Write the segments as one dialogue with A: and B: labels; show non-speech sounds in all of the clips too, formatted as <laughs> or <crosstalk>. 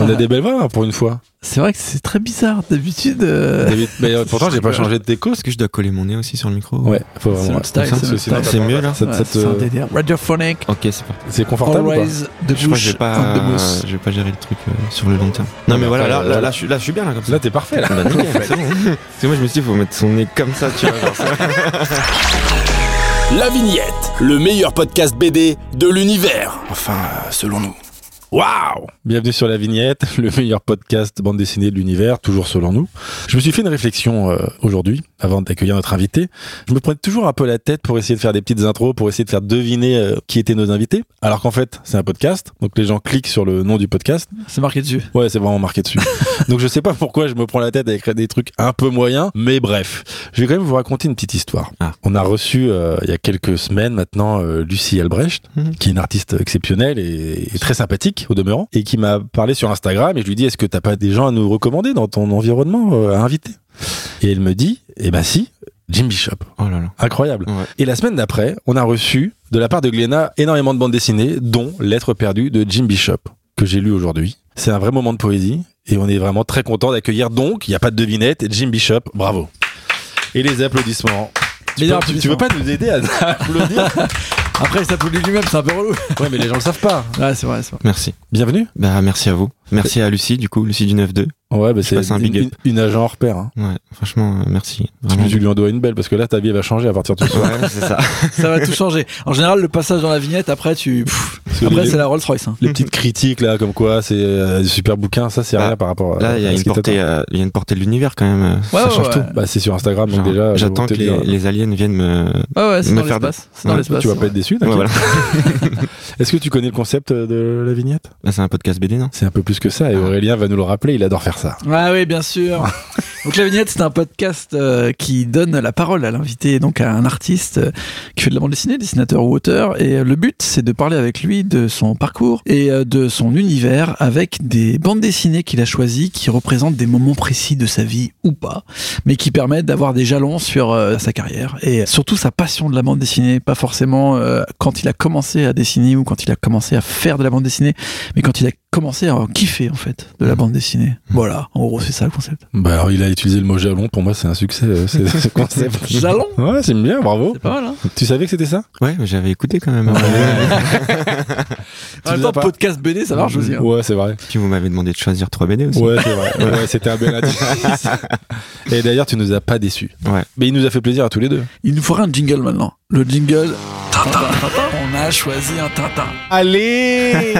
A: On a des belles voix hein, pour une fois.
B: C'est vrai que c'est très bizarre. D'habitude. euh,
A: mais euh, pourtant, j'ai pas changé de déco.
C: Est-ce que je dois coller mon nez aussi sur le micro
A: Ouais, faut
B: C'est
A: vraiment.
B: c'est
C: mieux là
B: ouais, c'est un délire. Radiophonic.
C: Ok, c'est parti.
A: C'est confortable ou pas
B: Always de
C: Je crois que vais pas, je vais pas gérer le truc euh, sur le long terme. Non mais voilà, là, là, là, je suis, là, je suis bien là comme ça.
A: Là, t'es parfait. Là.
C: Bah, nickel, <laughs> c'est bon. Parce que moi je me suis dit, faut mettre son nez comme ça, tu vois.
D: La Vignette, le meilleur podcast BD de l'univers. Enfin, euh, selon nous. Waouh
A: Bienvenue sur La Vignette, <laughs> le meilleur podcast bande dessinée de l'univers, toujours selon nous. Je me suis fait une réflexion euh, aujourd'hui, avant d'accueillir notre invité. Je me prenais toujours un peu la tête pour essayer de faire des petites intros, pour essayer de faire deviner euh, qui étaient nos invités. Alors qu'en fait, c'est un podcast, donc les gens cliquent sur le nom du podcast.
B: C'est marqué dessus.
A: Ouais, c'est vraiment marqué dessus. <laughs> donc je sais pas pourquoi je me prends la tête à écrire des trucs un peu moyens, mais bref. Je vais quand même vous raconter une petite histoire.
C: Ah.
A: On a reçu, euh, il y a quelques semaines maintenant, euh, Lucie Albrecht,
C: Mhm.
A: qui est une artiste exceptionnelle et, et très sympathique au demeurant, et qui m'a parlé sur Instagram et je lui dis est-ce que t'as pas des gens à nous recommander dans ton environnement euh, à inviter? Et elle me dit eh ben si, Jim Bishop.
C: Oh là là.
A: Incroyable.
C: Ouais.
A: Et la semaine d'après, on a reçu de la part de Glénat énormément de bandes dessinées, dont Lettre perdue de Jim Bishop, que j'ai lu aujourd'hui. C'est un vrai moment de poésie et on est vraiment très content d'accueillir donc, il n'y a pas de devinette, Jim Bishop, bravo. Et les applaudissements. Tu, peux- tu- tu veux pas nous aider à <laughs> applaudir?
B: Après, il s'applaudit lui-même, c'est un peu relou.
A: Ouais, mais les gens le savent pas.
B: Ouais, c'est vrai, c'est vrai.
C: Merci.
A: Bienvenue.
C: Bah merci à vous. Merci à Lucie du coup, Lucie du 9-2.
A: Ouais, bah c'est
C: passe un big
A: une,
C: up.
A: une agent hors pair. Hein.
C: Ouais, franchement, euh, merci. Vraiment.
A: tu lui en dois une belle parce que là, ta vie va changer à partir de ce soir.
C: Ouais, c'est ça. <laughs>
B: Ça va tout changer. En général, le passage dans la vignette, après, tu. pff, après, c'est la Rolls-Royce. hein.
A: les petites critiques là, comme quoi c'est euh, des super bouquins, ça c'est
C: Ah,
A: rien par rapport à.
C: Là, il y a
A: à ce
C: une
A: qui
C: portée,
A: t'attend.
C: euh, il y a une portée de l'univers quand même. euh,
B: Ouais,
C: ça
B: ouais,
C: change
B: ouais.
C: tout.
A: Bah, c'est sur Instagram, donc déjà.
C: J'attends que
A: te
C: les,
A: dire.
C: les aliens viennent me.
B: Ouais, ouais, c'est
C: Me
B: dans
C: faire
B: l'espace. C'est.
A: Tu vas pas être déçu. <laughs> Est-ce que tu connais le concept de la vignette?
C: Là, c'est un podcast BD, non?
A: C'est un peu plus que ça, et Aurélien va nous le rappeler, il adore faire ça.
B: Ah oui, bien sûr. <laughs> donc la vignette, c'est un podcast euh, qui donne la parole à l'invité, donc à un artiste euh, qui fait de la bande dessinée, dessinateur ou auteur. Et euh, le but, c'est de parler avec lui de son parcours et de son univers avec des bandes dessinées qu'il a choisies qui représentent des moments précis de sa vie ou pas, mais qui permettent d'avoir des jalons sur sa carrière et surtout sa passion de la bande dessinée, pas forcément quand il a commencé à dessiner ou quand il a commencé à faire de la bande dessinée, mais quand il a commencé à kiffer en fait de la bande dessinée. Voilà, en gros, c'est ça le concept.
A: Bah, alors, il a utilisé le mot jalon, pour moi, c'est un succès, euh, c'est <laughs> ce concept.
B: Jalon
A: Ouais, c'est bien, bravo.
B: C'est pas mal, hein
A: Tu savais que c'était ça?
C: Ouais, mais j'avais écouté quand même. <laughs>
B: En
A: Tu
B: même temps, podcast BD, ça marche aussi. hein.
A: Ouais, c'est vrai.
C: Puis vous m'avez demandé de choisir trois BD aussi.
A: Ouais, c'est vrai. Ouais, c'était un bel indice. <laughs> Et d'ailleurs, tu nous as pas déçus.
C: Ouais.
A: Mais il nous a fait plaisir à tous les deux.
B: Il nous faudra un jingle maintenant. Le jingle. Tintin. On a choisi un Tintin.
A: Allez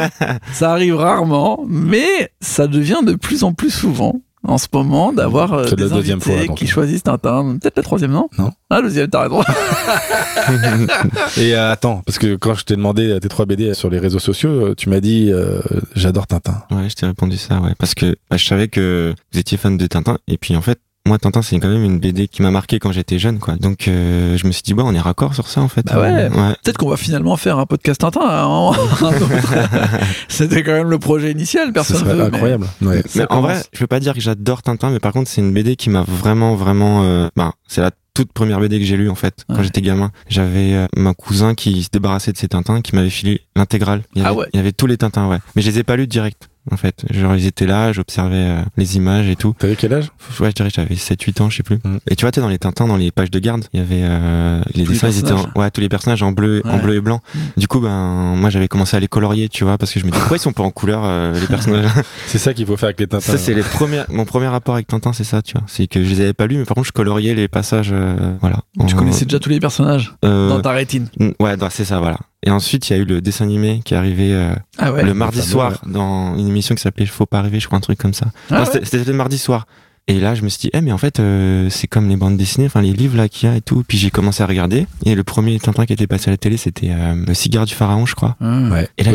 B: Ça arrive rarement, mais ça devient de plus en plus souvent en ce moment d'avoir euh,
A: C'est la
B: des
A: deuxième
B: invités
A: fois, donc.
B: qui choisissent Tintin. Peut-être la troisième, non?
A: Non.
B: Ah, le deuxième, t'as raison. <laughs> <laughs>
A: Et euh, attends, parce que quand je t'ai demandé à tes trois BD sur les réseaux sociaux, euh, tu m'as dit euh, j'adore Tintin.
C: Ouais, je t'ai répondu ça, ouais. Parce que bah, je savais que vous étiez fan de Tintin. Et puis en fait, moi, Tintin, c'est quand même une BD qui m'a marqué quand j'étais jeune, quoi. Donc euh, je me suis dit, bah, on est raccord sur ça, en fait.
B: Bah ouais.
C: ouais.
B: Peut-être qu'on va finalement faire un podcast Tintin. hein. <laughs> <laughs> C'était quand même le projet initial, personne veut. mais-
A: incroyable. Ouais.
C: Mais en
B: commence.
C: vrai, je peux pas dire que j'adore Tintin, mais par contre, c'est une BD qui m'a vraiment, vraiment. Euh, bah, c'est la toute première BD que j'ai lue en fait quand
B: Ouais.
C: j'étais gamin. J'avais euh, mon cousin qui se débarrassait de ses Tintins, qui m'avait filé l'intégrale. Il y
B: Ah
C: avait,
B: ouais.
C: Il y avait tous les Tintins, ouais. Mais je les ai pas lus direct. En fait, genre ils étaient là, j'observais euh, les images et tout.
A: T'avais quel âge?
C: Ouais, je dirais que j'avais 7-8 ans, je sais plus.
A: Mhm.
C: Et tu vois, t'es dans les Tintins, dans les pages de garde, il y avait euh, les
B: Tous les
C: dessins, ils étaient en, ouais, tous les personnages en bleu, en bleu et blanc.
B: Mhm.
C: Du coup, ben, moi, j'avais commencé à les colorier, tu vois, parce que je me dis, pourquoi ils sont pas en couleur, euh, les personnages? <laughs>
A: C'est ça qu'il faut faire avec les Tintins.
C: ça, c'est les premiers, mon premier rapport avec Tintin, c'est ça, tu vois. C'est que je les avais pas lus, mais par contre, je coloriais les passages, euh, voilà.
B: Tu
C: En-
B: connaissais déjà tous les personnages
C: euh,
B: dans ta rétine.
C: mm, Ouais, bah, c'est ça, voilà. Et ensuite, il y a eu le dessin animé qui est arrivé euh,
B: Ah ouais.
C: le mardi soir dans une émission qui s'appelait Faut pas rêver, je crois, un truc comme ça.
B: Ah ouais.
C: C'était le mardi soir. Et là, je me suis dit, eh, mais en fait, euh, c'est comme les bandes dessinées, enfin les livres là qu'il y a et tout. Puis j'ai commencé à regarder. Et le premier Tintin qui était passé à la télé, c'était euh, Le cigare du pharaon, je crois.
B: Ah.
A: Ouais,
C: Et là.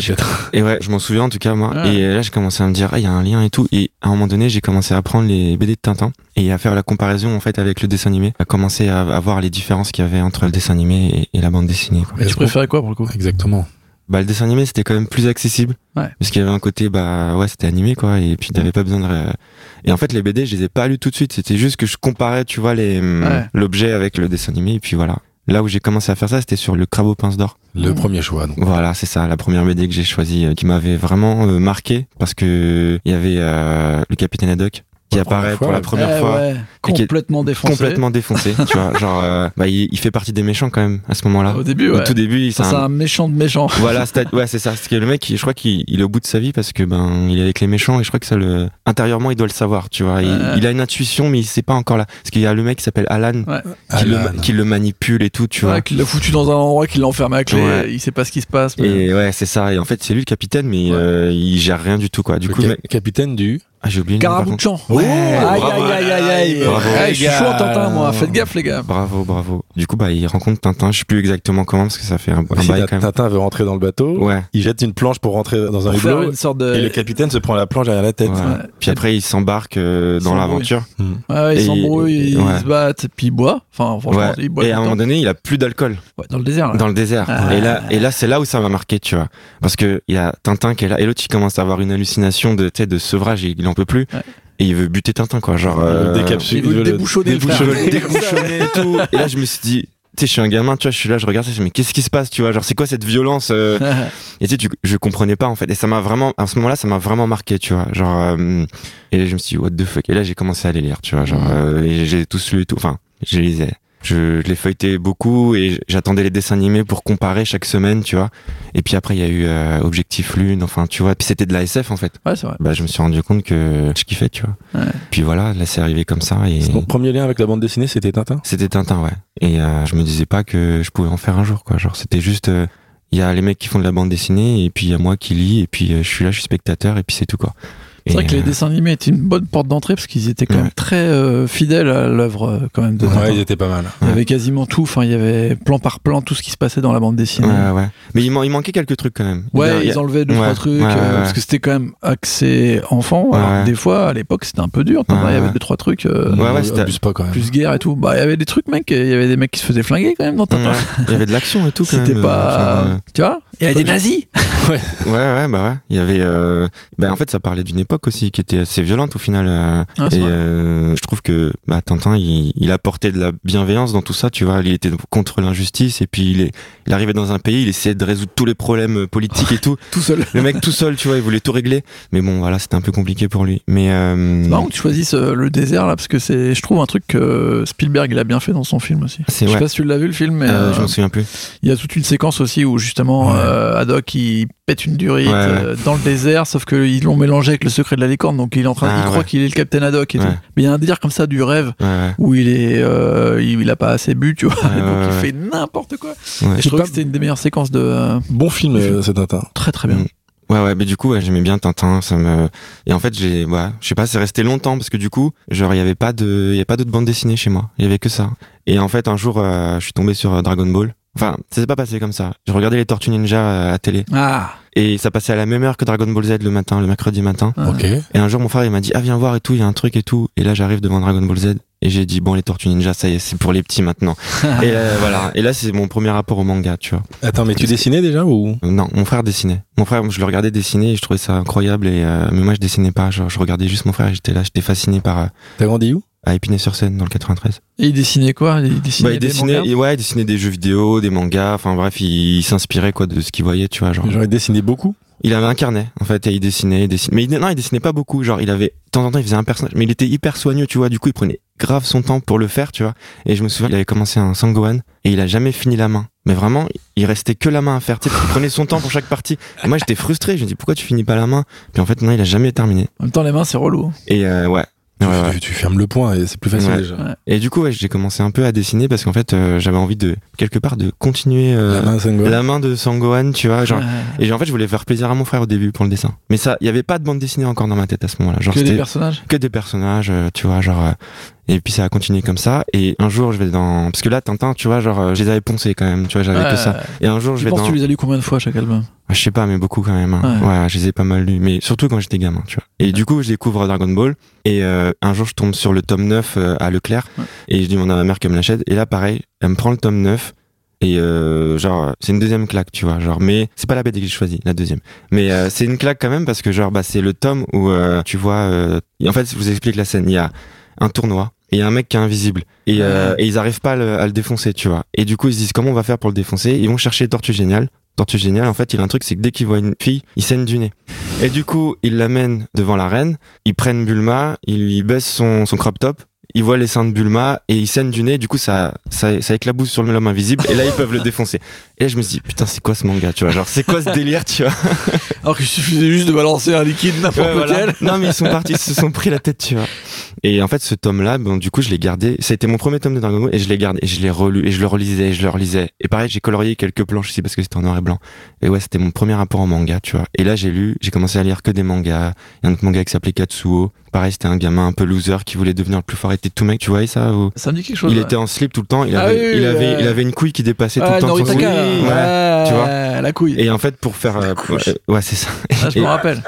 C: Et ouais, je m'en souviens en tout cas moi.
B: Ouais.
C: Et là, j'ai commencé à me dire, ah, il y a un lien et tout. Et à un moment donné, j'ai commencé à prendre les BD de Tintin et à faire la comparaison en fait avec le dessin animé, à commencer à, à voir les différences qu'il y avait entre le dessin animé et, et la bande dessinée. Quoi.
B: Mais tu préférais quoi pour le coup?
A: Exactement.
C: Bah, le dessin animé, c'était quand même plus accessible.
B: Ouais.
C: Parce qu'il y avait un côté, bah, ouais, c'était animé, quoi. Et puis, t'avais pas besoin de. ré- Et en fait, les BD, je les ai pas lus tout de suite. C'était juste que je comparais, tu vois, les, hum,
B: Ouais.
C: l'objet avec le dessin animé. Et puis voilà. Là où j'ai commencé à faire ça, c'était sur le crabe aux pinces d'or.
A: Le premier choix. Donc.
C: Voilà, c'est ça, la première BD que j'ai choisie, euh, qui m'avait vraiment euh, marqué, parce que il y avait euh, le capitaine Haddock qui
A: Pour la
C: apparaît
A: première fois,
C: pour la
A: ouais.
C: première
B: Eh
C: fois.
B: ouais,
C: qui est
B: complètement défoncé.
C: complètement défoncé, tu vois, <laughs> genre, euh, bah, il, il fait partie des méchants quand même à ce moment-là.
B: Au début,
C: Au
B: ouais.
C: tout début, c'est
B: c'est
C: un-
B: un méchant de méchant. <laughs>
C: voilà, c'est ouais, c'est ça. C'est que le mec, je crois qu'il il est au bout de sa vie parce que ben, il est avec les méchants et je crois que ça le, intérieurement, il doit le savoir, tu vois. Il,
B: Ouais.
C: il a une intuition, mais il sait pas encore là. Parce qu'il y a le mec qui s'appelle Alan,
B: Ouais.
C: qui, le, qui le manipule et tout, tu vois.
B: Ouais, qu'il l'a foutu dans un endroit, qu'il l'a enfermé à clé.
C: Ouais.
B: Il sait pas ce qui se passe. mais-
C: Et ouais, c'est ça. Et en fait, c'est lui le capitaine, mais
B: Ouais.
C: euh, il gère rien du tout, quoi. Du
A: Le
C: coup, le
A: ca-
C: mec-
A: capitaine du.
C: ah, j'ai oublié. le nom.
A: Ouais,
B: aïe,
A: bravo.
B: aïe, aïe, aïe, aïe.
C: Bravo.
B: Ouais, je suis
A: Les
B: chaud en. Tintin, moi. Faites gaffe, les gars.
C: Bravo, bravo. Du coup, bah, il rencontre Tintin. Je sais plus exactement comment parce que ça fait un, un
A: Si
C: bail quand même.
A: Tintin veut rentrer dans le bateau,
C: Ouais.
A: il jette une planche pour rentrer dans un hublot.
B: une sorte de.
A: Et le capitaine se prend la planche derrière la tête.
C: ouais.
B: Ouais.
C: Puis après, il s'embarque euh, dans
B: s'embrouille.
C: l'aventure.
A: Hmm.
B: Ouais, s'embrouillent, ils
C: ouais.
B: se battent, puis ils boivent. Enfin, franchement,
C: Ouais.
B: ils boivent.
C: Et à un moment donné, il a plus d'alcool.
B: dans le désert. là.
C: dans le désert.
B: Ah.
C: Et là, et là, c'est là où ça m'a marqué, tu vois, parce que il y a Tintin qui est là, et l'autre il commence à avoir une hallucination de, de sevrage, et il en peut plus,
B: Ouais.
C: Et il veut buter Tintin, quoi, genre
A: Il veut
C: euh.
B: Il veut le débouchonner, le <laughs>
C: débouchonner, et tout. Et là, je me suis dit. Tu sais, je suis un gamin, tu vois, je suis là, je regarde ça, je me dis, mais qu'est-ce qui se passe, tu vois, genre, c'est quoi cette violence euh <laughs> Et tu sais, tu- je comprenais pas, en fait. Et ça m'a vraiment, à ce moment-là, ça m'a vraiment marqué, tu vois, genre, euh, et je me suis dit, what the fuck. Et là, j'ai commencé à les lire, tu vois, genre, euh, et j'ai tous lu et tout, enfin, je les lisais. Je, je les feuilletais beaucoup et j'attendais les dessins animés pour comparer chaque semaine, tu vois. Et puis après, il y a eu euh, Objectif Lune, enfin, tu vois. Puis c'était de la SF, en fait.
B: Ouais, c'est vrai.
C: Bah, je me suis rendu compte que je kiffais, tu vois.
B: Ouais.
C: Puis voilà, là, c'est arrivé comme ça et
A: Mon premier lien avec la bande dessinée, c'était Tintin.
C: c'était Tintin, ouais. Et euh, je me disais pas que je pouvais en faire un jour, quoi. Genre, c'était juste, euh, il y a les mecs qui font de la bande dessinée et puis il y a moi qui lis et puis euh, je suis là, je suis spectateur et puis c'est tout, quoi.
B: C'est vrai que les
C: euh,
B: dessins animés étaient une bonne porte d'entrée parce qu'ils étaient quand
C: Ouais.
B: même très euh, fidèles à l'œuvre euh, quand même de.
A: Ouais, ils étaient pas mal.
B: Il y avait quasiment tout, enfin il y avait plan par plan tout ce qui se passait dans la bande dessinée.
C: Ouais, ouais. Mais il, man- il manquait quelques trucs quand même.
B: Ouais,
C: Il y a-
B: ils enlevaient deux trois trucs euh, parce que c'était quand même axé enfant. Alors des fois à l'époque c'était un peu dur. Il y avait deux trois trucs euh,
C: Ouais, ouais, c'était-
A: abuse pas quand même.
B: plus guerre et tout. Bah il y avait des trucs mec, il y avait des mecs qui se faisaient flinguer quand même dans.
C: Ouais, il y avait de l'action et tout
B: C'était pas, tu vois, il y avait des nazis. <laughs>
C: ouais, ouais, bah ouais. Il y avait. Bah, en fait, ça parlait d'une époque aussi qui était assez violente au final. euh,
B: Ah,
C: et euh, je trouve que bah, Tintin, il, il apportait de la bienveillance dans tout ça. Tu vois, il était contre l'injustice et puis il est, il arrivait dans un pays, il essayait de résoudre tous les problèmes euh, politiques et tout. <laughs>
B: Tout seul.
C: Le mec tout seul, tu vois, il voulait tout régler. Mais bon, voilà, c'était un peu compliqué pour lui. Mais euh,
B: marrant que tu choisisses le désert là parce que c'est, je trouve un truc que Spielberg il a bien fait dans son film aussi.
C: c'est
B: Je sais
C: ouais.
B: pas si tu l'as vu le film, mais
C: je m'en souviens plus.
B: il y a toute une séquence aussi où justement
A: Ouais.
B: Haddock il pète une durite
C: Ouais,
B: dans le désert, sauf qu'ils l'ont mélangé avec le secret de la licorne, donc il est en train,
C: Ah,
B: il croit
C: ouais.
B: qu'il est le Capitaine Haddock et
C: Ouais.
B: tout. Mais il y a un délire comme ça du rêve
C: Ouais,
B: où il est, euh, il, il a pas assez bu, tu vois,
C: Ouais, <laughs>
B: donc
C: ouais,
B: il
C: ouais.
B: fait n'importe quoi.
C: Ouais.
B: Et je trouve que c'était une des meilleures séquences de euh,
A: Bon film, euh, ce Tintin.
B: très très bien.
C: Mm. Ouais, ouais, mais du coup, ouais, j'aimais bien Tintin, ça me, et en fait, j'ai, ouais, je sais pas, c'est resté longtemps parce que du coup, genre, il y avait pas de, il y avait pas d'autres bandes dessinées chez moi. Il y avait que ça. Et en fait, un jour, euh, je suis tombé sur Dragon Ball. Enfin, ça s'est pas passé comme ça. Je regardais les Tortues Ninja euh, à la télé
B: Ah,
C: et ça passait à la même heure que Dragon Ball Z le matin, le mercredi matin.
B: ah.
A: Ok.
C: Et un jour, mon frère, il m'a dit, ah, viens voir et tout, il y a un truc et tout. Et là, j'arrive devant Dragon Ball Z et j'ai dit, bon, les Tortues Ninja, ça y est, c'est pour les petits maintenant. <laughs> et euh, voilà. Et là, c'est mon premier rapport au manga, tu vois.
A: Attends, mais tu dessinais déjà ou?
C: Non, mon frère dessinait. Mon frère, je le regardais dessiner et je trouvais ça incroyable. Et euh, mais moi, je dessinais pas. Genre, je regardais juste mon frère et j'étais là, j'étais fasciné par euh,
A: T'as grandi où?
C: à Épinay-sur-Seine dans le 93.
B: Et il dessinait quoi? Il dessinait,
C: bah, il
B: des
C: dessinait,
B: mangas?
C: et ouais, il dessinait des jeux vidéo, des mangas. Enfin bref, il, il s'inspirait quoi de ce qu'il voyait, tu vois. Genre,
A: J'aurais dessiné beaucoup?
C: il avait un carnet en fait et il dessinait, il dessinait. Mais il, non, il dessinait pas beaucoup. Genre, il avait de temps en temps, il faisait un personnage, mais il était hyper soigneux, tu vois. Du coup, il prenait grave son temps pour le faire, tu vois. Et je me souviens, il avait commencé un Sangohan et il a jamais fini la main. Mais vraiment, il restait que la main à faire. Tu sais, il prenait son temps pour chaque partie. Et moi, j'étais frustré. Je me dis pourquoi tu finis pas la main? Puis en fait, non, il a jamais terminé.
B: En même temps, les mains c'est relou.
C: Et euh, ouais.
A: Tu,
C: Ouais, ouais.
A: tu- tu fermes le point et c'est plus facile
C: Ouais.
A: déjà.
B: Ouais.
C: Et du coup, ouais, j'ai commencé un peu à dessiner parce qu'en fait, euh, j'avais envie de quelque part de continuer euh,
A: La main Sengoku.
C: la main de Sangohan, tu vois. Genre,
B: Ouais.
C: et en fait, je voulais faire plaisir à mon frère au début pour le dessin. Mais ça, il y avait pas de bande dessinée encore dans ma tête à ce moment-là. Genre,
B: que des personnages.
C: que des personnages, euh, tu vois, genre. Et puis ça a continué comme ça. Et un jour, je vais dans parce que là, Tintin, tu vois, genre, je les avais poncés quand même, tu vois, j'avais que ça. Et un jour, je vais dans.
B: tu les as lus combien de fois chaque album?
C: Ah, Je sais pas, mais beaucoup quand même. hein.
B: Ouais.
C: Ouais. je les ai pas mal lus, mais surtout quand j'étais gamin, tu vois. Et du coup, je découvre Dragon Ball, et euh, un jour, je tombe sur le tome 9 euh, à Leclerc,
B: Ouais.
C: et je demande à ma mère qu'elle me l'achète, et là, pareil, elle me prend le tome 9, et euh, genre, c'est une deuxième claque, tu vois, genre, mais c'est pas la BD que j'ai choisie, la deuxième. Mais euh, c'est une claque quand même, parce que genre, bah, c'est le tome où euh, tu vois, euh, en fait, je vous explique la scène, il y a un tournoi, et il y a un mec qui est invisible et, euh, et ils arrivent pas à le, à le défoncer, tu vois. Et du coup, ils se disent comment on va faire pour le défoncer? Ils vont chercher Tortue Géniale. Tortue Géniale, en fait, il a un truc, c'est que dès qu'il voit une fille, il saigne du nez. Et du coup, ils l'amènent devant la reine, ils prennent Bulma, ils lui baissent son, son crop top, ils voient les seins de Bulma et ils saignent du nez, du coup ça, ça, ça éclabousse sur l'homme invisible et là ils peuvent le défoncer. Et là je me suis dit putain c'est quoi ce manga, tu vois, genre c'est quoi ce <laughs> délire, tu vois?
B: Alors qu'il suffisait juste de balancer un liquide n'importe
C: Ouais, voilà. Non mais ils sont partis, ils se sont pris la tête, tu vois. Et en fait ce tome-là, bon du coup je l'ai gardé, ça a été mon premier tome de Dragon Ball et je l'ai gardé et je l'ai relu et je le relisais et je le relisais. Et pareil j'ai colorié quelques planches ici parce que c'était en noir et blanc. Et ouais c'était mon premier rapport au manga, tu vois. Et là j'ai lu, j'ai commencé à lire que des mangas. Il y a un autre manga qui s'appelait Katsuo. Pareil c'était un gamin un peu loser qui voulait devenir le plus fort. Il était tout mec, tu vois ça ou...
B: Ça me dit quelque chose.
C: Il
B: ouais.
C: était en slip tout le temps, il
B: Ah
C: avait,
B: oui,
C: il, avait,
B: euh,
C: il avait une couille qui dépassait tout
B: Ah,
C: le temps. De son
B: Noritaka,
C: slip.
B: là.
C: Ouais. tu vois.
B: La couille.
C: Et en fait, pour faire, euh, euh, ouais, c'est ça.
B: Ah, je me rappelle.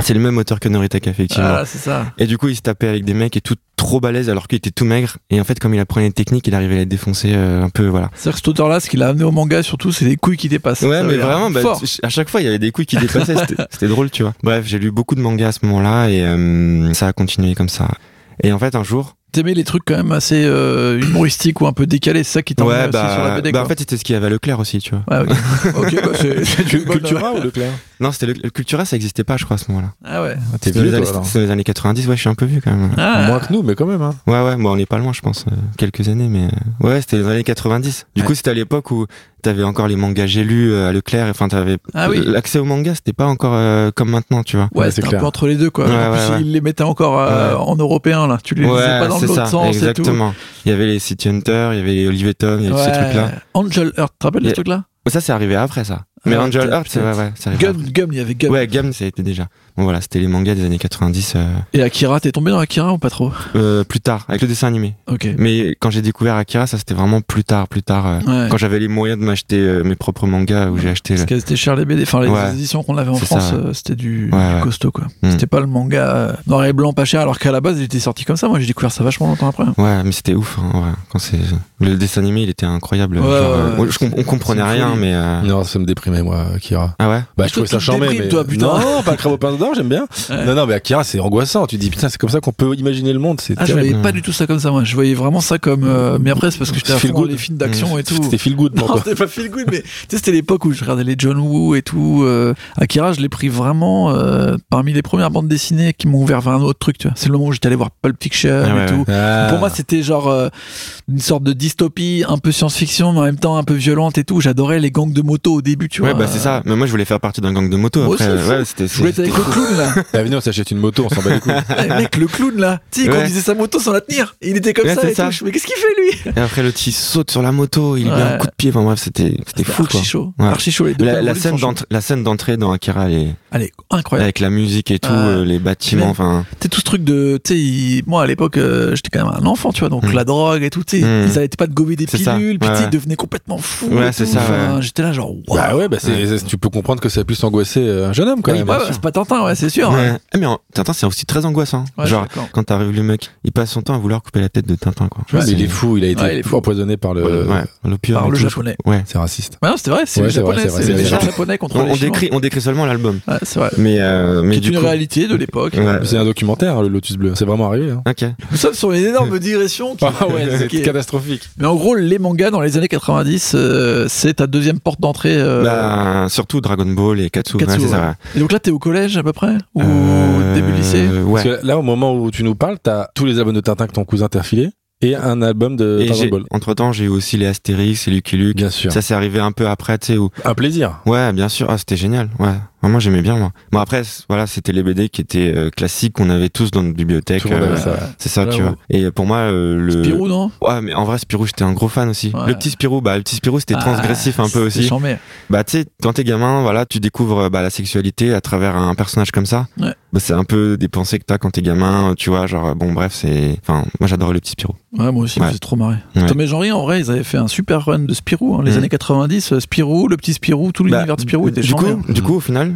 C: c'est le même auteur que Noritaka, effectivement.
B: Ah, c'est ça.
C: Et du coup, il se tapait avec des mecs et tout trop balèze alors qu'il était tout maigre. Et en fait, comme il apprenait les techniques, il arrivait à les défoncer euh, un peu, voilà.
B: C'est-à-dire que cet auteur-là, ce qu'il a amené au manga, surtout, c'est des couilles qui dépassent.
C: Ouais,
B: Ça
C: mais vraiment, bah, à chaque fois, il y avait des couilles qui dépassaient. <laughs> C'était drôle, tu vois. Bref, j'ai lu beaucoup de mangas à ce moment-là et ça a continué comme ça. Et en fait, un jour,
B: T'aimais les trucs quand même assez euh, humoristiques ou un peu décalés, c'est ça qui t'a
C: ouais,
B: sur la
C: bah,
B: BD.
C: bah,
B: quoi.
C: en fait, c'était ce qu'il y avait à Leclerc aussi, tu vois.
B: Ouais, ok. <laughs> ok, bah, c'est
A: Cultura ou Leclerc
C: Non, c'était le, le Cultura, ça existait pas, je crois, à ce moment-là.
B: Ah ouais.
A: T'es
C: C'était
A: vieux,
C: les années-
A: alors.
C: c'était dans les années 90, ouais, je suis un peu vieux quand même.
B: Ah.
A: Moins que nous, mais quand même. Hein.
C: Ouais, ouais, bon, on n'est pas loin, je pense, euh, quelques années, mais euh, ouais, c'était les années 90. Du
B: Ouais.
C: coup, c'était à l'époque où t'avais encore les mangas j'ai lus à Leclerc, enfin, t'avais
B: Ah oui.
C: l'accès aux mangas, c'était pas encore euh, comme maintenant, tu vois.
B: Ouais, c'était
A: c'est
B: un peu entre les deux, quoi. Plus,
C: ouais, ouais.
B: il les mettait encore en européen, là. Tu les lisais pas dans
C: c'est
B: l'autre
C: ça,
B: sens
C: exactement. Il y avait les City Hunter, il y avait les Olivier Tom, il y avait tous ces
B: Ouais.
C: trucs-là.
B: Angel Earth, tu te rappelles de
C: Et-
B: ce truc-là?
C: Ça, c'est arrivé après, ça. Mais
B: Ah,
C: Angel Heart, c'est ouais,
B: peut-être.
C: ouais, c'est arrivé
B: Gum. Gum, il y avait Gum.
C: Ouais, Gum, ça a été déjà. Bon, voilà, c'était les mangas des années 90, euh,
B: Et Akira, t'es tombé dans Akira ou pas trop?
C: Euh, plus tard, avec le dessin animé.
B: Ok.
C: Mais quand j'ai découvert Akira, ça c'était vraiment plus tard, plus tard. euh,
B: Ouais.
C: Quand j'avais les moyens de m'acheter euh, mes propres mangas, où j'ai acheté.
B: Parce
C: le-
B: qu'elles étaient chères les BD, enfin les
C: Ouais.
B: éditions qu'on avait en France, euh, c'était du,
C: Ouais,
B: du
C: ouais.
B: costaud quoi.
C: Hmm.
B: C'était pas le manga noir et blanc pas cher, alors qu'à la base il était sorti comme ça. Moi j'ai découvert ça vachement longtemps après.
C: Ouais, mais c'était ouf. Hein, ouais. Quand c'est le dessin animé, il était incroyable. Genre, euh, je on comprenait rien, mais euh,
A: Non, ça me déprimait, moi, Akira.
C: ah ouais?
A: Bah, je trouvais ça charmé,
B: déprimes,
A: mais.
B: toi, putain.
A: Non, <laughs> pas le crabe au pince d'or, j'aime bien.
B: Ouais.
A: Non, non, mais Akira, c'est angoissant. Tu dis, putain, c'est comme ça qu'on peut imaginer le monde. C'est
B: Ah, je voyais pas du tout ça comme ça, moi. Je voyais vraiment ça comme. euh, Mais après, c'est parce que j'étais à fond les films d'action et tout.
A: C'était feel good pour
B: Non, c'était pas feel good, mais tu sais, c'était l'époque où je regardais les John Woo et tout. euh, Akira, je l'ai pris vraiment euh, parmi les premières bandes dessinées qui m'ont ouvert vers un autre truc, tu vois. C'est le moment où j'étais allé voir Pulp Fiction
C: Ah
B: et tout.
A: Ah.
B: Pour moi, c'était genre une sorte de dystopie, un peu science-fiction, mais en même temps un peu violente et tout. J'adorais les gangs de moto au début, tu
C: Ouais,
B: vois.
C: bah c'est ça. Mais moi, je voulais faire partie d'un gang de moto. Après, ouais, c'était.
B: Je voulais être
C: c'était-
B: avec le clown là.
A: Ah, venez, on s'achète une moto, on s'en bat les couilles.
B: Eh, mec, le clown là. Tu sais, il
C: Ouais.
B: conduisait sa moto sans la tenir. Il était comme ça
C: c'est
B: et
C: ça.
B: tout. Mais qu'est-ce qu'il fait lui?
C: Et après, le petit saute sur la moto, il lui met un coup de pied. Enfin bref, c'était c'était fou quoi.
B: archi chaud.
C: Ouais.
B: Archi chaud les deux.
C: La scène d'entrée dans Akira, elle est
B: Allez, incroyable.
C: avec la musique et tout, euh, les bâtiments. Enfin,
B: Tu tout ce truc de. Tu moi à l'époque, euh, j'étais quand même un enfant, tu vois, donc
C: Mm.
B: la drogue et tout, tu sais,
C: Mm.
B: ils arrêtaient pas de gober des
C: C'est ça,
B: pilules, puis ils devenaient complètement fous.
C: Ouais, c'est ça, ouais.
B: J'étais là, genre, waouh.
A: Bah ouais, bah c'est, c'est- tu peux comprendre que ça puisse angoisser euh, un jeune homme quand
B: Oui,
A: même.
B: ouais,
A: sûr.
B: c'est pas Tintin, ouais, c'est sûr.
C: ouais. Ah, mais en- Tintin, c'est aussi très angoissant.
B: Ouais,
C: Genre, quand t'arrives le mec, il passe son temps à vouloir couper la tête de Tintin, quoi. C'est-
A: il est fou, il a été
B: Ouais, il est fou.
A: empoisonné par le.
B: Par le japonais.
C: Ouais.
A: C'est raciste.
B: Ouais, non, c'était vrai, c'est
A: c'est
B: japonais,
A: c'est vrai,
B: c'est
A: c'est
B: les
A: vrai.
B: japonais contre
C: On, décrit, on décrit seulement l'album.
B: C'est vrai.
C: Mais, euh, mais
B: C'est
C: du
B: une
C: coup.
B: réalité de l'époque.
C: Ouais.
A: C'est un documentaire, le Lotus Bleu. C'est vraiment arrivé. Hein.
C: Ok.
B: Nous sommes sur une énorme <laughs> digression. Qui...
A: Ah ouais, <laughs> c'est
B: qui
A: catastrophique.
B: Mais en gros, les mangas dans les années 90, euh, c'est ta deuxième porte d'entrée. euh,
C: Bah, surtout Dragon Ball et Katsu.
B: Katsu,
C: ouais, c'est ça,
B: ouais. Et donc là, t'es au collège à peu près? Ou
C: Euh,
B: début lycée?
C: Ouais.
A: Parce que là, au moment où tu nous parles, t'as tous les albums de Tintin que ton cousin t'a filé et un album de
C: Et
A: Dragon Ball.
C: entre temps, j'ai eu aussi les Astérix et Lucky Luke.
A: Bien sûr.
C: Ça s'est arrivé un peu après, tu sais, où.
A: Un plaisir.
C: Ouais, bien sûr. Ah, c'était génial. Ouais. Vraiment, j'aimais bien, moi. Bon, après, voilà, c'était les BD qui étaient euh, classiques qu'on avait tous dans notre bibliothèque. Euh,
A: ça.
C: c'est ça, tu vois. Et pour moi, euh, le.
B: Spirou, non?
C: Ouais, mais en vrai, Spirou, j'étais un gros fan aussi.
B: Ouais.
C: Le petit Spirou, bah, le petit Spirou, c'était transgressif
B: Ah,
C: un peu aussi.
B: charmé.
C: Bah, tu sais, quand t'es gamin, voilà, tu découvres bah, la sexualité à travers un personnage comme ça.
B: Ouais.
C: Bah, c'est un peu des pensées que t'as quand t'es gamin, tu vois, genre, bon, bref, c'est. Enfin, moi, j'adorais le petit Spirou.
B: Ouais, moi aussi,
C: Ouais.
B: c'est trop marré. Tom et Jean-Ry, en vrai, ils avaient fait un super run de Spirou. hein, les
C: Mhm.
B: années 90, euh, Spirou, le petit Spirou, tout
C: Bah,
B: l'univers de Spirou était
C: du coup, du coup, au final,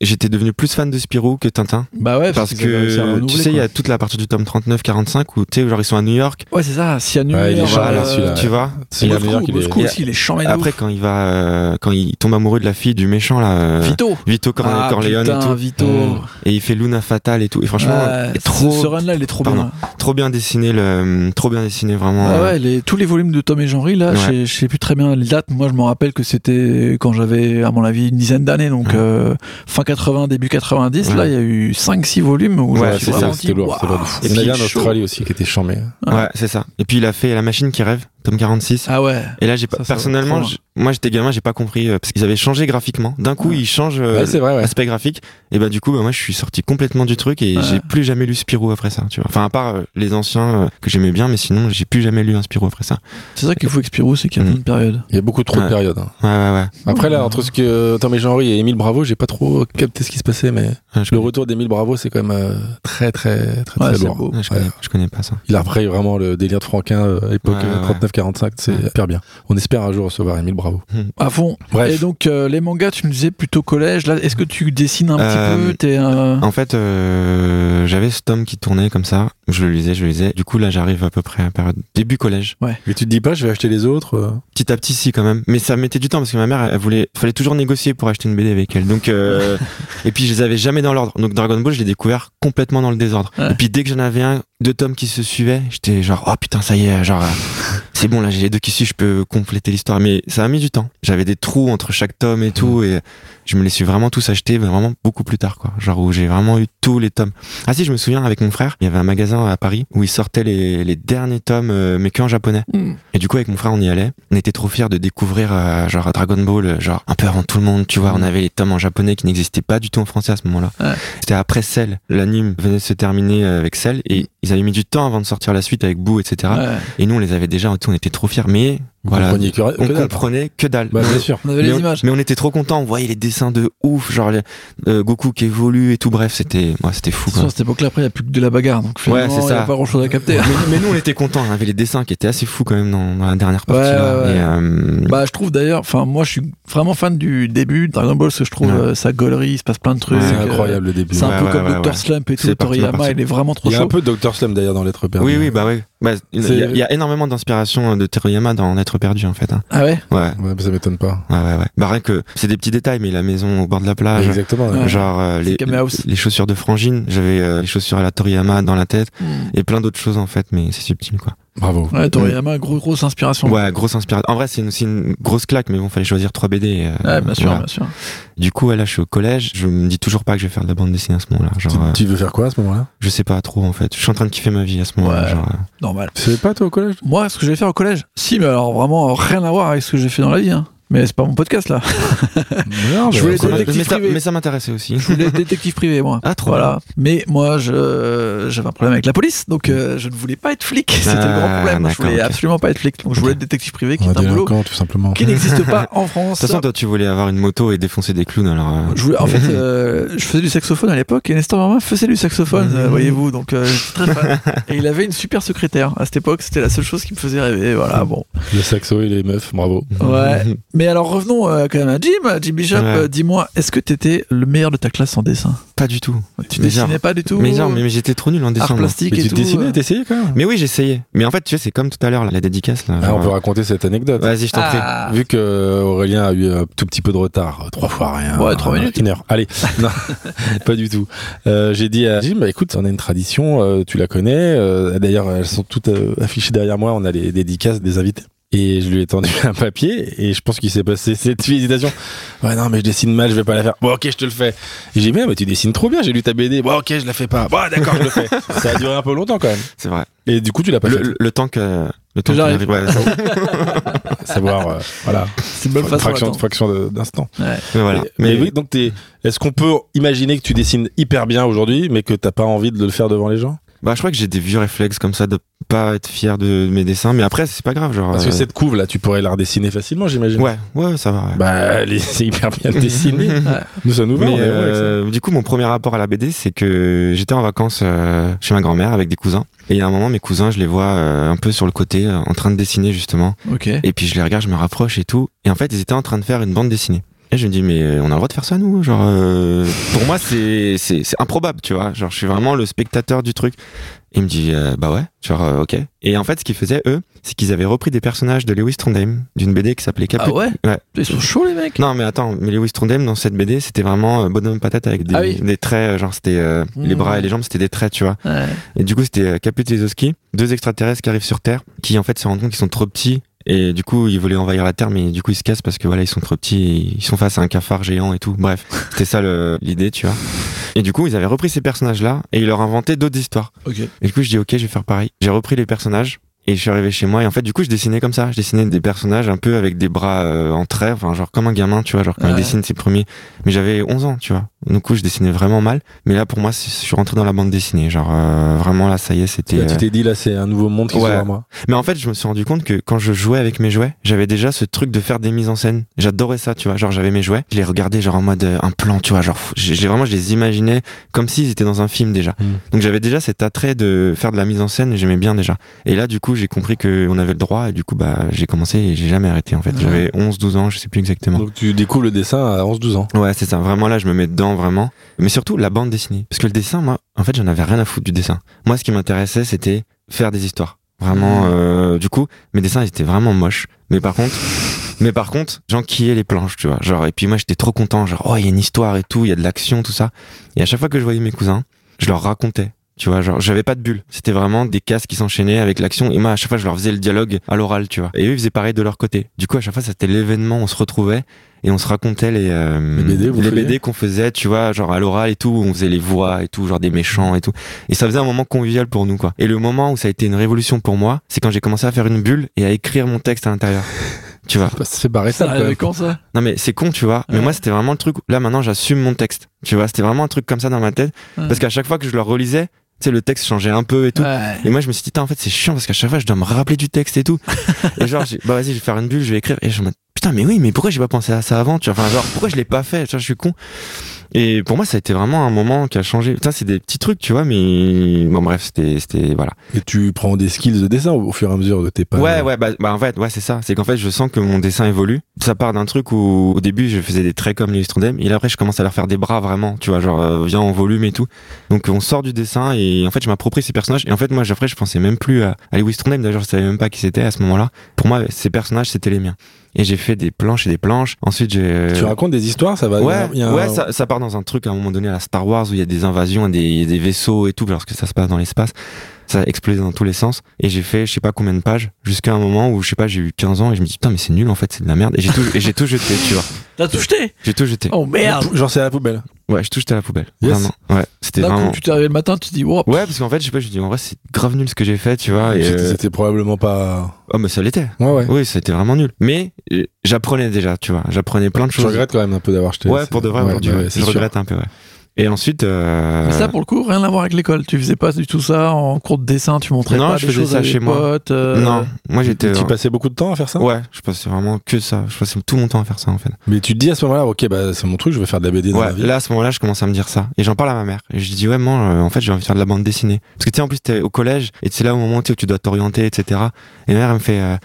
C: j'étais devenu plus fan de Spirou que Tintin.
B: Bah ouais,
C: Parce
B: à
C: que, tu sais, il y a toute la partie du tome 39-45 où, tu sais, genre, ils sont à New York.
B: Ouais, c'est ça, Cyanure,
A: Ouais, il est
B: euh,
A: génial, celui-là.
C: Tu vois?
A: C'est est.
B: Moscou
C: Et-
B: aussi, il est chambé de
C: Après, quand il va, euh, quand il tombe amoureux de la fille du méchant, là. euh,
B: Vito.
C: Vito Corle-
B: Ah,
C: Corleone et tout.
B: Vito.
A: Mm.
C: Et il fait Luna Fatale et tout. Et franchement,
B: Ouais,
C: trop,
B: ce run là il est trop
C: Pardon.
B: bien.
C: trop bien dessiné, le, trop bien dessiné, vraiment.
B: Ah
C: euh,
B: ouais, les, tous les volumes de Tom et Jean-Ry, là,
C: Ouais.
B: je sais- plus très bien les dates. Moi, je me rappelle que c'était quand j'avais, à mon avis, une dizaine d'années, donc
C: Ouais.
B: euh, fin 80, début 90.
C: Ouais.
B: Là, il y a eu 5-6 volumes où
C: Ouais, c'est ça,
A: C'était lourd, c'était
B: waouh,
A: lourd. de fou.
C: Et
A: Il y avait
C: puis
A: en. Australie aussi qui était chambé.
C: Ouais, c'est ça. Et puis il a fait La machine qui rêve, tome 46.
B: Ah ouais.
C: Et là, j'ai pas, personnellement, moi j'étais gamin, j'ai pas compris euh, parce qu'ils avaient changé graphiquement. D'un coup,
B: Ouais.
C: ils changent euh,
A: Ouais,
C: l'aspect graphique. Et bah du coup, bah, moi je suis sorti complètement du truc et
B: Ouais.
C: j'ai plus jamais lu Spirou après ça. Tu vois. Enfin à part euh, les anciens euh, que j'aimais bien, mais sinon j'ai plus jamais lu un Spirou après ça.
B: C'est ça qu'il faut avec Spirou, c'est qu'il y a
C: Mm.
B: plein de périodes.
A: Il y a beaucoup trop de périodes. hein.
C: Ouais ouais ouais.
A: Après, là, entre ce que Tom et Jean-Henri et Émile Bravo, j'ai pas trop capté ce qui se passait, mais
C: je,
A: le
C: connais,
A: retour d'Émile Bravo, c'est quand même euh, très, très, très,
B: Ouais,
A: très lourd.
B: beau.
C: ouais, je, connais,
A: Ouais.
C: je connais pas ça.
A: Il a repris vraiment le délire de Franquin euh, à l'époque
C: Ouais,
A: euh,
C: ouais.
A: 39-45, c'est
C: Ouais.
A: hyper bien. On espère un jour recevoir Émile Bravo.
B: À fond.
A: Bref.
B: Et donc, euh, les mangas, tu me disais plutôt collège. Là, est-ce que tu dessines un
C: Euh,
B: petit peu? T'es un.
C: En fait, euh, j'avais ce tome qui tournait comme ça. Je le lisais, je le lisais. Du coup, là, j'arrive à peu près à la période début collège.
A: Mais tu te dis pas, je vais acheter les autres euh,
C: Petit à petit, si quand même. Mais ça mettait du temps parce que ma mère, elle voulait, fallait toujours négocier pour acheter une BD avec elle. Donc, euh, <laughs> et puis je les avais jamais dans l'ordre. Donc Dragon Ball, je l'ai découvert complètement dans le désordre.
B: Ouais.
C: Et puis dès que j'en avais un, deux tomes qui se suivaient, j'étais genre, oh putain, ça y est, genre, euh, <laughs> c'est bon là, j'ai les deux qui suivent, je peux compléter l'histoire. Mais ça a mis du temps. J'avais des trous entre chaque tome et tout, et je me les suis vraiment tous achetés, mais vraiment beaucoup plus tard, quoi. Genre où j'ai vraiment eu tous les tomes. Ah si, je me souviens avec mon frère, il y avait un magasin à Paris où ils sortaient les, les derniers tomes, euh, mais que en japonais.
B: Hmm.
C: Et du coup, avec mon frère, on y allait. On était trop fiers de découvrir, euh, genre, Dragon Ball, euh, genre, un peu avant tout le monde, tu vois. On avait les tomes en japonais qui n'existaient pas du tout en français à ce moment-là.
B: Ouais.
C: C'était après Cell. L'anime venait de se terminer avec Cell et ils avaient mis du temps avant de sortir la suite avec Boo, etc.
B: Ouais.
C: Et nous, on les avait déjà, on était trop fiers. Mais,
A: Vous
C: voilà.
A: que,
C: On
A: que dalle.
C: comprenait que dalle.
A: Bah, bien sûr.
B: On avait
C: mais,
B: les
C: on,
B: images.
C: mais on était trop contents, on voyait les dessins de ouf, genre les, euh, Goku qui évolue et tout, bref, c'était ouais, c'était fou.
B: C'est
C: Quoi.
B: sûr, à cette époque-là, après, il n'y a plus que de la bagarre. Donc, finalement,
C: c'est
B: il n'y a
C: ça.
B: pas grand-chose à capter.
C: mais, mais nous on était contents, on avait les dessins qui étaient assez fous quand même dans, dans la dernière partie.
B: Ouais,
C: là.
B: ouais, ouais.
C: Et, euh,
B: Bah, je trouve d'ailleurs, enfin, moi, je suis vraiment fan du début de Dragon Ball, parce que je trouve
C: Ouais.
B: euh, sa gaulerie, il se passe plein de trucs.
C: Ouais,
A: C'est
B: euh,
A: incroyable le début.
B: C'est un
C: Ouais,
B: peu
C: ouais,
B: comme
C: ouais,
B: Dr.
C: ouais.
B: Slump et tout. Toriyama, il est vraiment trop
A: Il y a
B: chaud.
A: un peu de Dr. Slum d'ailleurs dans l'être perdu.
C: Oui, oui, bah oui. Bah, il, y a, y énormément d'inspiration de Teruyama dans L'être perdu en fait. hein.
B: Ah ouais?
C: Ouais,
A: Ouais, ça m'étonne pas.
C: ouais, ouais, ouais. Bah rien que c'est des petits détails, mais la maison au bord de la plage.
A: Exactement. ouais.
C: Genre euh, les chaussures de Frangine, j'avais euh, les chaussures à la Toriyama dans la tête
B: Hmm.
C: et plein d'autres choses en fait, mais c'est subtil quoi.
A: Bravo.
B: Ouais, Toriyama, gros, grosse inspiration.
C: Ouais, grosse inspiration. En vrai, c'est une, une grosse claque, mais bon, fallait choisir trois BD. euh,
B: Ouais, bien sûr,
C: voilà.
B: bien sûr.
C: Du coup, ouais, là, je suis au collège. Je me dis toujours pas que je vais faire de la bande dessinée à ce moment-là. Genre,
A: Tu,
C: euh,
A: tu veux faire quoi à ce moment-là?
C: je sais pas trop en fait. Je suis en train de kiffer ma vie à ce moment-là.
B: Ouais.
C: genre, euh,
B: Normal.
A: Tu savais pas toi au collège?
B: Moi, ce que j'allais faire au collège? Si, mais alors vraiment rien à voir avec ce que j'ai fait dans la vie. Hein. Mais c'est pas mon podcast là. <laughs>
A: Non,
B: Je
A: mais
B: voulais être détective
C: mais, ça,
B: privé.
C: mais ça m'intéressait aussi.
B: Je voulais être détective privé, moi.
C: Ah, trop
B: Voilà. Mais moi, je j'avais un problème avec la police, donc euh, je ne voulais pas être flic. <laughs> C'était le grand
C: Ah,
B: problème. Je voulais absolument pas être flic. Donc je voulais être détective privé, qui est un boulot
A: tout simplement.
B: qui n'existe pas <laughs> en
C: De
B: France.
C: toute façon, toi, tu voulais avoir une moto et défoncer des clowns, alors. euh,
B: Je voulais- en fait, euh, je faisais du saxophone à l'époque et Nestor Martin faisait du saxophone, euh, voyez-vous. Donc, euh, très fan. Et il avait une super secrétaire. À cette époque, c'était la seule chose qui me faisait rêver. Voilà, bon.
A: Le saxo et les meufs, bravo.
B: Ouais. Mais alors, revenons euh, quand même à Jim. Jim Bishop,
C: Ouais.
B: euh, dis-moi, est-ce que t'étais le meilleur de ta classe en dessin?
C: Pas du tout.
B: Tu
C: Mais genre-
B: dessinais pas du tout
C: Mais genre, mais, mais j'étais trop nul en dessin.
B: Art plastique
A: Mais
B: et
A: tu
B: tout
A: dessinais,
B: euh.
A: t'essayais quand même
C: Mais oui, j'essayais. Mais en fait, tu sais, c'est comme tout à l'heure, là, la dédicace. Là,
A: Ah,
C: genre,
A: On peut raconter cette anecdote.
C: Vas-y, je t'en prie.
B: Ah.
A: Vu que Aurélien a eu un tout petit peu de retard, trois fois rien.
B: Ouais, trois minutes.
A: Une heure. Allez, <laughs> non, pas du tout. Euh, J'ai dit à Jim, bah écoute, on a une tradition, euh, tu la connais. euh, D'ailleurs, elles sont toutes euh, affichées derrière moi. On a les dédicaces des invités. Et je lui ai tendu <laughs> un papier et je pense qu'il s'est passé <laughs> cette hésitation. Ouais, non, mais je dessine mal, je vais pas la faire. Bon, ok, je te le fais. Et j'ai dit, mais, mais tu dessines trop bien, j'ai lu ta BD. Bon, ok, je la fais pas. Bon, d'accord, je le fais. <laughs> Ça a duré un peu longtemps quand même.
C: C'est vrai.
A: Et du coup, tu l'as pas
C: Le,
A: fait.
C: le- le temps que. Le temps
B: j'arrive.
C: arrive. Ouais, ça-
A: Savoir, euh, voilà.
B: C'est une bonne façon
A: fraction, fraction de- d'instant.
B: Ouais.
C: mais voilà.
A: Mais, oui, donc t'es. Est-ce qu'on peut imaginer que tu dessines hyper bien aujourd'hui, mais que t'as pas envie de le faire devant les gens?
C: Bah, je crois que j'ai des vieux réflexes comme ça de pas être fier de mes dessins. Mais après, c'est pas grave. Genre.
A: Parce que
C: euh,
A: cette couve là, tu pourrais la redessiner facilement, j'imagine.
C: Ouais, ouais, ça va. ouais.
A: Bah, elle est- <laughs> c'est hyper bien <laughs> dessiné. Nous, ça nous va.
C: Euh, du coup, mon premier rapport à la BD, c'est que j'étais en vacances euh, chez ma grand-mère avec des cousins. Et il y a un moment, mes cousins, je les vois euh, un peu sur le côté, euh, en train de dessiner justement.
B: Ok.
C: Et puis je les regarde, je me rapproche et tout. Et en fait, ils étaient en train de faire une bande dessinée. Et je me dis, mais on a le droit de faire ça, nous? Genre, euh, pour moi, c'est c'est c'est improbable, tu vois. Genre, je suis vraiment le spectateur du truc. Et il me dit, euh, bah ouais, genre, euh, ok. Et en fait, ce qu'ils faisaient, eux, c'est qu'ils avaient repris des personnages de Lewis Trondheim, d'une BD qui s'appelait Caput.
B: Ah ouais?
C: Ouais.
B: Ils sont chauds, les mecs.
C: Non, mais attends, mais Lewis Trondheim, dans cette BD, c'était vraiment euh, bonhomme patate avec des,
B: Ah oui.
C: des traits, euh, genre, c'était euh, les
B: Mhm.
C: bras et les jambes, c'était des traits, tu vois.
B: Ouais.
C: Et du coup, c'était Caput et Zoski, deux extraterrestres qui arrivent sur Terre, qui en fait se rendent compte qu'ils sont trop petits. Et du coup, ils voulaient envahir la Terre, mais du coup, ils se cassent parce que voilà, ils sont trop petits, et ils sont face à un cafard géant et tout. Bref, <laughs> c'était ça le- l'idée, tu vois. Et du coup, ils avaient repris ces personnages-là et ils leur inventaient d'autres histoires.
B: Ok.
C: Et du coup, je dis ok, je vais faire pareil. J'ai repris les personnages et je suis arrivé chez moi et en fait, du coup, je dessinais comme ça. Je dessinais des personnages un peu avec des bras euh, en trait, enfin genre comme un gamin, tu vois, genre quand il
B: Ouais.
C: dessine ses premiers. Mais j'avais 11 ans, tu vois. Du coup, je dessinais vraiment mal. Mais là, pour moi, je suis rentré dans la bande dessinée. Genre euh, vraiment là, ça y est, c'était.
A: Là, tu t'es dit, là, c'est un nouveau monde qui
C: Ouais.
A: s'ouvre à moi.
C: Mais en fait, je me suis rendu compte que quand je jouais avec mes jouets, j'avais déjà ce truc de faire des mises en scène. J'adorais ça, tu vois. Genre, j'avais mes jouets, je les regardais genre en mode euh, un plan, tu vois. Genre, j'ai vraiment, je les imaginais comme s'ils étaient dans un film déjà.
A: Mm.
C: Donc j'avais déjà cet attrait de faire de la mise en scène. J'aimais bien déjà. Et là, du coup, j'ai compris qu'on avait le droit. Et du coup, bah, j'ai commencé et j'ai jamais arrêté. En fait, j'avais 11, 12 ans, je sais plus exactement.
A: Donc, tu découvres le dessin à 11-12 ans.
C: Ouais, c'est ça. Vraiment, là, je me mets dedans, vraiment. Mais surtout, la bande dessinée. Parce que le dessin, moi, en fait, j'en avais rien à foutre du dessin. Moi, ce qui m'intéressait, c'était faire des histoires. Vraiment, euh, du coup, mes dessins, ils étaient vraiment moches. Mais par contre, mais par contre, j'enquillais les planches, tu vois. Genre, et puis moi, j'étais trop content. Genre, oh, il y a une histoire et tout, il y a de l'action, tout ça. Et à chaque fois que je voyais mes cousins, je leur racontais. Tu vois, genre, j'avais pas de bulle. C'était vraiment des cases qui s'enchaînaient avec l'action. Et moi, à chaque fois, je leur faisais le dialogue à l'oral, tu vois. Et eux, ils faisaient pareil de leur côté. Du coup, à chaque fois, c'était l'événement, on se retrouvait et on se racontait les, euh,
A: Les BD,
C: qu'on faisait, tu vois, genre à l'oral et tout, où on faisait les voix et tout, genre des méchants et tout. Et ça faisait un moment convivial pour nous, quoi. Et le moment où ça a été une révolution pour moi, c'est quand j'ai commencé à faire une bulle et à écrire mon texte à l'intérieur. Tu vois.
A: Bah, Ça fait barrer ça,
B: Ça
A: quand
B: ça?
C: Non mais c'est con, tu vois. Mais moi c'était vraiment le truc. où- Là maintenant j'assume mon texte. Tu vois, c'était vraiment un truc comme ça dans ma tête.
B: Ouais.
C: Parce qu'à chaque fois que je le relisais, sais, le texte changeait un peu et tout.
B: Ouais.
C: Et moi je me suis dit, en fait c'est chiant parce qu'à chaque fois je dois me rappeler du texte et tout. <laughs> et genre, j'ai- bah vas-y, je vais faire une bulle, je vais écrire. Et je me dis, putain, mais oui, mais pourquoi j'ai pas pensé à ça avant Tu vois, enfin genre pourquoi je l'ai pas fait? Tu vois, je suis con. Et pour moi ça a été vraiment un moment qui a changé. Ça c'est des petits trucs, tu vois, mais bon bref, c'était, c'était voilà.
A: Et tu prends des skills de dessin au, fur et à mesure de tes pas.
C: Ouais, ouais, bah, bah en fait, ouais, c'est ça. C'est qu'en fait, je sens que mon dessin évolue. Ça part d'un truc où, au début, je faisais des traits comme Lewis Trondheim, et là, après, je commence à leur faire des bras vraiment, tu vois, genre, euh, viens en volume et tout. Donc, on sort du dessin, et en fait, je m'approprie ces personnages. Et en fait, moi, après, je pensais même plus à, à Lewis Trondheim, d'ailleurs, je savais même pas qui c'était à ce moment-là. Pour moi, ces personnages, c'était les miens. Et j'ai fait des planches et des planches. Ensuite, j'ai.
A: Tu racontes des histoires, ça va.
C: Ouais,
A: il y a un-
C: ouais, ça, ça part dans un truc à un moment donné à la Star Wars où il y a des invasions, des, des vaisseaux et tout, parce que ça se passe dans l'espace. Ça a explosé dans tous les sens. Et j'ai fait je sais pas combien de pages, jusqu'à un moment où je sais pas, j'ai eu 15 ans et je me dis putain, mais c'est nul en fait, c'est de la merde. Et j'ai tout, et j'ai tout jeté, tu vois.
B: T'as tout jeté?
C: J'ai tout jeté.
B: Oh merde
A: Genre, c'est à la poubelle.
C: Ouais, j'ai tout jeté à la poubelle.
A: Yes.
C: Vraiment. Ouais, c'était
B: Là,
C: vraiment.
B: quand tu t'es réveillé le matin, tu te dis, wow,
C: Ouais, parce qu'en fait, je sais pas, je me dis en vrai, c'est grave nul ce que j'ai fait, tu vois. Et,
A: C'était
C: euh,
A: c'était probablement pas.
C: Oh, mais ça l'était.
A: Ouais, ouais.
C: Oui, c'était vraiment nul. Mais euh, j'apprenais déjà, tu vois. J'apprenais plein de
A: Je
C: choses.
A: regrette quand même un peu d'avoir jeté.
C: Ouais, pour de vrai,
A: ouais,
C: aujourd'hui,
A: bah
C: ouais.
A: ouais, c'est
C: je
A: sûr.
C: regrette un peu, ouais. Et ensuite. euh,
B: Mais ça, pour le coup, rien à voir avec l'école. Tu faisais pas du tout ça en cours de dessin, tu montrais
C: Non,
B: pas
C: je
B: des
C: faisais
B: choses
C: ça
B: à
C: chez moi.
B: potes, euh,
C: Non, moi j'étais.
A: Tu passais beaucoup de temps à faire ça?
C: Ouais, je passais vraiment que ça. Je passais tout mon temps à faire ça en fait.
A: Mais tu te dis à ce moment-là, ok, bah c'est mon truc, je vais faire de la BD dans
C: Ouais,
A: la vie.
C: là à ce moment-là, je commence à me dire ça. Et j'en parle à ma mère. Et je dis, ouais, moi, euh, en fait, j'ai envie de faire de la bande dessinée. Parce que tu sais, en plus, t'es au collège, et c'est là au moment où tu dois t'orienter, etc. Et ma mère, elle me fait, euh,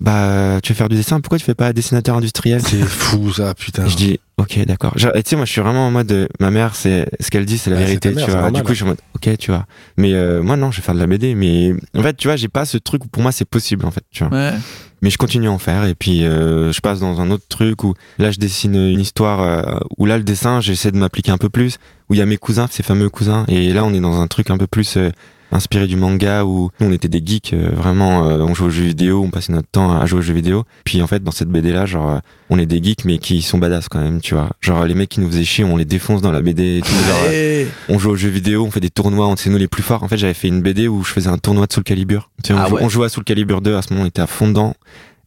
C: bah, tu veux faire du dessin, pourquoi tu fais pas dessinateur industriel?
A: C'est fou ça, putain.
C: Je dis, ok, d'accord. Tu sais, moi, je suis vraiment en mode, euh, ma mère, c'est ce qu'elle dit, c'est la vérité,
A: mère,
C: tu vois.
A: normal.
C: Du coup, je suis en mode, ok, tu vois. Mais euh, moi, non, je vais faire de la BD. Mais en fait, tu vois, j'ai pas ce truc où pour moi, c'est possible, en fait, tu vois.
B: Ouais.
C: Mais je continue à en faire et puis euh, je passe dans un autre truc où là je dessine une histoire euh, où là le dessin j'essaie de m'appliquer un peu plus où il y a mes cousins, ces fameux cousins et là on est dans un truc un peu plus euh, inspiré du manga où nous on était des geeks euh, vraiment euh, on jouait aux jeux vidéo, on passait notre temps à jouer aux jeux vidéo. Puis en fait dans cette BD là genre euh, on est des geeks mais qui sont badass quand même, tu vois. Genre les mecs qui nous faisaient chier, on les défonce dans la BD et tout. Genre, on joue aux jeux vidéo, on fait des tournois, on c'est nous les plus forts. En fait, j'avais fait une BD où je faisais un tournoi de Soul Calibur. Tu sais, on,
B: Ah
C: jou-
B: ouais.
C: on jouait à Soul Calibur 2 à ce moment, on était à fond dedans.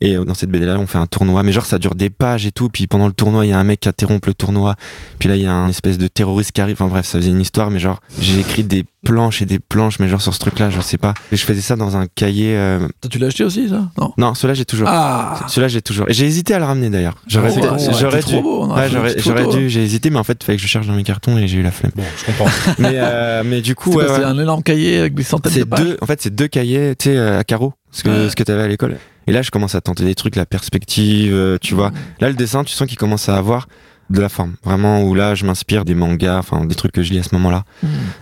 C: Et euh, dans cette BD là, on fait un tournoi, mais genre ça dure des pages et tout. Puis pendant le tournoi, il y a un mec qui interrompt le tournoi. Puis là, il y a un espèce de terroriste qui arrive. Enfin bref, ça faisait une histoire, mais genre j'ai écrit des planches et des planches, mais genre sur ce truc-là, je sais pas. Et je faisais ça dans un cahier. euh,
B: Toi, tu l'as acheté aussi, ça? Non.
C: Non, celui-là j'ai toujours.
B: Ah
C: Celui-là j'ai toujours. Et j'ai hésité à le ramener d'ailleurs. J'aurais,
A: con, ouais,
C: dû. Ouais, j'aurais, dû. J'ai hésité, mais en fait, il fallait que je cherche dans mes cartons et j'ai eu la flemme.
A: Bon, je comprends. <laughs>
C: mais euh, mais du coup,
B: C'est
C: ouais,
B: un énorme cahier avec des centaines de
C: C'est
B: pages.
C: deux, en fait, c'est deux cahiers, tu sais, euh, à carreaux. Ce que ce que t'avais à l'école. Et là, je commence à tenter des trucs, la perspective, euh, tu vois. Là, le dessin, tu sens qu'il commence à avoir de la forme. Vraiment, où là, je m'inspire des mangas, enfin, des trucs que je lis à ce moment-là.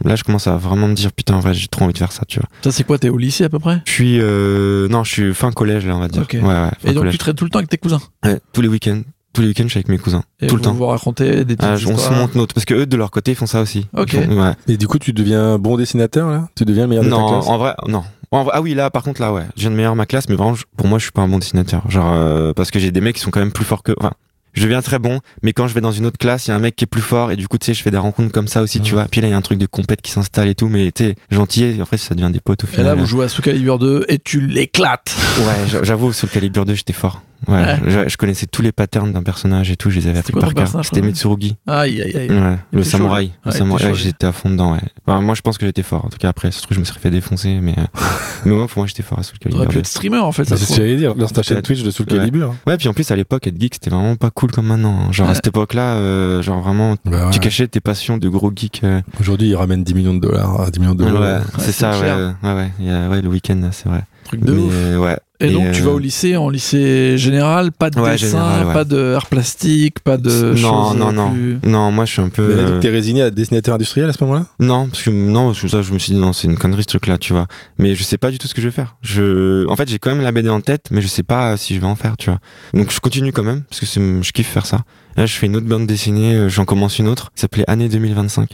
C: Là, je commence à vraiment me dire, putain, en vrai, j'ai trop envie de faire ça, tu vois.
B: Ça, c'est quoi T'es au lycée à peu près?
C: Je suis, euh, non, je suis fin collège, là, on va dire. Ouais, ouais, fin
B: Et donc,
C: collège.
B: tu traînes tout le temps avec tes cousins?
C: Ouais, tous les week-ends. Tous les week-ends, je suis avec mes cousins.
B: Et
C: tout le temps.
B: vous racontez des petites
C: Ah, on se monte notre, parce que eux, de leur côté, ils font ça aussi.
B: Ok.
C: Ils font- ouais.
A: Et du coup, tu deviens bon dessinateur, là? Tu deviens le meilleur de ta
C: Non,
A: classe?
C: en vrai, non. En vrai- ah oui, là, par contre, là, ouais. Je viens de meilleur ma classe, mais vraiment, je- pour moi, je suis pas un bon dessinateur. Genre, euh, parce que j'ai des mecs qui sont quand même plus forts que. Enfin, je deviens très bon, mais quand je vais dans une autre classe, il y a un mec qui est plus fort, et du coup, tu sais, je fais des rencontres comme ça aussi, tu vois. Puis là, il y a un truc de compète qui s'installe et tout, mais tu sais, gentil, et en fait, ça devient des potes au
B: Et
C: final.
B: là, vous jouez à Soul Calibur 2 et tu l'éclates.
C: Ouais, j'a- j'avoue, sur le calibre 2, j'étais fort. Ouais,
B: Ouais.
C: Je, je connaissais tous les patterns d'un personnage et tout, je les avais
B: C'était
C: appris par cœur. C'était Mitsurugi.
B: Aïe, aïe, aïe.
C: Ouais, le samouraï. le samouraï, j'étais à fond dedans, ouais. Enfin, moi, je pense que j'étais fort. En tout cas, après, ce truc, je me serais fait défoncer, mais, euh, mais moi, pour moi, j'étais fort à Soul
B: T'aurais
C: Calibur
B: pu
C: 2.
B: être streamer en fait. Ça
A: C'est ce que j'allais dire. Lance ta chaîne. Twitch de Soul. Calibur.
C: Ouais, puis en plus, à l'époque, être geek, c'était vraiment pas cool comme maintenant. hein. Genre,
B: Ouais.
C: à cette époque-là, euh, genre vraiment,
A: Bah ouais.
C: tu cachais tes passions de gros geek. euh,
A: Aujourd'hui, ils ramènent 10 millions de dollars. 10 millions de
C: ouais,
A: dollars.
C: c'est
B: c'est
C: ça, ouais, ouais, ouais, il y a- ouais, le week-end, c'est vrai.
B: Truc de
C: Mais,
B: ouf.
C: ouais.
B: Et, donc, tu
C: euh,
B: vas au lycée, en lycée général, pas de
C: Ouais,
B: dessin,
C: général, ouais.
B: pas de art plastique, pas de
C: Non,
B: choses
C: non, non.
B: plus-
C: Non, moi, je suis un peu.
A: Mais
C: euh,
A: t'es résigné à dessinateur industriel à ce moment-là?
C: Non, parce que non, parce que ça, je me suis dit non, c'est une connerie ce truc-là, tu vois. Mais je sais pas du tout ce que je vais faire. Je, en fait, j'ai quand même la BD en tête, mais je sais pas si je vais en faire, tu vois. Donc je continue quand même parce que c'est- je kiffe faire ça. Là, je fais une autre bande dessinée, euh, j'en commence une autre, ça s'appelait Année 2025.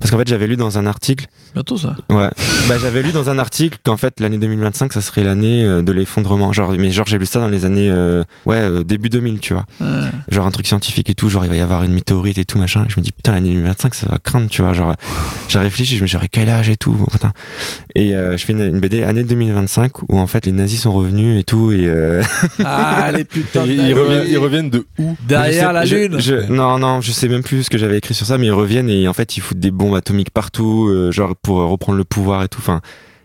C: Parce qu'en fait, j'avais lu dans un article,
B: Bientôt ça.
C: ouais, bah j'avais lu dans un article qu'en fait l'année 2025, ça serait l'année euh, de l'effondrement. Genre, mais genre j'ai lu ça dans les années, euh, ouais, euh, début 2000, tu vois
B: Ouais.
C: genre un truc scientifique et tout, genre il va y avoir une météorite et tout machin. Et je me dis putain l'année 2025 ça va craindre, tu vois. Genre j'ai réfléchi, je me suis dit quel âge et tout, putain. Et euh, je fais une, une BD année 2025 où en fait les nazis sont revenus et tout et <laughs>
B: Ah, les putains de
A: ils, reviennent, ils reviennent de où?
B: Derrière la lune.
C: je- je- non non, je sais même plus ce que j'avais écrit sur ça, mais ils reviennent et en fait ils foutent des bombes atomiques partout, euh, genre pour euh, reprendre le pouvoir et tout. Enfin.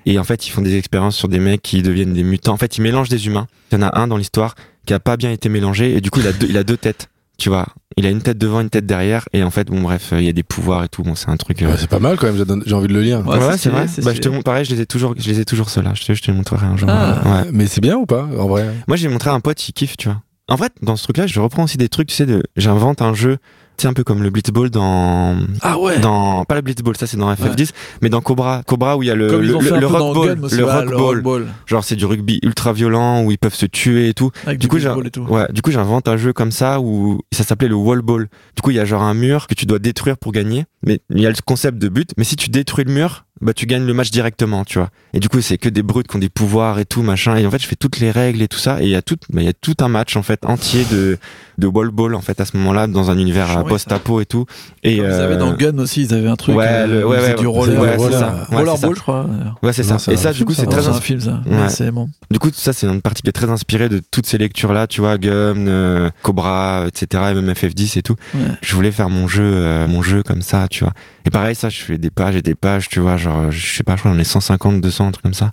C: Et en fait, ils font des expériences sur des mecs qui deviennent des mutants. En fait, ils mélangent des humains. Il y en a un dans l'histoire qui a pas bien été mélangé et du coup, il a deux, il a deux têtes. Tu vois, il a une tête devant, une tête derrière, et en fait, bon, bref, euh, il y a des pouvoirs et tout. Bon, c'est un truc. euh,
A: Ouais, C'est pas mal quand même, j'ai envie de le lire.
B: Ouais,
C: Ouais,
B: c'est
C: vrai. Bah, je te montre, pareil, je les ai toujours, je les ai toujours ceux-là. Je te, je te les montrerai un jour.
B: Ah.
C: Ouais.
A: Mais c'est bien ou pas, en vrai?
C: Moi, j'ai montré à un pote, il kiffe, tu vois. En fait, dans ce truc-là, je reprends aussi des trucs, tu sais, de, j'invente un jeu, sais, un peu comme le Blitzball dans,
B: Ah ouais.
C: dans, pas le Blitzball, ça c'est dans FF10, mais dans Cobra. Cobra où il y a le, le, le, le rock ball,
B: aussi,
C: le rock ball. Genre, c'est du rugby ultra violent où ils peuvent se tuer et tout.
B: Avec
C: Du coup,
B: et tout.
C: ouais, du coup, j'invente un jeu comme ça où ça s'appelait le wall ball. Du coup, il y a genre un mur que tu dois détruire pour gagner. Mais il y a le concept de but. Mais si tu détruis le mur, bah, tu gagnes le match directement, tu vois. Et du coup, c'est que des brutes qui ont des pouvoirs et tout, machin. Et en fait, je fais toutes les règles et tout ça. Et il y a tout, bah, il y a tout un match, en fait, entier de, de wall ball, en fait, à ce moment-là, dans un univers Euh, post-apo et tout. Et,
B: Ils avaient
C: euh,
B: dans Gun aussi, ils avaient un truc.
C: ouais,
B: euh,
C: le- ouais, ouais,
B: du roller.
C: ouais, c'est
B: roller-
C: ça. Ouais, c'est
B: Rollerball,
C: ça.
B: je crois.
C: Ouais, c'est ça.
A: c'est
C: Et ça, du coup,
A: ça,
C: c'est
A: non
B: C'est
C: très,
B: un film ça.
C: Ouais.
B: Ouais, C'est bon.
C: Du coup, ça, c'est une partie qui est très inspirée de toutes ces lectures-là, tu vois, euh, Cobra, etc., et même FF10 et tout.
B: Ouais.
C: Je voulais faire mon jeu, euh, mon jeu comme ça, tu vois. Et pareil, ça, je fais des pages et des pages, tu vois, genre, je sais pas, je crois j'en ai 150, 200, un truc comme ça.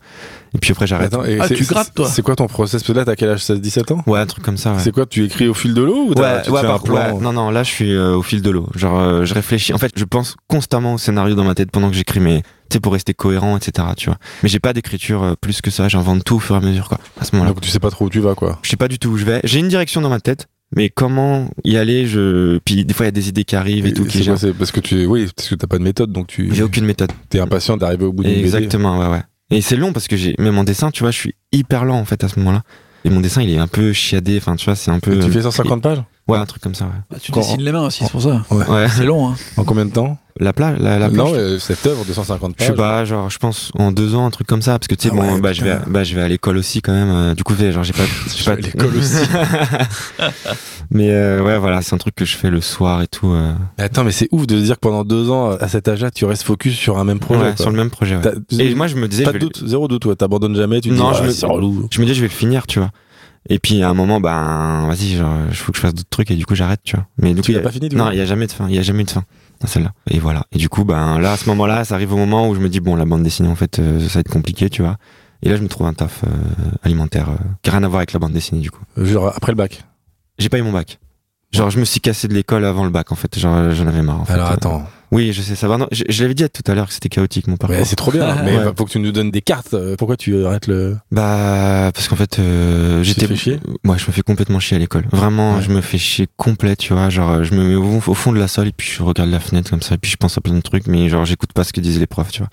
C: Et puis après, j'arrête.
A: Attends, et
B: Ah, tu grattes, toi
A: C'est quoi ton process? Parce que là, t'as quel âge? 16-17 ans?
C: Ouais, un truc comme ça, ouais.
A: C'est quoi Tu écris au fil de l'eau ou t'as-
C: Ouais,
A: tu
C: ouais,
A: fais
C: par-
A: un plan
C: ouais. non, non, là, je suis euh, au fil de l'eau. Genre, euh, je réfléchis. En fait, je pense constamment au scénario dans ma tête pendant que j'écris, mais tu sais, pour rester cohérent, etc., tu vois. Mais j'ai pas d'écriture euh, plus que ça. J'invente tout au fur et à mesure, quoi. À ce moment-là.
A: Donc tu sais pas trop où tu vas, quoi.
C: Je sais pas du tout où je vais. J'ai une direction dans ma tête, mais comment y aller, je. Puis des fois, il y a des idées qui arrivent et, tout.
A: c'est
C: Qui
A: quoi, c'est parce que tu, oui, parce que t'as pas de méthode, donc tu,
C: J'ai aucune méthode.
A: t'es impatient d'arriver au bout d'une BD.
C: Exactement, ouais, ouais. Et c'est long parce que j'ai, même en dessin, tu vois, je suis hyper lent en fait à ce moment-là. Et mon dessin, il est un peu chiadé. Enfin, tu vois, c'est un peu.
A: Et tu fais 150 pages?
C: Ouais, un truc comme ça. Ouais.
B: Bah, tu
A: Quand-
B: dessines les mains aussi, c'est pour ça.
C: Ouais.
B: C'est long, hein.
A: en combien de temps?
C: La plage, la, la
A: Non, euh, cette œuvre de 150
C: Je
A: pages.
C: sais pas, genre, je pense en deux ans, un truc comme ça, parce que tu sais,
A: Ah
C: bon,
A: ouais,
C: bah, je vais,
A: putain.
C: bah, je vais à l'école aussi quand même. euh, du coup, genre, j'ai pas, <laughs> j'ai
A: Je
C: pas
A: vais à l'école aussi. <laughs>
C: mais euh, ouais, voilà, c'est un truc que je fais le soir et tout.
A: Mais Attends, mais c'est ouf de se dire que pendant deux ans, à cet âge-là, tu restes focus sur un même projet.
C: ouais, sur le même projet. Ouais. Et moi, je me disais,
A: pas
C: je
A: de doute, zéro doute, toi. T'abandonnes jamais, tu
C: Non,
A: dis,
C: je
A: ah,
C: me-
A: c'est relou.
C: je me dis, je vais le finir, tu vois. Et puis à un moment, ben, vas-y, genre, il faut que je fasse d'autres trucs et du coup, j'arrête, tu vois. Mais du coup, il a-
A: pas fini, du
C: Non, il y a jamais de fin. Il y a jamais eu de fin dans celle-là. Et voilà. Et du coup, ben là, à ce moment-là, ça arrive au moment où je me dis bon, la bande dessinée, en fait, euh, ça va être compliqué, tu vois. Et là, je me trouve un taf euh, alimentaire euh, qui a rien à voir avec la bande dessinée, du coup.
A: Genre après le bac?
C: J'ai pas eu mon bac. Genre, je me suis cassé de l'école avant le bac, en fait. Genre, j'en avais marre. En fait.
A: Alors attends,
C: Oui, je sais ça va. Non, je, je l'avais dit tout à l'heure que c'était chaotique mon parcours.
A: Ouais, c'est trop bien. <laughs> mais
C: Ouais.
A: bah, faut que tu nous donnes des cartes. Euh, Pourquoi tu arrêtes le.
C: Bah parce qu'en fait euh, j'étais moi je me fais complètement chier à l'école. Vraiment,
A: Ouais.
C: je me fais chier complet, tu vois, genre euh, je me mets au, au fond de la salle et puis je regarde la fenêtre comme ça et puis je pense à plein de trucs mais genre j'écoute pas ce que disent les profs, tu vois.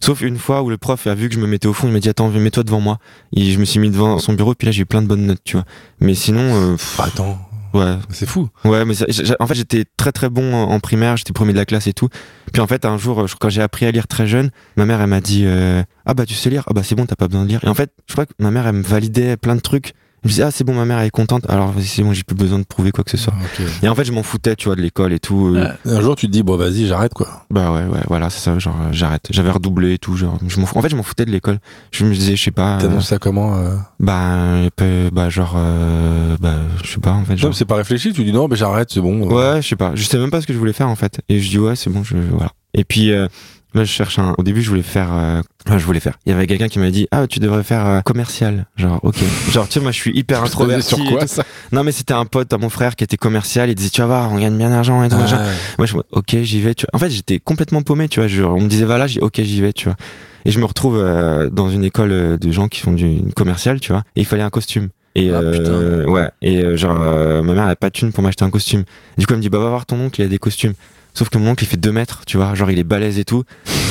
C: Sauf une fois où le prof a vu que je me mettais au fond, il m'a dit attends, mets-toi devant moi. Et je me suis mis devant son bureau puis là j'ai eu plein de bonnes notes, tu vois. Mais sinon euh, pff,
A: Bah, attends,
C: ouais,
A: c'est fou.
C: Ouais, mais ça- en fait, j'étais très très bon en primaire, j'étais premier de la classe et tout. Puis en fait, un jour, quand j'ai appris à lire très jeune, ma mère, elle m'a dit euh, Ah bah tu sais lire, ah bah c'est bon, t'as pas besoin de lire. Et en fait, je crois que ma mère, elle me validait plein de trucs. Je me disais Ah c'est bon, ma mère, elle est contente, alors vas-y, c'est bon, j'ai plus besoin de prouver quoi que ce soit.
A: Ok.
C: Et en fait, je m'en foutais, tu vois, de l'école et tout. euh,
B: Ouais.
A: Un jour, tu te dis, bon, vas-y, j'arrête, quoi.
C: Bah ouais, ouais, voilà, c'est ça, genre euh, j'arrête. J'avais redoublé et tout, genre, je en fait, je m'en foutais de l'école. Je me disais, je sais pas. euh,
A: T'annonces ça comment euh?
C: Bah, peu- bah, genre, euh, bah, je sais pas, en fait.
A: Non,
C: Genre,
A: c'est pas réfléchi. Tu dis, non, mais j'arrête, c'est bon.
C: Ouais, je sais pas. Je sais même pas ce que je voulais faire en fait. Et je dis ouais, c'est bon, je voilà. Et puis euh, là, je cherche un. Au début, je voulais faire. euh, enfin, je voulais faire. Il y avait quelqu'un qui m'a dit ah, tu devrais faire euh, commercial. Genre ok. <laughs> Genre tu sais, moi, je suis hyper introverti.
A: sur quoi, ça
C: Non, mais c'était un pote à mon frère qui était commercial. Il disait tu vas voir, on gagne bien d'argent et tout. machin.
A: Ouais.
C: Moi, je ok, j'y vais. Tu vois. En fait, j'étais complètement paumé. Tu vois. Je- on me disait voilà, j'ai ok, j'y vais. Tu vois. Et je me retrouve euh, dans une école euh, de gens qui font du commercial. Tu vois. Et il fallait un costume. Et
B: Ah,
C: euh, ouais. Et euh, genre, euh, ma mère avait pas de thune pour m'acheter un costume. Du coup, elle me dit bah va voir ton oncle, il a des costumes. Sauf que mon oncle il fait 2 mètres, tu vois, genre il est balèze et tout.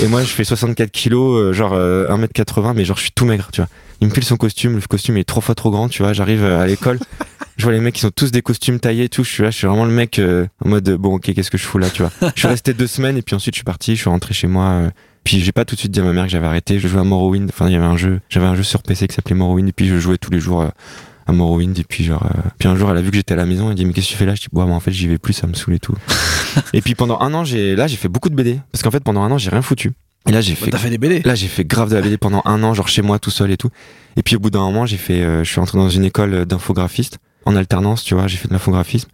C: Et moi je fais 64 kilos, euh, genre euh, 1m80, mais genre je suis tout maigre, tu vois. Il me file son costume, le costume est trois fois trop grand, tu vois. J'arrive euh, à l'école, je vois les mecs qui sont tous des costumes taillés et tout. Je suis là, je suis vraiment le mec euh, en mode euh, bon ok qu'est-ce que je fous là, tu vois. Je suis resté deux semaines et puis ensuite je suis parti, je suis rentré chez moi. euh, puis j'ai pas tout de suite dit à ma mère que j'avais arrêté. Je jouais à Morrowind, enfin il y avait un jeu, j'avais un jeu sur PC qui s'appelait Morrowind et puis je jouais tous les jours. euh, à Morrowind et puis genre euh, puis un jour elle a vu que j'étais à la maison elle dit mais qu'est-ce que tu fais là? Je dis bon en fait j'y vais plus ça me saoule et tout <laughs> et puis pendant un an j'ai là j'ai fait beaucoup de BD parce qu'en fait pendant un an j'ai rien foutu et là j'ai fait
B: T'as fait des BD.
C: Là, j'ai fait grave de la BD pendant un an, genre chez moi tout seul et tout. Et puis au bout d'un moment, j'ai fait, euh, je suis entré dans une école d'infographiste en alternance, tu vois. J'ai fait de l'infographisme.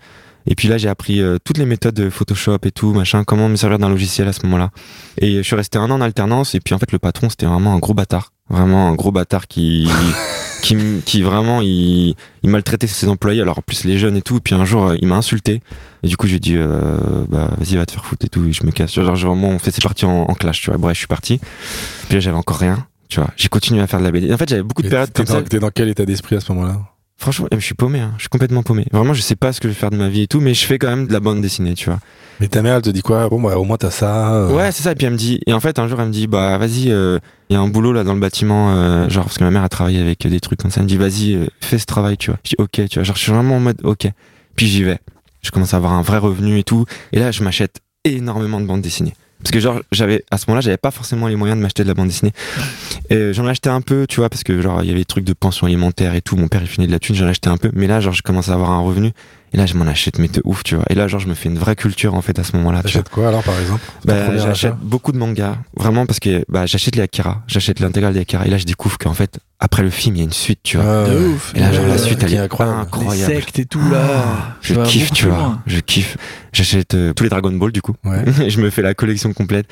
C: Et puis là, j'ai appris euh, toutes les méthodes de Photoshop et tout, machin, comment me servir d'un logiciel à ce moment-là. Et je suis resté un an en alternance. Et puis en fait, le patron, c'était vraiment un gros bâtard, vraiment un gros bâtard qui, <laughs> qui, qui vraiment, il, il maltraitait ses employés. Alors en plus les jeunes et tout. Et puis un jour, euh, il m'a insulté. Et du coup, j'ai dit, euh, bah vas-y, va te faire foutre et tout. Et je me casse. Genre j'ai vraiment, on fait, c'est parti en, en clash, tu vois. Bref, je suis parti. Puis là, j'avais encore rien. Tu vois, j'ai continué à faire de la BD. En fait, j'avais beaucoup de périodes ça.
A: t'es dans quel état d'esprit à ce moment-là?
C: Franchement, je suis paumé. Hein. Je suis complètement paumé. Vraiment, je sais pas ce que je vais faire de ma vie et tout, mais je fais quand même de la bande dessinée, tu vois.
A: Mais ta mère, elle te dit quoi? Bon, bah, au moins, t'as ça. euh,
C: Ouais, c'est ça. Et puis elle me dit. Et en fait, un jour, elle me dit, bah vas-y, il y a un boulot là dans le bâtiment, euh, genre parce que ma mère a travaillé avec des trucs comme ça. Elle me dit, vas-y, euh, fais ce travail, tu vois. Je dis, ok, tu vois. Genre, je suis vraiment en mode, ok. Puis j'y vais. Je commence à avoir un vrai revenu et tout. Et là, je m'achète énormément de bandes dessinées. Parce que genre, j'avais à ce moment-là, j'avais pas forcément les moyens de m'acheter de la bande dessinée. Et j'en ai acheté un peu, tu vois, parce que genre, il y avait des trucs de pension alimentaire et tout. Mon père, il finit de la thune, j'en ai acheté un peu. Mais là, genre, je commence à avoir un revenu. Et là, je m'en achète, mais de ouf, tu vois. Et là, genre, je me fais une vraie culture, en fait, à ce moment-là, tu vois.
A: T'achètes quoi alors, par exemple
C: Bah, j'achète beaucoup de mangas, vraiment parce que bah, j'achète les Akira, j'achète l'intégrale des Akira, et là je découvre qu'en fait, après le film, il y a une suite, tu vois.
A: Ouais,
B: De ouf.
C: Et là, genre, la suite, elle
A: est incroyable.
C: incroyable.
B: Les sectes et tout là.
C: Je
B: Ça va
C: kiffe, tu vois.
B: loin.
C: Je kiffe. J'achète euh, tous les Dragon Ball, du coup.
A: Ouais. <laughs>
C: je me fais la collection complète.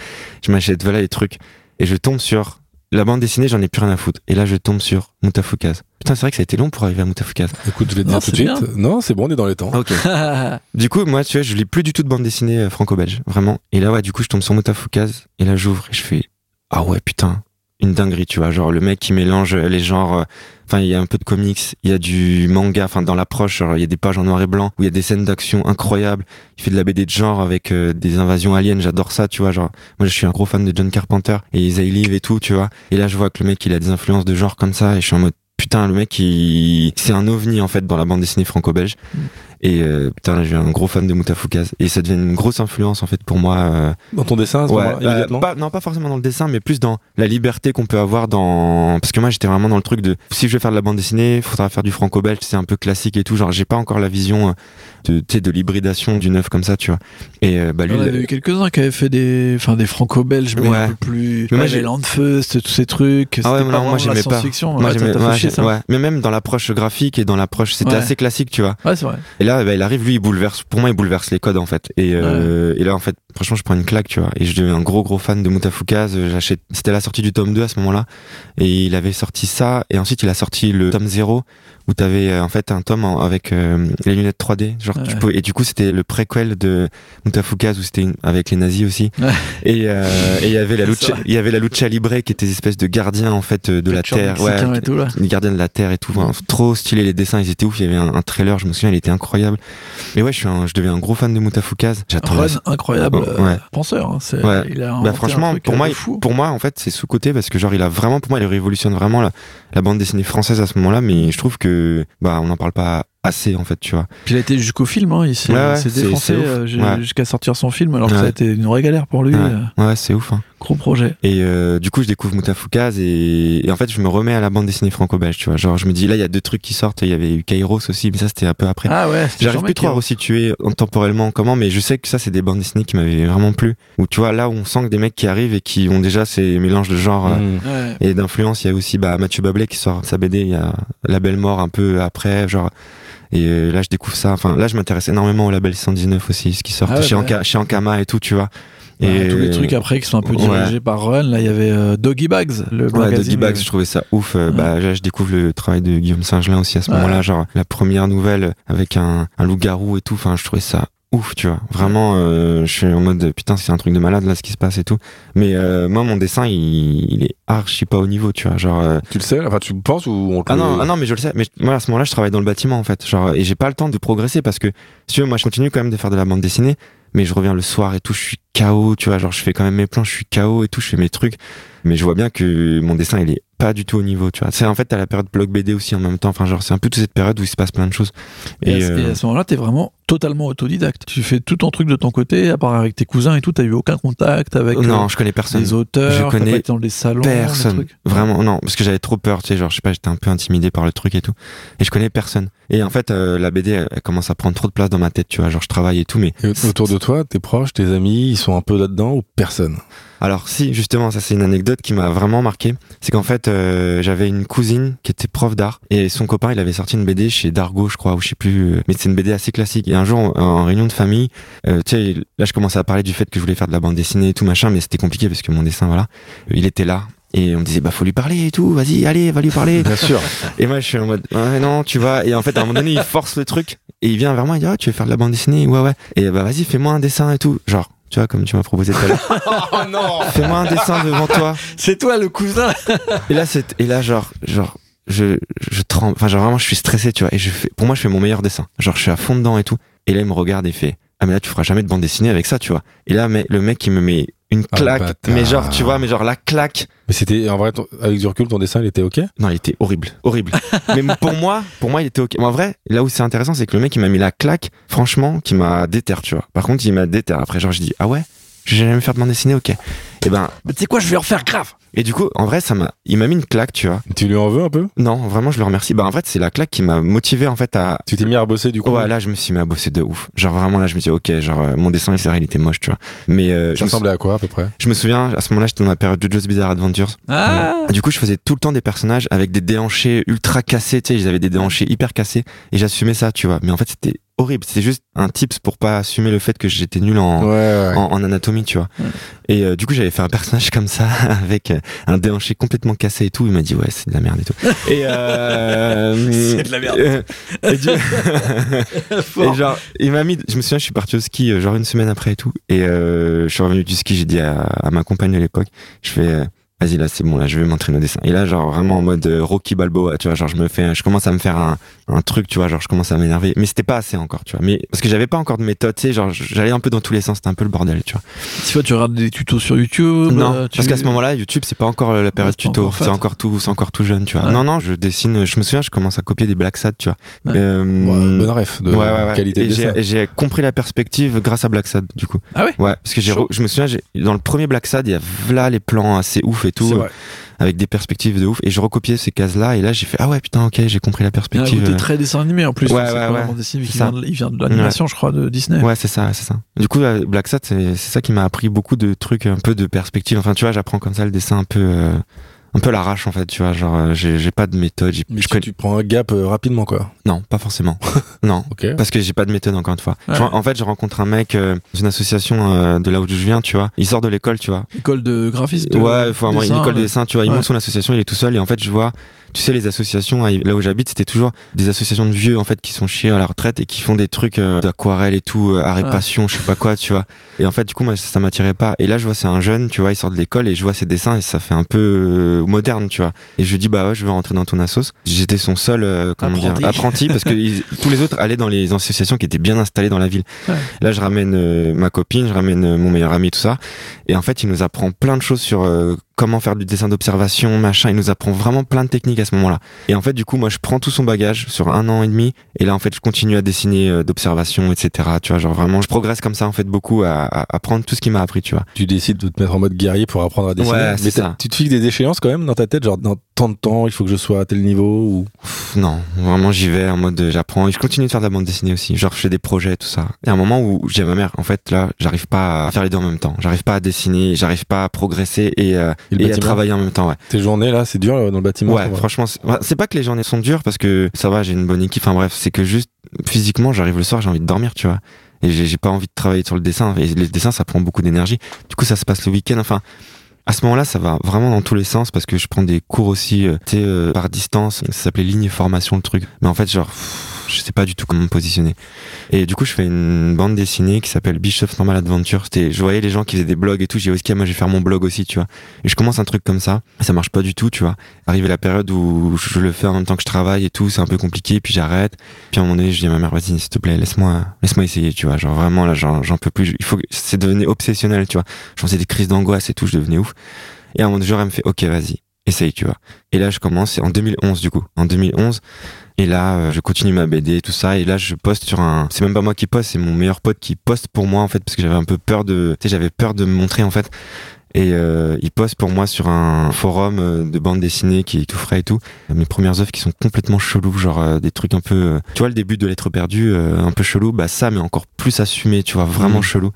C: Je m'achète, voilà, les trucs. Et je tombe sur la bande dessinée, j'en ai plus rien à foutre. Et là, je tombe sur Mutafukaz. Putain, c'est vrai que ça a été long pour arriver à Mutafukaz.
A: Écoute, je vais te
B: Non,
A: dire tout de suite. Non, c'est bon, on est dans les temps.
C: Ok. <laughs> Du coup, moi, tu vois, je lis plus du tout de bande dessinée euh, franco-belge, vraiment. Et là, ouais, du coup, je tombe sur Mutafukaz, et là, j'ouvre, et je fais, ah ouais, putain, une dinguerie, tu vois. Genre, le mec qui mélange les genres, euh, enfin, il y a un peu de comics, il y a du manga, enfin, dans l'approche, il y a des pages en noir et blanc, où il y a des scènes d'action incroyables. Il fait de la BD de genre avec euh, des invasions aliens, j'adore ça, tu vois. Genre, moi, je suis un gros fan de John Carpenter, et Live et tout, tu vois. Et là, je vois que le mec, il a des influences de genre comme ça, et je suis en mode, putain, le mec, il... c'est un ovni, en fait, dans la bande dessinée franco-belge. Et euh, putain, là, je suis un gros fan de Mutafukaz. Et ça devient une grosse influence, en fait, pour moi. euh,
A: Dans ton dessin, à ce
C: ouais, bah,
A: immédiatement
C: pas, non, pas forcément dans le dessin, mais plus dans la liberté qu'on peut avoir dans. Parce que moi, j'étais vraiment dans le truc de si je vais faire de la bande dessinée, faudra faire du franco-belge, c'est un peu classique et tout. Genre, j'ai pas encore la vision euh, de, tu sais, de l'hybridation d'une œuvre comme ça, tu vois. Et euh, bah, lui,
B: On avait eu quelques-uns qui avaient fait des, enfin des franco-belges, mais
C: Ouais.
B: un peu plus.
C: Mais moi, j'ai-
B: les Landfeust, tous ces trucs.
C: Ah ouais, non, moi, j'aimais
B: la
C: pas. moi,
B: Ouais,
C: j'aimais-. Mais même dans l'approche graphique et dans l'approche, c'était
B: Ouais.
C: assez classique, tu vois.
B: Ouais, c'est vrai.
C: Et là, bah, il arrive, lui, il bouleverse. Pour moi, il bouleverse les codes en fait. Et, euh, et là, en fait, franchement, je prends une claque, tu vois. Et je deviens un gros gros fan de Mutafukaz. J'achète. C'était la sortie du tome 2 à ce moment-là. Et il avait sorti ça. Et ensuite, il a sorti le tome 0 où t'avais euh, en fait un tome en- avec euh, les lunettes 3D. Genre, tu
B: Ouais.
C: pouvais- et du coup, c'était le préquel de Mutafukaz où c'était une- avec les nazis aussi.
B: Ouais.
C: Et euh, il y avait la <laughs> lucha, il y avait la lucha libre qui était des espèces de gardiens en fait de la terre.
B: mexicain et tout, là.
C: les gardiens de la terre et tout. Enfin, trop stylé les dessins, ils étaient ouf. Il y avait un, un trailer, je me souviens, il était incroyable. Mais ouais, je suis un, je deviens un gros fan de Mutafukaz. J'attends.
B: Incroyable
C: Ouais.
B: penseur. hein,
C: Ouais.
B: Il a
C: Bah franchement, pour moi,
B: fou.
C: pour moi, en fait, c'est sous côté parce que genre, il a vraiment, pour moi, il révolutionne vraiment la, la bande dessinée française à ce moment-là. Mais je trouve que, bah, on n'en parle pas assez en fait, tu vois.
B: Puis il a été jusqu'au film, hein, il s'est
C: Ouais,
B: défoncé euh,
C: Ouais.
B: jusqu'à sortir son film, alors que ça a été une vraie galère pour lui.
C: Ouais.
B: euh,
C: Ouais, c'est ouf. Hein.
B: Gros projet.
C: Et euh, du coup, je découvre Mutafukaz et, et en fait, je me remets à la bande dessinée franco-belge, tu vois. Genre, je me dis, là, il y a deux trucs qui sortent. Il y avait eu Kairos aussi, mais ça, c'était un peu après.
B: Ah ouais, c'était
C: J'arrive plus trop à resituer en- temporellement comment, mais je sais que ça, c'est des bandes dessinées qui m'avaient vraiment plu. Où tu vois, là où on sent que des mecs qui arrivent et qui ont déjà ces mélanges de genres euh.
B: Ouais.
C: et d'influence. Il y a aussi bah, Mathieu Bablé qui sort sa BD, il y a La Belle Mort un peu après, genre. Et euh, là, je découvre ça. Enfin, là, je m'intéresse énormément au label 119 aussi, ce qui sort
B: Ah ouais,
C: chez,
B: bah
C: Anka- chez Ankama et tout, tu vois.
B: Ouais,
C: Et
B: tous les trucs après qui sont un peu
C: Ouais.
B: dirigés par Run, là il y avait euh, Doggy Bags, le
C: Ouais,
B: magazine.
C: Doggy Bags, je trouvais ça ouf. Euh,
B: Ouais.
C: Bah, là, je découvre le travail de Guillaume Singelin aussi à ce
B: Ouais.
C: moment-là. Genre, la première nouvelle avec un, un loup-garou et tout. Enfin, je trouvais ça ouf, tu vois. Vraiment, euh, je suis en mode, putain, c'est un truc de malade là, ce qui se passe et tout. Mais euh, moi, mon dessin, il, il est archi pas au niveau, tu vois. Genre, euh,
A: Tu le sais? Enfin, tu le penses ou on te
C: ah
A: le-
C: non, ah non, mais je le sais. Mais moi, à ce moment-là, je travaille dans le bâtiment, en fait. Genre, et j'ai pas le temps de progresser parce que, si tu veux, moi, je continue quand même de faire de la bande dessinée, mais je reviens le soir et tout, je suis KO, tu vois. Genre, je fais quand même mes plans, je suis KO et tout, je fais mes trucs. Mais je vois bien que mon dessin, il est pas du tout au niveau, tu vois. C'est en fait, t'as la période blog BD aussi en même temps. Enfin, genre, c'est un peu toute cette période où il se passe plein de choses.
B: Et, à,
C: euh,
B: et à ce moment-là, t'es vraiment totalement autodidacte. Tu fais tout ton truc de ton côté, à part avec tes cousins et tout, t'as eu aucun contact avec
C: non,
B: euh,
C: je connais personne.
B: des auteurs,
C: Je
B: t'as
C: connais
B: pas été dans des salons,
C: Personne.
B: trucs.
C: Vraiment, non. Parce que j'avais trop peur, tu sais, genre, je sais pas, j'étais un peu intimidé par le truc et tout. Et je connais personne. Et en fait, euh, la BD, elle, elle commence à prendre trop de place dans ma tête, tu vois. Genre, je travaille et tout, mais
A: Et autour de toi, tes proches, tes amis, ils sont un peu là-dedans ou personne?
C: Alors si, justement, ça c'est une anecdote qui m'a vraiment marqué. C'est qu'en fait, euh, j'avais une cousine qui était prof d'art et son copain, il avait sorti une BD chez Dargo, je crois, ou je sais plus. euh, Mais c'est une BD assez classique. Et un jour, en, en réunion de famille, euh, tu sais, là, je commençais à parler du fait que je voulais faire de la bande dessinée et tout machin, mais c'était compliqué parce que mon dessin, voilà, Euh, il était là. Et on me disait, bah, faut lui parler et tout, vas-y, allez, va lui parler.
A: Bien sûr.
C: Et moi, je suis en mode, ouais, non, tu vois. Et en fait, à un moment donné, il force le truc. Et il vient vers moi, il dit, ah, tu veux faire de la bande dessinée? Ouais, ouais. Et bah, vas-y, fais-moi un dessin et tout. Genre, tu vois, comme tu m'as proposé tout à l'heure. <laughs>
A: oh non
C: Fais-moi un dessin devant toi.
B: C'est toi le cousin
C: Et là, c'est, et là, genre, genre, je, je tremble. Enfin, genre, vraiment, je suis stressé, tu vois. Et je fais, pour moi, je fais mon meilleur dessin. Genre, je suis à fond dedans et tout. Et là, il me regarde et fait, ah, mais là, tu feras jamais de bande dessinée avec ça, tu vois. Et là, mais, le mec, il me met une
A: Ah,
C: claque. mais genre, tu vois, mais genre, la claque.
A: Mais c'était, en vrai, ton- avec du recul, ton dessin, il était ok?
C: Non, il était horrible, horrible. <laughs> mais pour moi, pour moi, il était ok. Mais en vrai, là où c'est intéressant, c'est que le mec, il m'a mis la claque, franchement, qui m'a déter, tu vois. Par contre, il m'a déter. Après, genre, je dis, ah ouais, je vais jamais faire de bande dessinée, ok. Et ben,
B: Mais tu sais quoi, je vais en refaire grave
C: et du coup, en vrai, ça m'a, il m'a mis une claque, tu vois.
A: Tu lui en veux un peu?
C: Non, vraiment, je le remercie. Bah, en fait, c'est la claque qui m'a motivé, en fait, à,
A: Tu t'es mis à bosser du coup?
C: Ouais, là, je me suis mis à bosser de ouf. Genre, vraiment, là, je me dis, ok, genre, euh, mon dessin, c'est vrai, il était moche, tu vois. Mais, euh,
A: Ça
C: sou-
A: ressemblait à quoi à peu près?
C: Je me souviens, à ce moment-là, j'étais dans la période de Joe's Bizarre Adventures.
B: Ah
C: Du coup, je faisais tout le temps des personnages avec des déhanchés ultra cassés, tu sais, ils avaient des déhanchés hyper cassés, et j'assumais ça, tu vois. Mais en fait, c'était horrible. C'était juste un tips pour pas assumer le fait que j'étais nul en,
A: Ouais, ouais.
C: en, en anatomie, tu vois.
B: Ouais.
C: Et euh, du coup, j'avais fait un personnage comme ça, <laughs> avec euh, un déhanché complètement cassé et tout. Il m'a dit, ouais, c'est de la merde et tout. <laughs> Et, euh,
B: C'est de la merde.
C: euh, <laughs> et, du- et genre, il m'a mis, je me souviens, je suis parti au ski, euh, genre une semaine après et tout. Et euh, je suis revenu du ski, j'ai dit à, à ma compagne de l'époque, je fais, euh, vas-y là, c'est bon, là, je vais m'entraîner au dessin. Et là, genre, vraiment en mode euh, Rocky Balboa, tu vois, genre, je me fais, je commence à me faire un, un truc, tu vois, genre, je commence à m'énerver. Mais c'était pas assez encore, tu vois. Mais, parce que j'avais pas encore de méthode, tu sais, genre, j'allais un peu dans tous les sens, c'était un peu le bordel, tu vois.
B: Tu vois, tu regardes des tutos sur YouTube
C: Non,
B: euh, tu-
C: parce qu'à ce moment-là, YouTube, c'est pas encore euh, la période
B: pas
C: tuto, c'est encore tout, c'est encore tout jeune, tu vois.
B: Ouais.
C: Non, non, je dessine, je me souviens, je commence à copier des Black Sad, tu vois.
B: Ouais.
C: Euh,
A: Ouais, bonne ref de
C: ouais, ouais, ouais.
A: qualité
C: Et j'ai- compris la perspective grâce à Black Sad, du coup.
B: Ah ouais?
C: Ouais, parce que j'ai, je me souviens, j'ai- dans le premier Black Sad, il y a là les plans assez ouf et tout, euh, avec des perspectives de ouf. Et je recopiais ces cases-là, et là, j'ai fait, ah ouais, putain, ok, j'ai compris la
B: Il a un
C: perspective. euh.
B: très dessin animé en plus.
C: Ouais, ouais,
B: dessiné, vient de- il vient de l'animation, je crois, de Disney.
C: Ouais, c'est ça, c'est ça. Du coup, euh, Black Sad, c'est, c'est ça qui m'a appris beaucoup de trucs, un peu de perspective. Enfin, tu vois, j'apprends comme ça le dessin un peu, euh, un peu l'arrache en fait, tu vois. Genre, euh, j'ai j'ai pas de méthode.
A: Mais
C: je
A: tu,
C: connais-
A: tu prends un gap euh, rapidement, quoi.
C: Non, pas forcément. <laughs> non. Parce que j'ai pas de méthode encore une fois.
B: Ouais.
C: Je- en fait, je rencontre un mec euh, dans une association euh, de là où je viens, tu vois. Il sort de l'école, tu vois.
B: École de graphisme.
C: Ouais, il faut avoir une école de dessin, tu vois. Il
B: Ouais.
C: monte son association, il est tout seul. Et en fait, je vois, tu sais, les associations, hein, là où j'habite, c'était toujours des associations de vieux, en fait, qui sont chiés à la retraite et qui font des trucs euh, d'aquarelle et tout, euh,
B: Ouais.
C: passion, je sais pas quoi, tu vois. Et en fait, du coup, moi, ça, ça m'attirait pas. Et là, je vois, c'est un jeune, tu vois, il sort de l'école et je vois ses dessins et ça fait un peu euh, moderne, tu vois. Et je dis, bah ouais, je veux rentrer dans ton assos. J'étais son seul, comment
B: Apprenti.
C: dire, apprenti parce que ils- <laughs> tous les autres allaient dans les associations qui étaient bien installées dans la ville.
B: Ouais.
C: Là, je ramène ma copine, je ramène mon meilleur ami, tout ça. Et en fait, il nous apprend plein de choses sur euh, comment faire du dessin d'observation, machin. Il nous apprend vraiment plein de techniques à ce moment-là. Et en fait, du coup, moi, je prends tout son bagage sur un an et demi. Et là, en fait, je continue à dessiner euh, d'observation, etc. Tu vois, genre vraiment, je progresse comme ça, en fait, beaucoup à, à apprendre tout ce qu'il m'a appris, tu vois.
A: Tu décides de te mettre en mode guerrier pour apprendre à dessiner.
C: Ouais,
A: mais
C: ça.
A: tu te fixes des échéances quand même dans ta tête, genre dans tant de temps, il faut que je sois à tel niveau ou.
C: Non, vraiment, j'y vais en mode, euh, j'apprends. Et je continue de faire de la bande dessinée aussi. Genre, je fais des projets, tout ça. Il y a un moment où j'ai ma mère, en fait, là, j'arrive pas à faire les deux en même temps. J'arrive pas à dessiner, j'arrive pas à progresser et, euh,
A: Et le
C: et à travailler en même temps, ouais.
A: Tes journées là, c'est dur euh, dans le bâtiment.
C: Ouais, franchement, c'est pas que les journées sont dures parce que ça va, j'ai une bonne équipe. Enfin bref, c'est que juste physiquement, j'arrive le soir, j'ai envie de dormir, tu vois. Et j'ai j'ai pas envie de travailler sur le dessin. Et le dessin, ça prend beaucoup d'énergie. Du coup, ça se passe le week-end. Enfin, à ce moment-là, ça va vraiment dans tous les sens parce que je prends des cours aussi, euh, tu sais, euh, par distance. Ça s'appelait ligne formation le truc. Mais en fait, genre, je sais pas du tout comment me positionner. Et du coup, je fais une bande dessinée qui s'appelle Bishop's Normal Adventure. C'était, je voyais les gens qui faisaient des blogs et tout. J'ai dit, ok, moi, je vais faire mon blog aussi, tu vois. Et je commence un truc comme ça. Ça marche pas du tout, tu vois. Arrivé la période où je le fais en même temps que je travaille et tout, c'est un peu compliqué. Puis j'arrête. Puis à un moment donné, je dis à ma mère, vas-y, s'il te plaît, laisse-moi, laisse-moi essayer, tu vois. Genre vraiment, là, j'en peux plus. Il faut que, c'est devenu obsessionnel, tu vois. J'en faisais des crises d'angoisse et tout, je devenais ouf. Et à un moment donné, elle me fait, ok, vas-y, essaye, tu vois. Et là, je commence, en 2011, du coup. En 2011. Et là, euh, je continue ma BD, tout ça. Et là, je poste sur un. C'est même pas moi qui poste, c'est mon meilleur pote qui poste pour moi en fait, parce que j'avais un peu peur de. Tu sais, j'avais peur de me montrer en fait. Et euh, il poste pour moi sur un forum euh, de bande dessinée qui est tout frais et tout. Mes premières œuvres qui sont complètement chelous, genre euh, des trucs un peu. euh, tu vois, le début de l'être perdu, un peu chelou. Bah ça, mais encore plus assumé, tu vois, vraiment
A: Mhm.
C: chelou.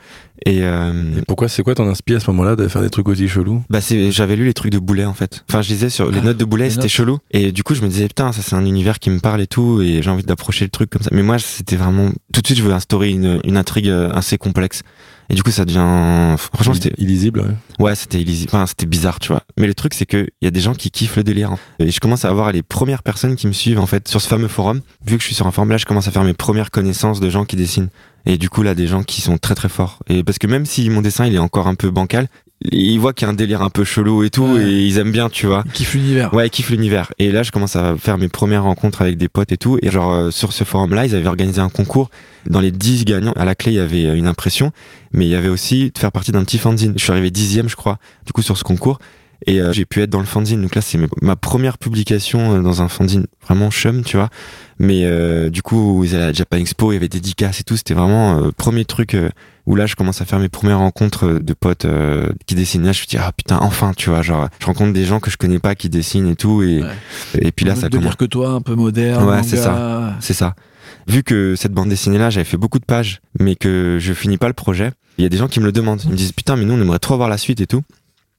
C: Et, euh,
A: Et pourquoi, c'est quoi ton inspi à ce moment-là de faire des trucs aussi chelous?
C: Bah j'avais lu les trucs de Boulet en fait. Enfin je lisais sur les
B: Ah,
C: notes de Boulet, c'était chelou et du coup je me disais putain ça c'est un univers qui me parle et tout et j'ai envie d'approcher le truc comme ça. Mais moi c'était vraiment tout de suite je voulais instaurer une, une intrigue euh, assez complexe. Et du coup ça devient franchement c'était
A: illisible. ouais.
C: ouais c'était illisible, enfin c'était bizarre tu vois. Mais le truc c'est que il y a des gens qui kiffent le délire. hein. Et je commence à avoir les premières personnes qui me suivent en fait sur ce fameux forum. Vu que je suis sur un forum là, je commence à faire mes premières connaissances de gens qui dessinent. Et du coup là des gens qui sont très très forts. Et parce que même si mon dessin il est encore un peu bancal, ils voient qu'il y a un délire un peu chelou et tout
B: Ouais.
C: et ils aiment bien tu vois.
B: Il kiffe l'univers.
C: Ouais, ils kiffent l'univers. Et là, je commence à faire mes premières rencontres avec des potes et tout. Et genre, euh, sur ce forum-là, ils avaient organisé un concours. Dans les 10 gagnants, à la clé, il y avait euh, une impression. Mais il y avait aussi de faire partie d'un petit fanzine. Je suis arrivé dixième, je crois, du coup, sur ce concours. Et euh, j'ai pu être dans le fanzine. Donc là, c'est ma première publication euh, dans un fanzine vraiment chum, tu vois. Mais euh, du coup, à la Japan Expo, il y avait des dédicaces et tout. C'était vraiment euh, premier truc euh, où là, je commence à faire mes premières rencontres euh, de potes euh, qui dessinent. Là, je me dis, ah putain, enfin, tu vois. Genre, je rencontre des gens que je connais pas qui dessinent et tout. Et,
B: Ouais.
C: et puis là, ça commence.
B: que toi, un peu moderne.
C: Ouais, c'est C'est ça. Vu que cette bande dessinée-là, j'avais fait beaucoup de pages, mais que je finis pas le projet, il y a des gens qui me le demandent. Ils me disent, putain, mais nous, on aimerait trop voir la suite et tout.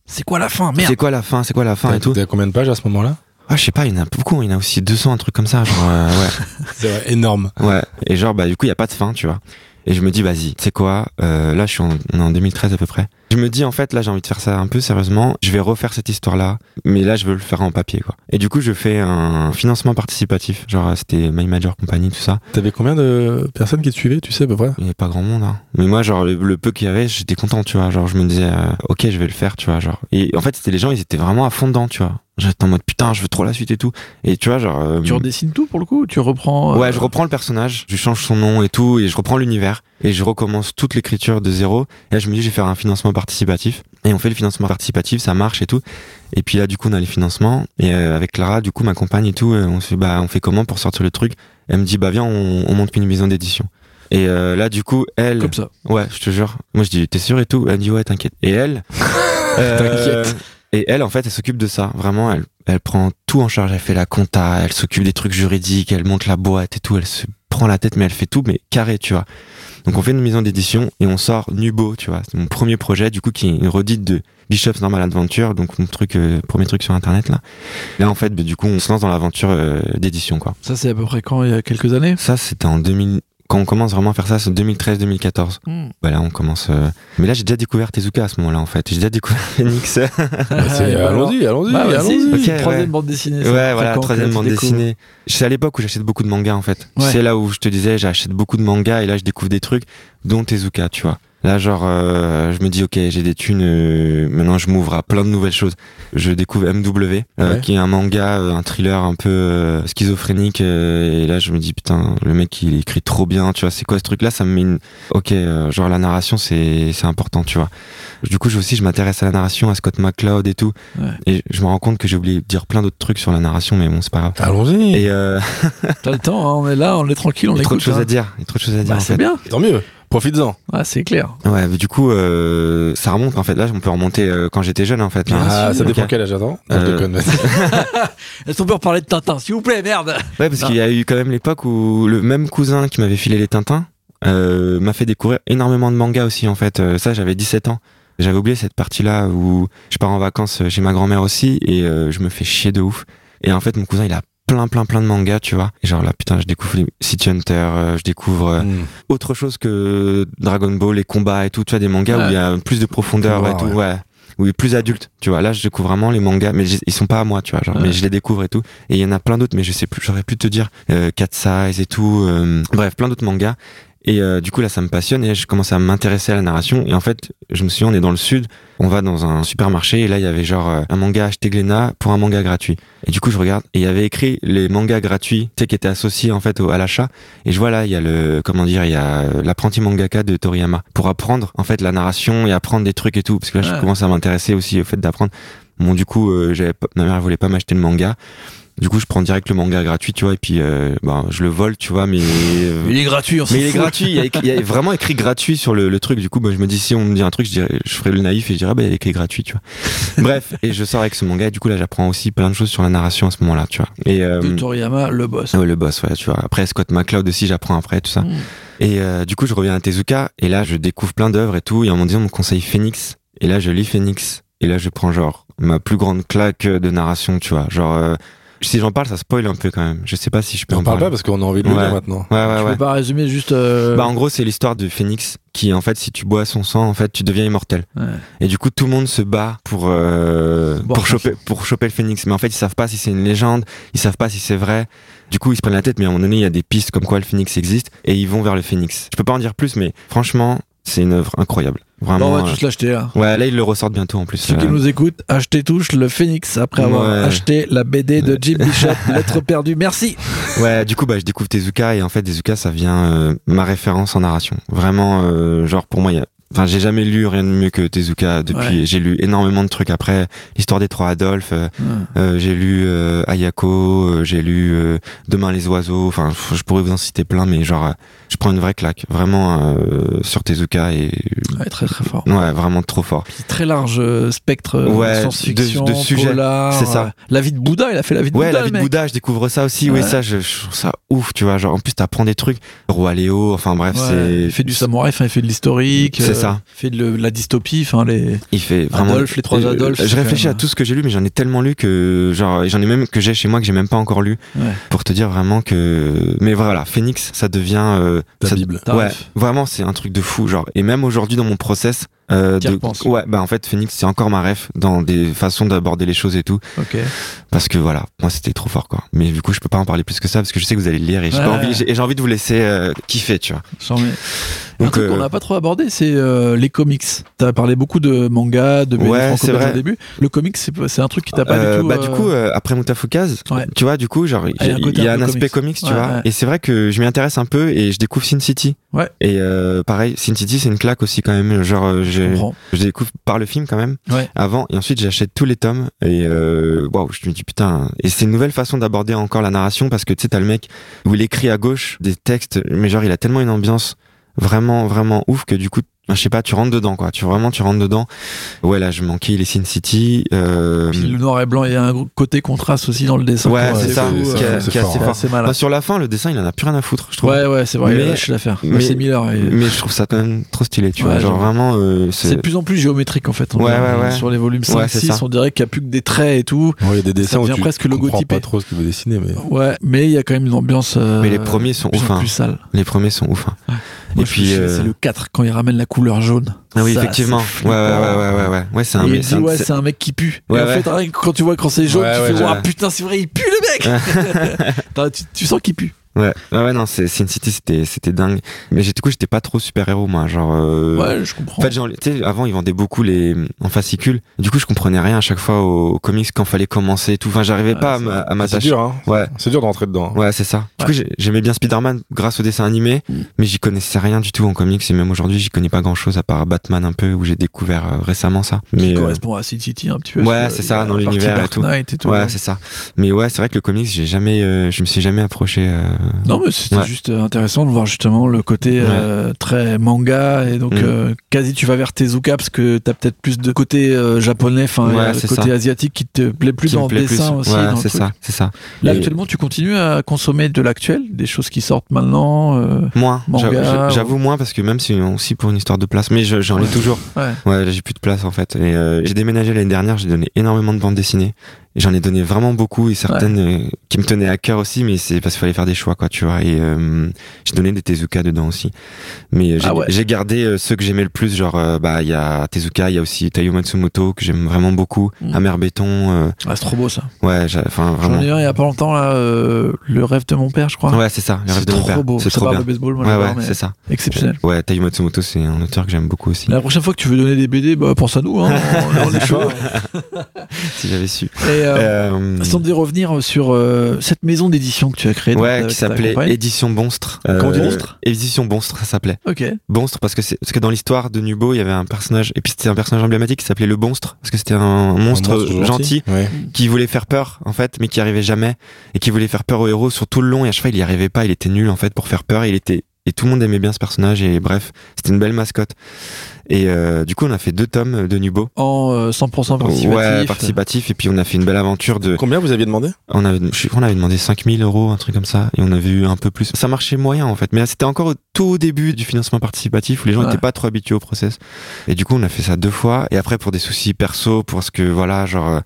B: C'est quoi la fin Merde.
C: C'est quoi la fin C'est quoi la fin
A: T'as
C: et tout
A: t'as combien de pages à ce moment-là?
C: Ah, je sais pas, il y en a beaucoup. Il y en a aussi 200, un truc comme ça. Genre, euh, ouais. <laughs>
A: C'est vrai, énorme.
C: Ouais. Et genre, bah, du coup, il y a pas de fin, tu vois. Et je me dis, vas-y, tu sais quoi, euh, là, je suis en, on est en 2013 à peu près. Je me dis, en fait, là, j'ai envie de faire ça un peu sérieusement. Je vais refaire cette histoire-là, mais là, je veux le faire en papier, quoi. Et du coup, je fais un financement participatif. Genre, c'était My Major Company, tout ça.
A: T'avais combien de personnes qui te suivaient, tu sais à peu près?
C: Il n'y avait pas grand monde, hein. Mais moi, genre, le, le peu qu'il y avait, j'étais content, tu vois. Genre, je me disais, euh, ok, je vais le faire, tu vois. Genre. Et en fait, c'était les gens, ils étaient vraiment à fond dedans, tu vois. J'étais en mode, putain, je veux trop la suite et tout. Et tu vois, genre. euh,
B: Tu redessines tout pour le coup ou Tu reprends. euh,
C: Ouais, je reprends le personnage, je change son nom et tout, et je reprends l'univers, et je recommence toute l'écriture de zéro. Et là, je me dis, je vais faire un financement participatif. Et on fait le financement participatif, ça marche et tout. Et puis là, du coup, on a les financements. Et euh, avec Clara, du coup, ma compagne et tout, on se bah, on fait comment pour sortir le truc? Elle me dit, bah, viens, on, on monte une maison d'édition. Et là, du coup, elle.
B: Comme ça.
C: Ouais, je te jure. Moi, je dis, t'es sûr et tout? Elle me dit, ouais, t'inquiète. Et elle. <laughs>
A: T'inquiète.
C: Et elle, en fait, elle s'occupe de ça. Vraiment, elle, elle prend tout en charge. Elle fait la compta, elle s'occupe des trucs juridiques, elle monte la boîte et tout. Elle se prend la tête, mais elle fait tout, mais carré, tu vois. Donc, on fait une maison d'édition et on sort Nubo, tu vois. C'est mon premier projet, du coup, qui est une redite de Bishop's Normal Adventure, donc mon truc, euh, premier truc sur internet là. Là en fait, bah, du coup, on se lance dans l'aventure euh, d'édition quoi.
B: Ça, c'est à peu près quand? Il y a quelques années?
C: Ça, c'était en 2000. Quand on commence vraiment à faire ça, c'est 2013-2014.
B: Hmm.
C: Bah là, on commence. euh, Mais là, j'ai déjà découvert Tezuka à ce moment-là en fait. J'ai déjà découvert <laughs> Phoenix. ouais,
A: Bah,
B: bah
A: allons-y, allons-y, allons-y.
B: Troisième
C: ouais.
B: bande dessinée. ça.
C: voilà, troisième bande dessinée. C'est à l'époque où j'achète beaucoup de mangas en fait.
B: Ouais.
C: C'est là où je te disais, j'achète beaucoup de mangas et là, je découvre des trucs, dont Tezuka, tu vois. Là, genre, euh, je me dis, ok, j'ai des thunes, euh, maintenant je m'ouvre à plein de nouvelles choses. Je découvre MW, euh,
A: Ouais.
C: qui est un manga, euh, un thriller un peu euh, schizophrénique, euh, et là, je me dis, putain, le mec, il écrit trop bien, tu vois, c'est quoi ce truc-là? Ça me met une... Ok, euh, genre, la narration, c'est c'est important, tu vois. Du coup, je aussi, je m'intéresse à la narration, à Scott McCloud et tout,
B: Ouais.
C: et je me rends compte que j'ai oublié de dire plein d'autres trucs sur la narration, mais bon, c'est pas grave.
A: Allons-y.
C: Et euh, <laughs>
B: T'as le temps, hein, on est là, on est tranquille, on
C: il y a trop de choses
B: hein.
C: à dire, il y a trop de choses à dire.
B: Bah, c'est
C: fait.
B: bien.
A: Tant mieux. Profites-en.
B: Ah, c'est clair.
C: Ouais, mais du coup, euh, ça remonte en fait. Là, on peut remonter euh, quand j'étais jeune en fait.
B: Bien
C: hein.
A: Ah, ça dépend quel âge attends. Je
C: Euh. <laughs>
B: Est-ce qu'on peut reparler de Tintin, s'il vous plaît, merde
C: Ouais, parce qu'il y a eu quand même l'époque où le même cousin qui m'avait filé les Tintins euh, m'a fait découvrir énormément de mangas aussi en fait. Euh, ça, j'avais 17 ans. J'avais oublié cette partie-là où je pars en vacances chez ma grand-mère aussi et euh, je me fais chier de ouf. Et en fait, mon cousin, il a plein, plein, plein de mangas, tu vois. Et genre là, putain, je découvre les City Hunter, euh, je découvre euh,
A: Hmm.
C: autre chose que Dragon Ball, les combats et tout, tu vois, des mangas
B: Ouais.
C: où il y a plus de profondeur
A: Voir,
C: et tout, ouais. Où il est plus adulte, tu vois. Là, je découvre vraiment les mangas, mais ils sont pas à moi, tu vois. Genre,
B: Ouais.
C: mais je les découvre et tout. Et il y en a plein d'autres, mais je sais plus, j'aurais pu te dire, euh, Cat Size et tout. euh, bref, plein d'autres mangas. Et euh, du coup, là, ça me passionne et je commence à m'intéresser à la narration. Et en fait, je me suis dit, on est dans le sud, on va dans un supermarché et là, il y avait genre euh, un manga acheté Glénat pour un manga gratuit. Et du coup, je regarde et il y avait écrit les mangas gratuits, tu sais, qui étaient associés en fait au- à l'achat. Et je vois là, il y a le, comment dire, il y a euh, l'apprenti mangaka de Toriyama pour apprendre en fait la narration et apprendre des trucs et tout. Parce que là,
B: Ouais.
C: je commence à m'intéresser aussi au fait d'apprendre. Bon, du coup, euh, ma mère elle voulait pas m'acheter le manga. Du coup, je prends direct le manga gratuit, tu vois, et puis euh, ben, je le vole, tu vois, mais euh,
B: Il est gratuit, on
C: mais il est gratuit, il y, a, écrit- il y a vraiment écrit gratuit sur le, le truc. Du coup, bah, je me dis, si on me dit un truc, je, dirais, je ferai le naïf et je dirais, bah, il est écrit gratuit, tu vois. <laughs> Bref, et je sors avec ce manga, et du coup, là, j'apprends aussi plein de choses sur la narration à ce moment-là, tu vois. Et euh,
B: De Toriyama, le boss.
C: ouais, le boss, ouais, tu vois. Après, Scott McCloud aussi, j'apprends après, tout ça.
B: Mm.
C: Et euh, du coup, je reviens à Tezuka, et là, je découvre plein d'œuvres et tout. Et en me disant, on me conseille Phoenix, et là, je lis Phoenix, et là, je prends genre ma plus grande claque de narration, tu vois. Genre, euh, si j'en parle, ça spoil un peu quand même. Je sais pas si je peux
A: On
C: en
A: parle
C: parler.
A: pas parce qu'on a envie de le
C: Ouais.
A: lire maintenant.
C: Ouais, ouais,
B: Tu
C: ouais.
B: peux pas résumer juste. euh,
C: Bah en gros c'est l'histoire de Phoenix qui en fait si tu bois son sang en fait tu deviens immortel
B: ouais.
C: et du coup tout le monde se bat pour euh, pour choper pour choper le Phoenix mais en fait ils savent pas si c'est une légende ils savent pas si c'est vrai du coup ils se prennent la tête mais à un moment donné il y a des pistes comme quoi le Phoenix existe et ils vont vers le Phoenix je peux pas en dire plus mais franchement c'est une œuvre incroyable
B: Bon,
C: vraiment
B: on va
C: euh,
B: tous l'acheter là.
C: ouais là ils le ressortent bientôt en plus
B: Ceux qui
C: euh,
B: nous écoutent, achetez tous le Phoenix après avoir
C: Ouais.
B: acheté la BD de Jim Bishop, <laughs> Lettre perdue. Merci.
C: Ouais, du coup, bah, je découvre Tezuka et en fait, Tezuka, ça vient euh, ma référence en narration. Vraiment, euh, genre pour moi, il y a, enfin, j'ai jamais lu rien de mieux que Tezuka depuis.
B: Ouais.
C: J'ai lu énormément de trucs après, l'histoire des trois Adolphes. euh, euh, j'ai lu euh, Ayako, euh, j'ai lu euh, Demain les oiseaux. Enfin, je pourrais vous en citer plein, mais genre, euh, je prends une vraie claque, vraiment euh, sur Tezuka et
B: Ouais, très très fort.
C: ouais, vraiment trop fort.
B: Puis très large spectre
C: Ouais,
B: science-fiction,
C: de- de sujets.
B: polar,
C: C'est ça.
B: La vie de Bouddha, il a fait la vie de
C: Ouais,
B: Bouddha.
C: la vie de. Bouddha, je découvre ça aussi.
B: Ouais.
C: Oui, ça, je, je trouve ça ouf, tu vois. Genre, en plus, t'apprends des trucs. Roi Léo, enfin bref,
B: Ouais,
C: c'est.
B: il fait du samouraï, enfin, il fait de l'historique.
C: C'est ça.
B: Il fait de, la dystopie, enfin les.
C: Il fait vraiment.
B: Adolphe, les trois
C: Euh,
B: Adolphes,
C: Je réfléchis à tout ce que j'ai lu, mais j'en ai tellement lu que genre j'en ai même que j'ai chez moi que j'ai même pas encore lu
B: Ouais.
C: pour te dire vraiment que. Mais voilà, Phoenix, ça devient. euh, ça-
A: Bible.
C: Ouais, vraiment, c'est un truc de fou, genre. Et même aujourd'hui dans mon process. Euh, de- ouais, bah en fait, Phoenix, c'est encore ma ref dans des façons d'aborder les choses et tout.
B: Ok.
C: Parce que voilà, moi c'était trop fort quoi. Mais du coup, je peux pas en parler plus que ça parce que je sais que vous allez le lire et j'ai
B: Ouais.
C: envie, et de vous laisser euh, kiffer, tu vois.
B: Mets. Un
C: Donc,
B: truc
C: euh,
B: qu'on n'a pas trop abordé, c'est euh, les comics. T'as parlé beaucoup de manga, de
C: Ouais,
B: franco
C: c'est vrai.
B: au début. Le comics, c'est un truc qui t'a pas du tout.
C: bah du coup après Mutafukaz
B: Ouais.
C: tu vois du coup genre il
B: Ah, il y a un un
C: aspect
B: comics.
C: tu vois et c'est vrai que je m'y intéresse un peu et je découvre Sin City
B: Ouais.
C: et pareil Sin City c'est une claque aussi quand même genre
B: je
C: découvre par le film quand même.
B: Ouais.
C: avant et ensuite j'achète tous les tomes et euh, waouh je me dis putain. Et c'est une nouvelle façon d'aborder encore la narration parce que tu sais t'as le mec où il écrit à gauche des textes mais genre il a tellement une ambiance vraiment vraiment ouf que du coup je sais pas, tu rentres dedans, quoi. Tu vraiment, tu rentres dedans. Ouais, là, je manquais les Sin City. Euh...
B: Puis le noir et blanc, il y a un côté contraste aussi dans le dessin.
C: Ouais,
B: quoi.
C: c'est ça, qui est-
B: euh,
C: qui est assez
B: c'est
C: fort.
B: assez malin.
C: Enfin, sur la fin, le dessin, il en a plus rien à foutre, je trouve.
B: Ouais, ouais, c'est vrai,
C: Mais-
B: je l'affaire.
C: mais-
B: c'est Miller. et-
C: Mais je trouve ça quand même trop stylé, tu
B: Ouais,
C: vois. Genre vraiment, euh,
B: C'est
C: c'est.
B: de plus en plus géométrique en fait. on
C: Ouais, ouais, ouais.
B: Sur les volumes
C: Ouais, c'est
B: 5-6,
C: ça.
B: on dirait qu'il n'y a plus que des traits et tout.
A: Ouais, il y a des dessins où
B: devient
A: tu
B: presque
A: comprends
B: logotypé.
A: pas trop ce qu'il veut dessiner, mais
B: Ouais, mais il y a quand même une ambiance. euh,
C: Mais les premiers sont
B: plus
C: ouf, hein. Les premiers sont ouf.
B: Moi,
C: Et puis, euh,
B: c'est le 4 quand il ramène la couleur jaune.
C: Ah oui,
B: Ça,
C: effectivement. Ouais, ouais, ouais, ouais, ouais, ouais. C'est un. Un-
B: ouais,
C: c'est-
B: un mec qui pue.
C: Ouais,
B: et en
C: ouais.
B: fait, quand tu vois quand c'est jaune,
A: Ouais,
B: tu
A: ouais,
B: fais
A: ouais.
B: Ouah, putain, c'est vrai, il pue le mec. <laughs> <laughs> Tu, tu sens qu'il pue.
C: Ouais, ouais, ouais, non, c'est Sin City, c'était, c'était dingue. Mais j'ai- du coup, j'étais pas trop super héros, moi. Genre. euh,
B: Ouais, je comprends.
C: En fait, genre, tu sais, avant, ils vendaient beaucoup les en fascicules. Du coup, je comprenais rien à chaque fois aux, comics quand fallait commencer et tout. Enfin, j'arrivais
B: Ouais,
C: pas à
B: c'est
C: m'a-
B: vrai.
C: à
A: c'est
C: m'attacher.
A: dur, hein.
C: Ouais.
A: C'est dur de rentrer dedans. hein.
C: Ouais, c'est ça. Du
B: Ouais.
C: coup, j'ai- j'aimais bien Spider-Man grâce au dessin animé,
B: Mm.
C: mais j'y connaissais rien du tout en comics et même aujourd'hui, j'y connais pas grand-chose à part Batman un peu où j'ai découvert euh, récemment ça.
B: qui
C: Mais euh,
B: correspond à Sin City un petit peu.
C: ouais, c'est ça, dans l'univers et
B: et tout.
C: ouais, c'est ça. Mais ouais, c'est vrai que le comics, j'ai jamais, euh, je me suis jamais approché. Euh,
B: Non, mais c'était
C: Ouais.
B: juste intéressant de voir justement le côté euh, très manga et donc
C: Mm.
B: euh, quasi tu vas vers Tezuka parce que t'as peut-être plus de côté euh, japonais, enfin
C: Ouais,
B: côté
C: ça.
B: asiatique qui te plaît plus
C: qui
B: dans le dessin
C: plus.
B: aussi.
C: C'est ça, c'est ça.
B: Là
C: Et-
B: actuellement tu continues à consommer de l'actuel, des choses qui sortent maintenant.
C: Moins,
B: Manga,
C: j'avoue-
B: ou-
C: j'avoue moins parce que même si aussi pour une histoire de place, mais je- j'en ai toujours.
B: ouais.
C: J'ai plus de place en fait. Et j'ai déménagé l'année dernière, j'ai donné énormément de bandes dessinées. J'en ai donné vraiment beaucoup et certaines euh, qui me tenaient à cœur aussi, mais c'est parce qu'il fallait faire des choix quoi, tu vois. Et euh, j'ai donné des Tezuka dedans aussi. Mais euh, j'ai
B: Ah ouais.
C: j'ai gardé ceux que j'aimais le plus, genre euh, bah il y a Tezuka, il y a aussi Taiyo Matsumoto que j'aime vraiment beaucoup,
B: Mm.
C: Amer Béton. euh,
B: Ah, c'est trop beau ça.
C: ouais, j'ai- enfin
B: J'en
C: vraiment.
B: ai un il y a pas longtemps là, le rêve de mon père, je crois.
C: Ouais, c'est ça. Le rêve
B: c'est
C: de mon
B: trop
C: père.
B: beau.
C: C'est trop
B: parle
C: bien.
B: de baseball, moi
C: Ouais, ouais, c'est ça.
B: exceptionnel.
C: Ouais, Taiyo Matsumoto, c'est un auteur que j'aime beaucoup aussi.
B: La prochaine fois que tu veux donner des BD, bah, pense à nous. Hein. <laughs> on, on est chaud. <laughs>
C: Si j'avais su.
B: Et, euh,
C: Euh,
B: Sans de revenir sur euh, cette maison d'édition que tu as créée.
C: Ouais, qui s'appelait. Édition Bonstre.
B: Comment
C: Euh,
B: Bonstre
C: Édition Bonstre, ça s'appelait.
B: Ok.
C: Bonstre parce que c'est parce que dans l'histoire de Nubo, il y avait un personnage et puis c'était un personnage emblématique qui s'appelait le Bonstre parce que c'était un monstre,
A: Un
C: gentil,
A: Ouais.
C: qui voulait faire peur en fait, mais qui arrivait jamais et qui voulait faire peur au héros sur tout le long et à chaque fois il y arrivait pas, il était nul en fait pour faire peur, et il était et tout le monde aimait bien ce personnage et bref, c'était une belle mascotte. Et euh, du coup, on a fait deux tomes de Nubo.
B: En euh, 100% participatif.
C: Ouais, participatif et puis on a fait une belle aventure de
A: Combien vous aviez demandé?
C: On avait, je sais qu'on avait demandé 5000 euros, un truc comme ça, et on avait eu un peu plus. Ça marchait moyen en fait, mais c'était encore au tout au début du financement participatif où les gens
B: Ouais.
C: n'étaient pas trop habitués au process. Et du coup, on a fait ça deux fois, et après pour des soucis perso, pour ce que voilà, genre.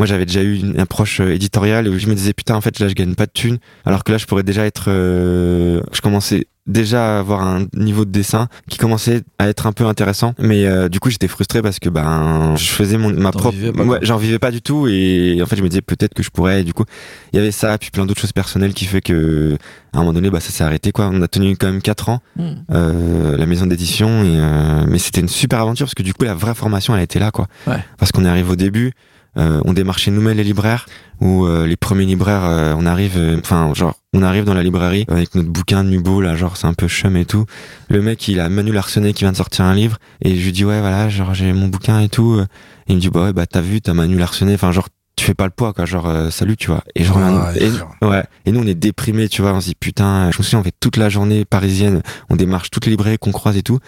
C: Moi, j'avais déjà eu une approche euh, éditoriale où je me disais putain, en fait, là, je gagne pas de thunes, alors que là, je pourrais déjà être. euh, je commençais déjà à avoir un niveau de dessin qui commençait à être un peu intéressant, mais euh, du coup, j'étais frustré parce que ben, je faisais mon ma propre. ouais, j'en vivais pas du tout, et en fait, je me disais peut-être que je pourrais. Et du coup, il y avait ça, puis plein d'autres choses personnelles qui fait que à un moment donné, bah, ça s'est arrêté quoi. On a tenu quand même quatre ans
B: Hmm.
C: euh, la maison d'édition, et euh, mais c'était une super aventure parce que du coup, la vraie formation, elle était là quoi.
B: Ouais.
C: Parce qu'on arrive au début. Euh, on démarche chez nous-mêmes les libraires où euh, les premiers libraires euh, on arrive euh, enfin genre on arrive dans la librairie avec notre bouquin de Nubo là genre c'est un peu chum et tout le mec il a Manu Larsenet qui vient de sortir un livre et je lui dis ouais voilà genre j'ai mon bouquin et tout et il me dit bah ouais bah t'as vu t'as Manu Larsenet enfin genre tu fais pas le poids quoi genre euh, salut tu vois et genre
A: Ah,
C: et-. Ouais. Et nous, on est déprimés, tu vois. On se dit, putain, je me souviens, on fait toute la journée parisienne. On démarche toutes les librairies qu'on croise et tout.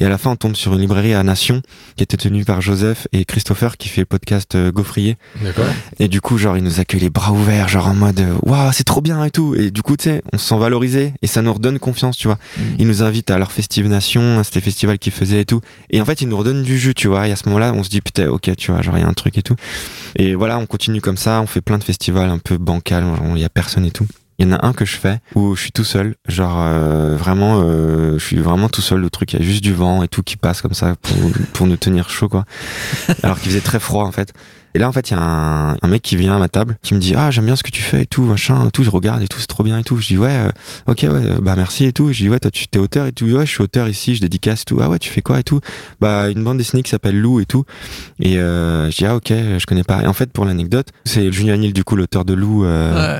C: Et à la fin, on tombe sur une librairie à Nation, qui était tenue par Joseph et Christopher, qui fait le podcast euh, Gaufrier.
A: D'accord.
C: Et du coup, genre, ils nous accueillent les bras ouverts, genre en mode, euh, waouh, c'est trop bien et tout. Et du coup, tu sais, on se sent valorisé et ça nous redonne confiance, tu vois.
B: Mm.
C: Ils nous invitent à leur Festive Nation, c'était festival qu'ils faisaient et tout. Et en fait, ils nous redonnent du jus, tu vois. Et à ce moment-là, on se dit, putain, ok, tu vois, genre, il y a un truc et tout. Et voilà, on continue comme ça, on fait plein de festivals un peu bancal, il y a personne et tout. Il y en a un que je fais où je suis tout seul, genre euh, vraiment, euh, je suis vraiment tout seul. Le truc, il y a juste du vent et tout qui passe comme ça pour, pour nous tenir chaud, quoi. Alors qu'il faisait très froid en fait. Et là, en fait, il y a un, un mec qui vient à ma table, qui me dit ah j'aime bien ce que tu fais et tout, machin, et tout. Je regarde et tout, c'est trop bien et tout. Je dis ouais, euh, ok, ouais, bah merci et tout. Je dis ouais, toi tu t'es auteur et tout. Ouais, je suis auteur ici, je dédicace et tout. Ah ouais, tu fais quoi et tout? Bah une bande dessinée qui s'appelle Lou et tout. Et euh, je dis ah ok, je connais pas. Et en fait, pour l'anecdote, c'est Julien Nil du coup l'auteur de Lou. Euh,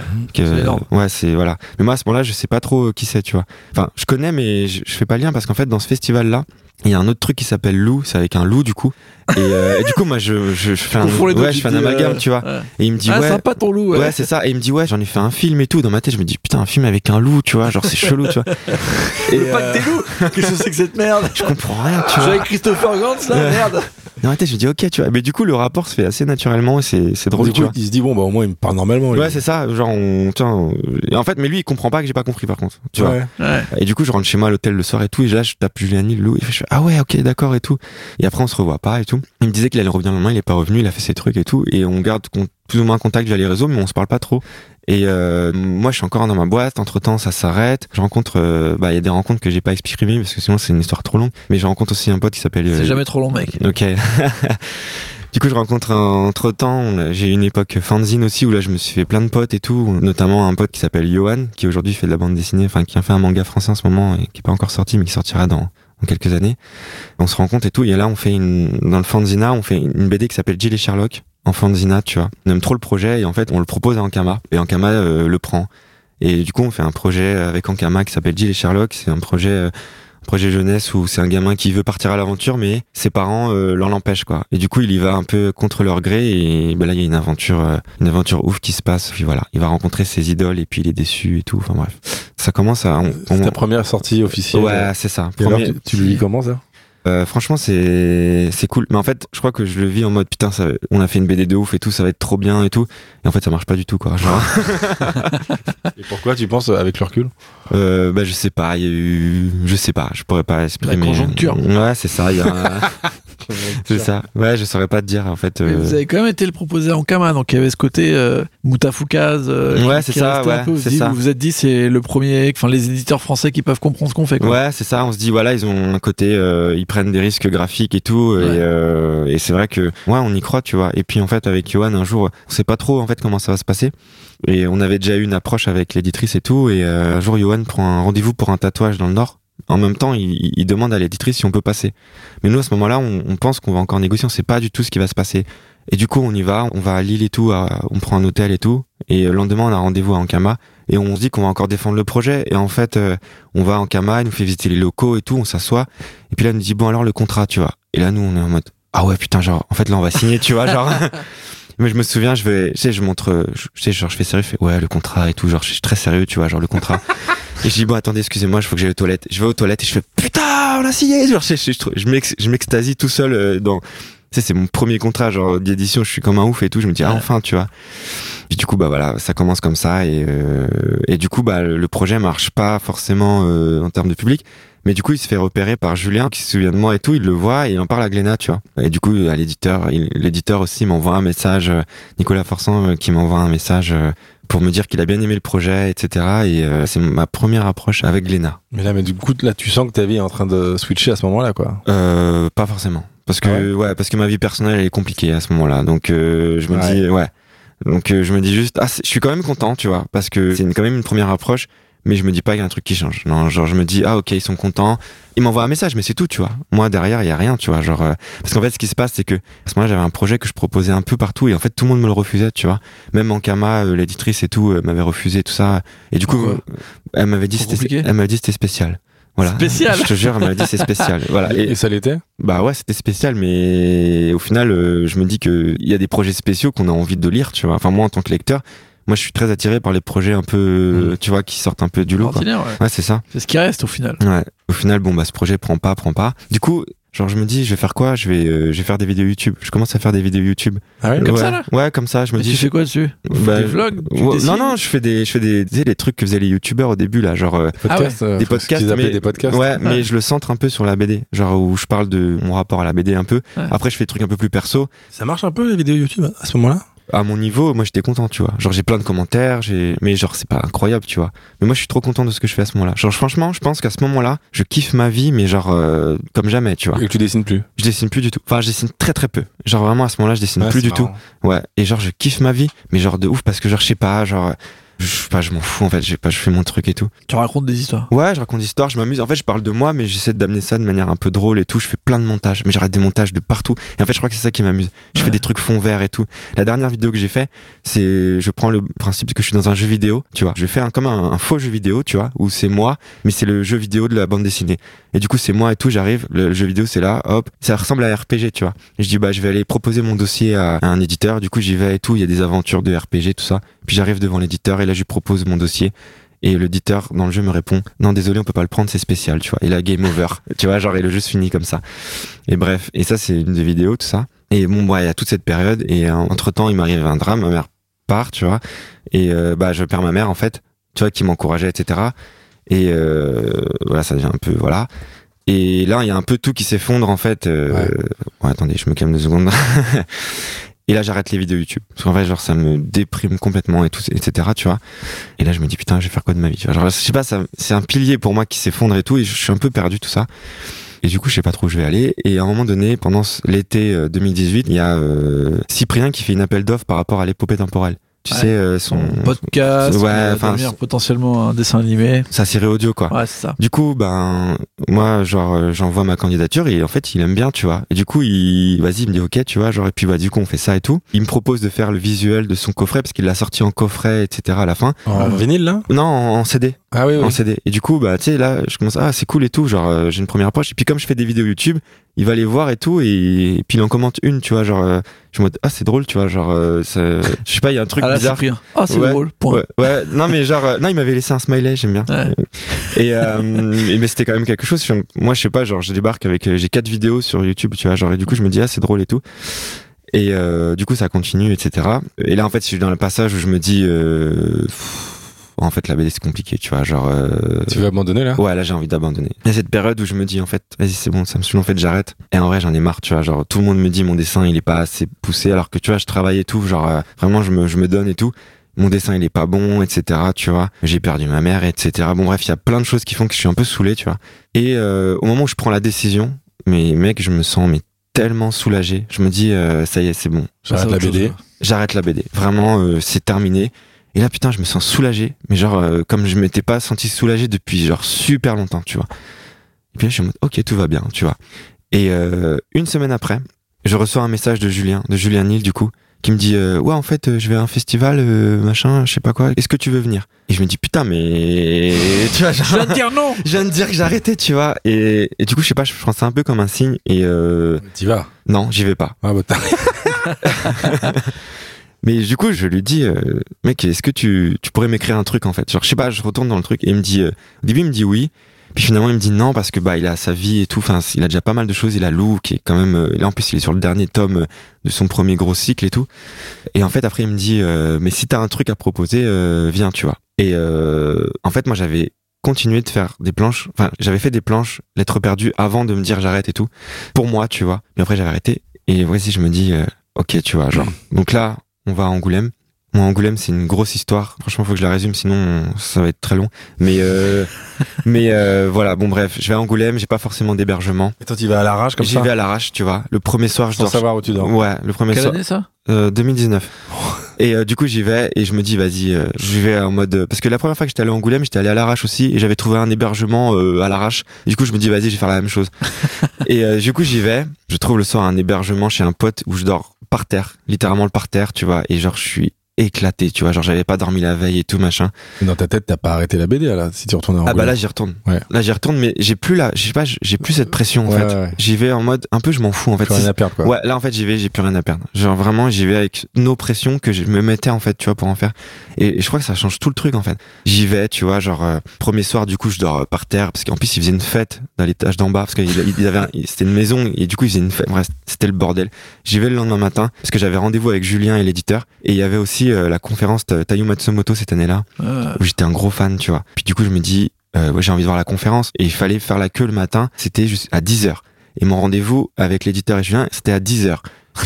B: Ouais.
C: ouais, c'est voilà. Mais moi à ce moment-là, je sais pas trop qui c'est, tu vois. Enfin, je connais, mais je, je fais pas le lien parce qu'en fait, dans ce festival-là, Il y a un autre truc qui s'appelle loup, c'est avec un loup du coup. Et, euh, et du coup, moi, je, je, je fais un,
B: deux,
C: ouais,
B: tu
C: je fais un
B: euh,
C: tu vois.
B: ouais.
C: Et il me dit,
B: Ah,
C: ouais.
B: sympa ton loup.
C: Ouais, c'est ça. Et il me dit, ouais, j'en ai fait un film et tout. Dans ma tête, je me dis, putain, un film avec un loup, tu vois. Genre, c'est <laughs> chelou, tu vois. Et,
B: Le pack
C: euh,
B: des loups Qu'est-ce que c'est que cette merde
C: je comprends rien, tu
B: Je suis
C: vois.
B: avec Christopher Gantz là,
C: Ouais.
B: merde
C: Dans ma tête, je me dis, ok, tu vois. Mais du coup, le rapport se fait assez naturellement et c'est, c'est drôle,
A: Du
C: tu
A: coup,
C: vois.
A: il se dit bon bah au moins il me parle normalement. lui.
C: Ouais, c'est ça. Genre, on, et en fait, mais lui, il comprend pas que j'ai pas compris, par contre. Tu vois.
A: Ouais.
B: Ouais.
C: Et du coup, je rentre chez moi à l'hôtel le soir et tout, et là, je tape Juliani, le loup, et je fais, ah ouais, ok, d'accord, et tout. Et après, on se revoit pas et tout. Il me disait qu'il allait revenir le lendemain, il est pas revenu, il a fait ses trucs et tout, et on garde plus ou moins contact via les réseaux, mais on se parle pas trop. Et euh, moi, je suis encore dans ma boîte. Entre temps, ça s'arrête. Je rencontre, euh, bah, il y a des rencontres que j'ai pas exprimées parce que sinon c'est une histoire trop longue. Mais je rencontre aussi un pote qui s'appelle.
B: C'est
C: euh,
B: jamais trop long, mec.
C: Ok. <laughs> du coup, je rencontre entre temps, j'ai une époque fanzine aussi où là, je me suis fait plein de potes et tout, notamment un pote qui s'appelle Johan, qui aujourd'hui fait de la bande dessinée, enfin, qui a fait un manga français en ce moment et qui est pas encore sorti, mais qui sortira dans, dans quelques années. On se rencontre et tout, et là, on fait une, dans le fanzina, on fait une BD qui s'appelle Jill et Sherlock, en fanzina, tu vois. On aime trop le projet et en fait, on le propose à Ankama, et Ankama euh, le prend. Et du coup, on fait un projet avec Ankama qui s'appelle Jill et Sherlock, c'est un projet euh, projet jeunesse où c'est un gamin qui veut partir à l'aventure mais ses parents euh, l'en l'empêchent quoi. Et du coup il y va un peu contre leur gré et ben là il y a une aventure euh, une aventure ouf qui se passe. Puis voilà il va rencontrer ses idoles et puis il est déçu et tout. Enfin bref ça commence à on-
A: C'est ta première sortie officielle.
C: ouais c'est ça.
A: Alors, tu, tu le vis comment ça?
C: Euh, franchement c'est c'est cool. Mais en fait je crois que je le vis en mode putain ça, on a fait une BD de ouf et tout ça va être trop bien et tout. Et en fait ça marche pas du tout quoi. Genre. <laughs>
A: Et pourquoi tu penses avec le recul?
C: Euh, bah je sais pas, il y a eu, je sais pas, je pourrais pas exprimer.
B: conjoncture.
C: Ouais, c'est ça, il y a, <laughs> c'est ça. Ouais, je saurais pas te dire en fait. Euh,
B: Vous avez quand même été le proposer en Kama, donc il y avait ce côté euh, Moutafoukaz. euh,
C: Ouais, c'est ça, ouais.
B: Vous
C: ça.
B: Vous vous êtes dit, c'est le premier, enfin les éditeurs français qui peuvent comprendre ce qu'on fait. Quoi.
C: Ouais, c'est ça. On se dit voilà, ils ont un côté, euh, ils prennent des risques graphiques et tout,
B: Ouais.
C: et, euh, et c'est vrai que ouais, on y croit, tu vois. Et puis en fait, avec Johan, un jour, on sait pas trop en fait comment ça va se passer. Et on avait déjà eu une approche avec l'éditrice et tout. Et euh, un jour, Johan prend un rendez-vous pour un tatouage dans le Nord. En même temps, il, il- demande à l'éditrice si on peut passer. Mais nous, à ce moment-là, on, on pense qu'on va encore négocier. On sait pas du tout ce qui va se passer. Et du coup, on y va. On va à Lille et tout. à- on prend un hôtel et tout. Et le lendemain, on a rendez-vous à Ankama. Et on se dit qu'on va encore défendre le projet. Et en fait, euh, on va en Ankama, il nous fait visiter les locaux et tout. On s'assoit. Et puis là, il nous dit bon alors le contrat, tu vois. Et là, nous, on est en mode ah ouais putain genre en fait là on va signer, tu vois genre. <laughs> Mais je me souviens, je vais, tu sais, je montre, je, tu sais, genre, je fais sérieux, je fais, ouais, le contrat et tout, genre, je suis très sérieux, tu vois, genre, le contrat. <laughs> et je dis, bon, attendez, excusez-moi, il faut que j'aille aux toilettes. Je vais aux toilettes et je fais, putain, on a signé! Genre, je, je, je, je m'ex- je m'extasie tout seul euh, dans, tu sais, c'est mon premier contrat, genre, d'édition, je suis comme un ouf et tout, je me dis, ah, enfin, tu vois. Puis du coup, bah voilà, ça commence comme ça et, euh, et du coup, bah, le projet marche pas forcément euh, en termes de public. Mais du coup, il se fait repérer par Julien qui se souvient de moi et tout, il le voit et il en parle à Glénat, tu vois. Et du coup, à l'éditeur, l'éditeur aussi m'envoie un message, euh, Nicolas Forçant euh, qui m'envoie un message euh, pour me dire qu'il a bien aimé le projet, etc. Et euh, c'est ma première approche avec Glénat.
A: Mais là, mais du coup, là, tu sens que ta vie est en train de switcher à ce moment-là, quoi.
C: Euh, pas forcément. Parce que,
A: Ah
C: ouais, parce que ma vie personnelle, elle est compliquée à ce moment-là. Donc, euh, je me
A: Ouais.
C: dis, ouais. Donc, je me dis juste, ah, je suis quand même content, tu vois, parce que c'est quand même une première approche, mais je me dis pas qu'il y a un truc qui change. Non, genre, je me dis, ah, ok, ils sont contents. Ils m'envoient un message, mais c'est tout, tu vois. Moi, derrière, il y a rien, tu vois. Genre, euh, parce qu'en fait, ce qui se passe, c'est que, à ce moment-là, j'avais un projet que je proposais un peu partout, et en fait, tout le monde me le refusait, tu vois. Même en Kama, euh, l'éditrice et tout, euh, m'avait refusé tout ça. Et du coup, euh, elle m'avait dit, c'était, elle m'avait dit, c'était spécial. Voilà.
B: Spécial
C: Je te jure, elle m'avait dit, c'est spécial. Voilà.
A: Et, et ça l'était?
C: Bah ouais, c'était spécial, mais au final, euh, je me dis que il y a des projets spéciaux qu'on a envie de lire, tu vois. Enfin, moi, en tant que lecteur, moi, je suis très attiré par les projets un peu, euh, tu vois, qui sortent un peu du lot. quoi.
B: Ouais.
C: Ouais, c'est ça.
B: C'est ce qui reste au final.
C: Ouais. Au final, bon, bah, ce projet prend pas, prend pas. Du coup, genre, je me dis, je vais faire quoi? Je vais, euh, je vais faire des vidéos YouTube. Je commence à faire des vidéos YouTube.
A: Ah ouais
B: Comme
C: ouais.
B: ça, là?
C: Ouais, comme ça. Je me
B: Mais
C: dis.
B: tu fais quoi dessus?
C: Bah,
B: Des vlogs? Tu
C: Ouais,
B: dessines?
C: Non, non, je fais des, je fais des, tu sais, les trucs que faisaient les youtubeurs au début, là, genre, euh,
A: Podcasts, euh,
C: des podcasts,
A: appelaient
C: mais-
A: des podcasts.
C: Ouais, mais je le centre un peu sur la BD, genre où je parle de mon rapport à la BD un peu. Après, je fais des trucs un peu plus perso.
A: Ça marche un peu les vidéos YouTube à ce moment-là?
C: À mon niveau, moi j'étais content, tu vois. Genre j'ai plein de commentaires, j'ai, mais genre c'est pas incroyable, tu vois. Mais moi je suis trop content de ce que je fais à ce moment-là. Genre franchement, je pense qu'à ce moment-là, je kiffe ma vie, mais genre euh, comme jamais, tu vois.
A: Et que tu dessines plus.
C: Je dessine plus du tout. Enfin, je dessine très très peu. Genre vraiment à ce moment-là, je dessine
A: Ouais,
C: plus du tout. Ouais. Et genre je kiffe ma vie, mais genre de ouf parce que genre je sais pas, genre je sais pas, je m'en fous en fait, j'ai pas, je fais mon truc et tout.
B: Tu racontes des histoires.
C: Ouais, je raconte des histoires, je m'amuse. En fait, je parle de moi, mais j'essaie d'amener ça de manière un peu drôle et tout. Je fais plein de montages, mais j'arrête des montages de partout. Et en fait, je crois que c'est ça qui m'amuse. Je
B: Ouais.
C: fais des trucs fond vert et tout. La dernière vidéo que j'ai fait, c'est, je prends le principe que je suis dans un jeu vidéo, tu vois. Je fais un, comme un, un faux jeu vidéo, tu vois, où c'est moi, mais c'est le jeu vidéo de la bande dessinée. Et du coup, c'est moi et tout, j'arrive, le jeu vidéo c'est là, hop, ça ressemble à RPG, tu vois. Et je dis, bah, je vais aller proposer mon dossier à, à un éditeur, du coup, j'y vais et tout, il y a des aventures de RPG, tout ça. Puis j'arrive devant l'éditeur et là, je lui propose mon dossier. Et l'éditeur dans le jeu me répond non désolé on peut pas le prendre c'est spécial tu vois et là game over. <laughs> Tu vois genre et le jeu se finit comme ça. Et bref et ça c'est une des vidéos tout ça. Et bon ouais il y a toute cette période. Et entre temps il m'arrive un drame ma mère part tu vois. Et euh, bah je perds ma mère en fait tu vois qui m'encourageait etc et euh, voilà ça devient un peu voilà. Et là il y a un peu tout qui s'effondre en fait euh,
A: Ouais.
C: ouais, attendez je me calme deux secondes <laughs> et là j'arrête les vidéos YouTube. Parce qu'en fait genre ça me déprime complètement et tout etc tu vois. Et là je me dis putain je vais faire quoi de ma vie je sais pas c'est un pilier pour moi qui s'effondre et tout et je suis un peu perdu tout ça. Et du coup je sais pas trop où je vais aller. Et à un moment donné pendant l'été euh, 2018 il y a euh, Cyprien qui fait une appel d'offres par rapport à l'épopée temporelle tu
B: Ouais.
C: sais euh, son
B: podcast,
C: Ouais,
B: qui va
C: enfin,
B: devenir potentiellement un dessin animé.
C: sa série audio quoi
B: Ouais, c'est ça.
C: du coup, ben moi, genre, euh, j'envoie ma candidature et en fait, il aime bien, tu vois. Et du coup, il, vas-y, il me dit ok, tu vois, genre et puis bah du coup, on fait ça et tout. Il me propose de faire le visuel de son coffret parce qu'il l'a sorti en coffret, etc. À la fin.
A: En vinyle, là?
C: Non, en, en CD,
A: Ah oui, oui.
C: en CD. Et du coup, bah tu sais, là, je commence ah c'est cool et tout, genre euh, j'ai une première approche. Et puis comme je fais des vidéos YouTube, il va les voir et tout et, et puis il en commente une, tu vois, genre euh, je me dis ah c'est drôle, tu vois, genre euh, ça- je sais pas, il y a un truc
B: Ah là,
C: bizarre.
B: Ah, c'est
C: Ouais.
B: drôle. Point.
C: Ouais, ouais, non mais genre euh, non il m'avait laissé un smiley j'aime bien
B: Ouais.
C: et, euh, et- mais c'était quand même quelque chose Je- moi je sais pas genre je débarque avec euh, j'ai quatre vidéos sur YouTube tu vois genre et du coup je me dis ah c'est drôle et tout et euh, du coup ça continue etc et là en fait je suis dans le passage où je me dis euh, pff, en fait la BD c'est compliqué tu vois genre euh,
A: Tu veux abandonner, là?
C: Ouais, là j'ai envie d'abandonner. Il y a cette période où je me dis en fait, vas-y c'est bon, ça me saoule en fait, j'arrête. Et en vrai j'en ai marre, tu vois, genre tout le monde me dit mon dessin il est pas assez poussé, alors que tu vois je travaille et tout, genre euh, vraiment je me, je me donne et tout. Mon dessin il est pas bon, etc. Tu vois, j'ai perdu ma mère, etc. Bon bref, il y a plein de choses qui font que je suis un peu saoulé, tu vois. Et euh, au moment où je prends la décision, mais mec, je me sens mais tellement soulagé. Je me dis euh, ça y est, c'est bon,
A: J'arrête la BD.
C: j'arrête la BD. Vraiment, euh, c'est terminé. Et là, putain, je me sens soulagé. Mais genre, euh, comme je m'étais pas senti soulagé depuis genre super longtemps, tu vois. Et puis là, je suis en mode, ok, tout va bien, tu vois. Et euh, une semaine après, je reçois un message de Julien, de Julien Nil, du coup, qui me dit, euh, ouais, en fait, euh, je vais à un festival, euh, machin, je sais pas quoi. Est-ce que tu veux venir? Et je me dis, putain, mais <laughs> tu vois, genre,
B: Je viens de dire non. <laughs>
C: je viens de dire que j'arrêtais, tu vois. Et, et du coup, je sais pas, je prends ça un peu comme un signe. Et euh,
A: T'y vas.
C: non, j'y vais pas.
A: Ah, bah, <laughs>
C: Mais du coup, je lui dis, euh, mec, est-ce que tu, tu pourrais m'écrire un truc en fait? Genre, je sais pas, je retourne dans le truc et il me dit, euh, au début, il me dit oui. Puis finalement, il me dit non parce que bah il a sa vie et tout. Enfin, il a déjà pas mal de choses. Il a Lou qui est quand même. euh, là, en plus, il est sur le dernier tome euh, de son premier gros cycle et tout. Et en fait, après, il me dit, euh, mais si t'as un truc à proposer, euh, viens, tu vois. Et euh, en fait, moi, j'avais continué de faire des planches. Enfin, j'avais fait des planches, lettres perdues, avant de me dire j'arrête et tout. Pour moi, tu vois. Mais après, j'avais arrêté. Et voici, je me dis, euh, ok, tu vois, genre. Donc là, on va à Angoulême. Moi, Angoulême, c'est une grosse histoire. Franchement, faut que je la résume, sinon ça va être très long. Mais euh, <laughs> mais euh, voilà, bon bref, je vais à Angoulême, j'ai pas forcément d'hébergement.
A: Et toi, tu vas à l'arrache comme
C: J'y
A: ça
C: vais à l'arrache, tu vois. Le premier soir, je dors.
A: savoir où tu dors.
C: Ouais, le premier
B: Quelle
C: soir.
B: année ça?
C: Euh, 2019. <laughs> Et euh, du coup, j'y vais et je me dis, vas-y, euh, je vais en mode. Parce que la première fois que j'étais allé à Angoulême, j'étais allé à l'arrache aussi et j'avais trouvé un hébergement euh, à l'arrache. Du coup, je me dis, vas-y, je vais faire la même chose. <laughs> et euh, du coup, j'y vais. Je trouve le soir un hébergement chez un pote où je dors par terre, littéralement le par terre, tu vois. Et genre, je suis éclaté, tu vois. Genre, j'avais pas dormi la veille et tout, machin.
A: Dans ta tête, t'as pas arrêté la BD, là, si tu retournes à
C: Ah bah là, j'y retourne.
A: Ouais.
C: Là, j'y retourne, mais j'ai plus la. Je sais pas, j'ai plus cette pression en
A: Ouais,
C: fait.
A: ouais.
C: J'y vais en mode un peu, je m'en fous en fait.
A: Plus rien à perdre, quoi.
C: Ouais, là en fait j'y vais, j'ai plus rien à perdre. Genre vraiment j'y vais avec nos pressions que je me mettais en fait, tu vois, pour en faire. Et, et je crois que ça change tout le truc en fait. J'y vais, tu vois, genre euh, premier soir du coup je dors euh, par terre parce qu'en plus ils faisaient une fête dans l'étage d'en bas parce qu'il il avait un- c'était une maison et du coup ils faisaient une fête. Bref, c'était le bordel. J'y vais le lendemain matin parce que j'avais rendez-vous avec Julien et l'éditeur et il y avait aussi euh, la conférence de Tayu Matsumoto cette année-là
B: Euh,
C: où j'étais un gros fan, tu vois. Puis du coup, je me dis, euh, ouais, j'ai envie de voir la conférence. Et il fallait faire la queue le matin. C'était juste à 10h. Et mon rendez-vous avec l'éditeur et Julien, c'était à 10h.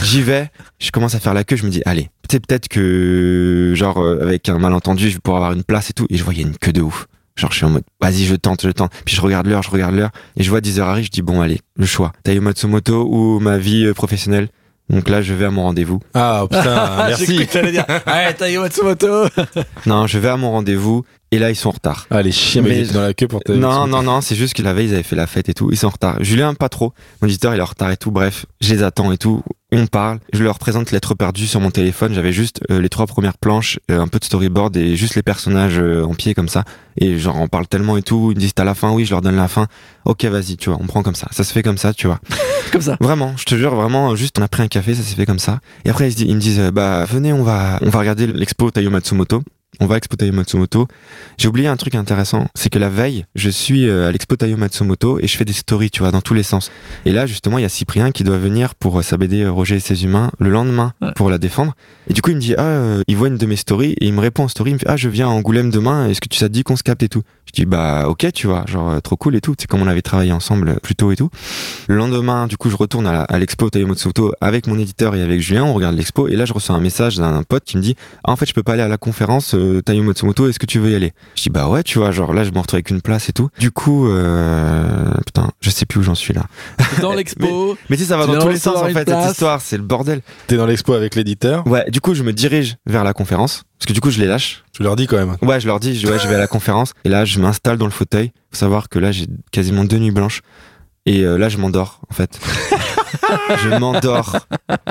C: J'y vais, je commence à faire la queue, je me dis, allez, peut-être que, genre, euh, avec un malentendu, je vais pouvoir avoir une place et tout. Et je vois, il y a une queue de ouf. Genre, je suis en mode, vas-y, je tente, je tente. Puis je regarde l'heure, je regarde l'heure. Et je vois 10h arrive, je dis, bon, allez, le choix. Tayo Matsumoto ou ma vie euh, professionnelle? Donc là, je vais à mon rendez-vous.
A: Ah oh, putain, <laughs> merci.
B: que t'allais dire, <laughs> ouais, Tayo Matsumoto. <laughs>
C: Non, je vais à mon rendez-vous et là, ils sont en retard.
A: Ah les chiens
C: Mais-
A: mais ils étaient dans la queue pour.
C: Non, non, non, c'est juste que la veille, ils avaient fait la fête et tout. Ils sont en retard. Julien, pas trop. Mon éditeur, il est en retard et tout. Bref, je les attends et tout. On parle. Je leur présente Lettre perdue sur mon téléphone. J'avais juste euh, les trois premières planches, euh, un peu de storyboard et juste les personnages euh, en pied comme ça. Et genre, on parle tellement et tout. Ils me disent, t'as la fin? Oui, je leur donne la fin. Ok, vas-y, tu vois, on prend comme ça. Ça se fait comme ça, tu vois. <laughs>
B: Comme ça.
C: Vraiment, je te jure, vraiment, juste on a pris un café, ça s'est fait comme ça. Et après, ils, me disent, bah venez, on va, on va regarder l'expo Tayo Matsumoto. On va à l'expo Tayo Matsumoto. J'ai oublié un truc intéressant, c'est que la veille, je suis euh, à l'expo Tayo Matsumoto et je fais des stories, tu vois, dans tous les sens. Et là, justement, il y a Cyprien qui doit venir pour euh, sa BD euh, Roger et ses humains le lendemain
B: Ouais.
C: pour la défendre. Et du coup, il me dit, ah, euh, il voit une de mes stories et il me répond en story, il me fait, ah, je viens à Angoulême demain, est-ce que tu ça te dit qu'on se capte et tout? Je dis, bah, ok, tu vois, genre, trop cool et tout. C'est comme on avait travaillé ensemble plus tôt et tout. Le lendemain, du coup, je retourne à l'expo Tayo Matsumoto avec mon éditeur et avec Julien, on regarde l'expo et là, je reçois un message d'un pote qui me dit, ah, en fait, je peux pas aller à la conférence euh, Tayo Matsumoto, est-ce que tu veux y aller? Je dis, bah ouais, tu vois, genre là, je me retrouve avec une place et tout. Du coup, euh, putain, je sais plus où j'en suis là.
B: Dans <laughs> l'expo.
C: Mais tu sais, ça va dans tous les sens en fait,
B: place.
C: cette histoire, c'est le bordel.
A: T'es dans l'expo avec l'éditeur?
C: Ouais, du coup, je me dirige vers la conférence parce que du coup, je les lâche.
A: Tu leur dis quand même.
C: Ouais, je leur dis, je, ouais, je vais à la conférence. Et là, je m'installe dans le fauteuil. Faut savoir que là, j'ai quasiment deux nuits blanches. Et euh, là, je m'endors, en fait. <laughs> je m'endors.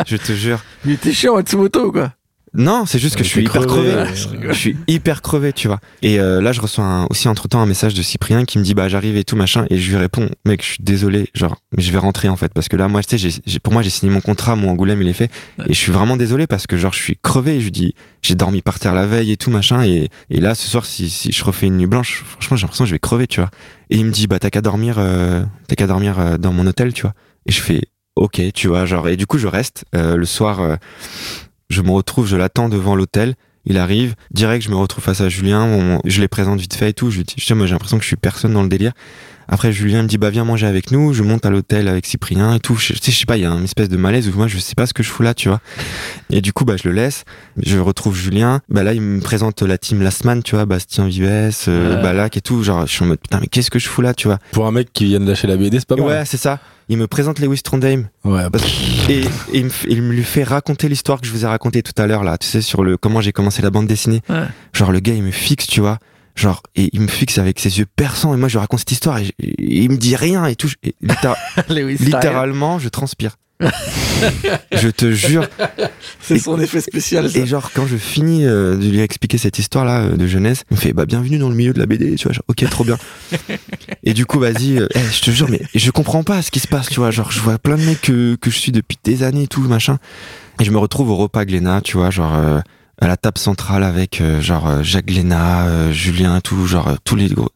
C: Je te jure.
B: Il était chiant Matsumoto, quoi?
C: Non, c'est juste que
A: Euh,
C: je suis hyper
A: crevé,
C: crevé.
A: ouais, je
C: suis hyper crevé, tu vois. Et euh, là, je reçois un- aussi entre temps un message de Cyprien qui me dit bah j'arrive et tout machin. Et je lui réponds mec, je suis désolé, genre, mais je vais rentrer en fait parce que là, moi, tu sais, pour moi, j'ai signé mon contrat, mon Angoulême, il est fait. Et je suis vraiment désolé parce que genre, je suis crevé. Et je lui dis j'ai dormi par terre la veille et tout machin. Et, et là, ce soir, si, si je refais une nuit blanche, franchement, j'ai l'impression que je vais crever, tu vois. Et il me dit bah t'as qu'à dormir, euh, t'as qu'à dormir euh, dans mon hôtel, tu vois. Et je fais ok, tu vois, genre. Et du coup, je reste euh, le soir. Je me retrouve, je l'attends devant l'hôtel. Il arrive, direct, je me retrouve face à Julien, je les présente vite fait et tout. Je lui dis, moi, j'ai l'impression que je suis personne dans le délire. Après, Julien me dit, bah, viens manger avec nous. Je monte à l'hôtel avec Cyprien et tout. Je, sais, je sais pas, il y a une espèce de malaise où moi, je sais pas ce que je fous là, tu vois. Et du coup, bah, je le laisse. Je retrouve Julien. Bah, là, il me présente la team Last Man, tu vois, Bastien Vives, euh,
B: Ouais.
C: Balak et tout. Genre, je suis en mode, putain, mais qu'est-ce que je fous là, tu vois.
A: Pour un mec qui vient de lâcher la BD, c'est pas mal.
C: Ouais, c'est ça. Il me présente Lewis Trondheim.
A: Ouais.
C: Parce- et, et il, me, f- il me lui fait raconter l'histoire que je vous ai racontée tout à l'heure là, tu sais sur le comment j'ai commencé la bande dessinée.
B: Ouais.
C: Genre le gars il me fixe, tu vois. Genre et il me fixe avec ses yeux perçants et moi je raconte cette histoire et, il me dit rien et tout. Et <laughs> littéralement je transpire. <laughs> je te jure.
B: C'est son effet spécial, ça.
C: Et genre quand je finis euh, de lui expliquer cette histoire là de jeunesse, il me fait bah bienvenue dans le milieu de la BD, tu vois. Genre, ok trop bien. <laughs> et du coup vas-y, euh, eh, je te jure mais je comprends pas ce qui se passe, tu vois. Genre je vois plein de mecs que, que je suis depuis des années et tout machin. Et je me retrouve au repas Glénat, tu vois, genre euh, à la table centrale avec euh, genre euh, Jacques Glénat, euh, Julien, tout, genre euh, tous les gros.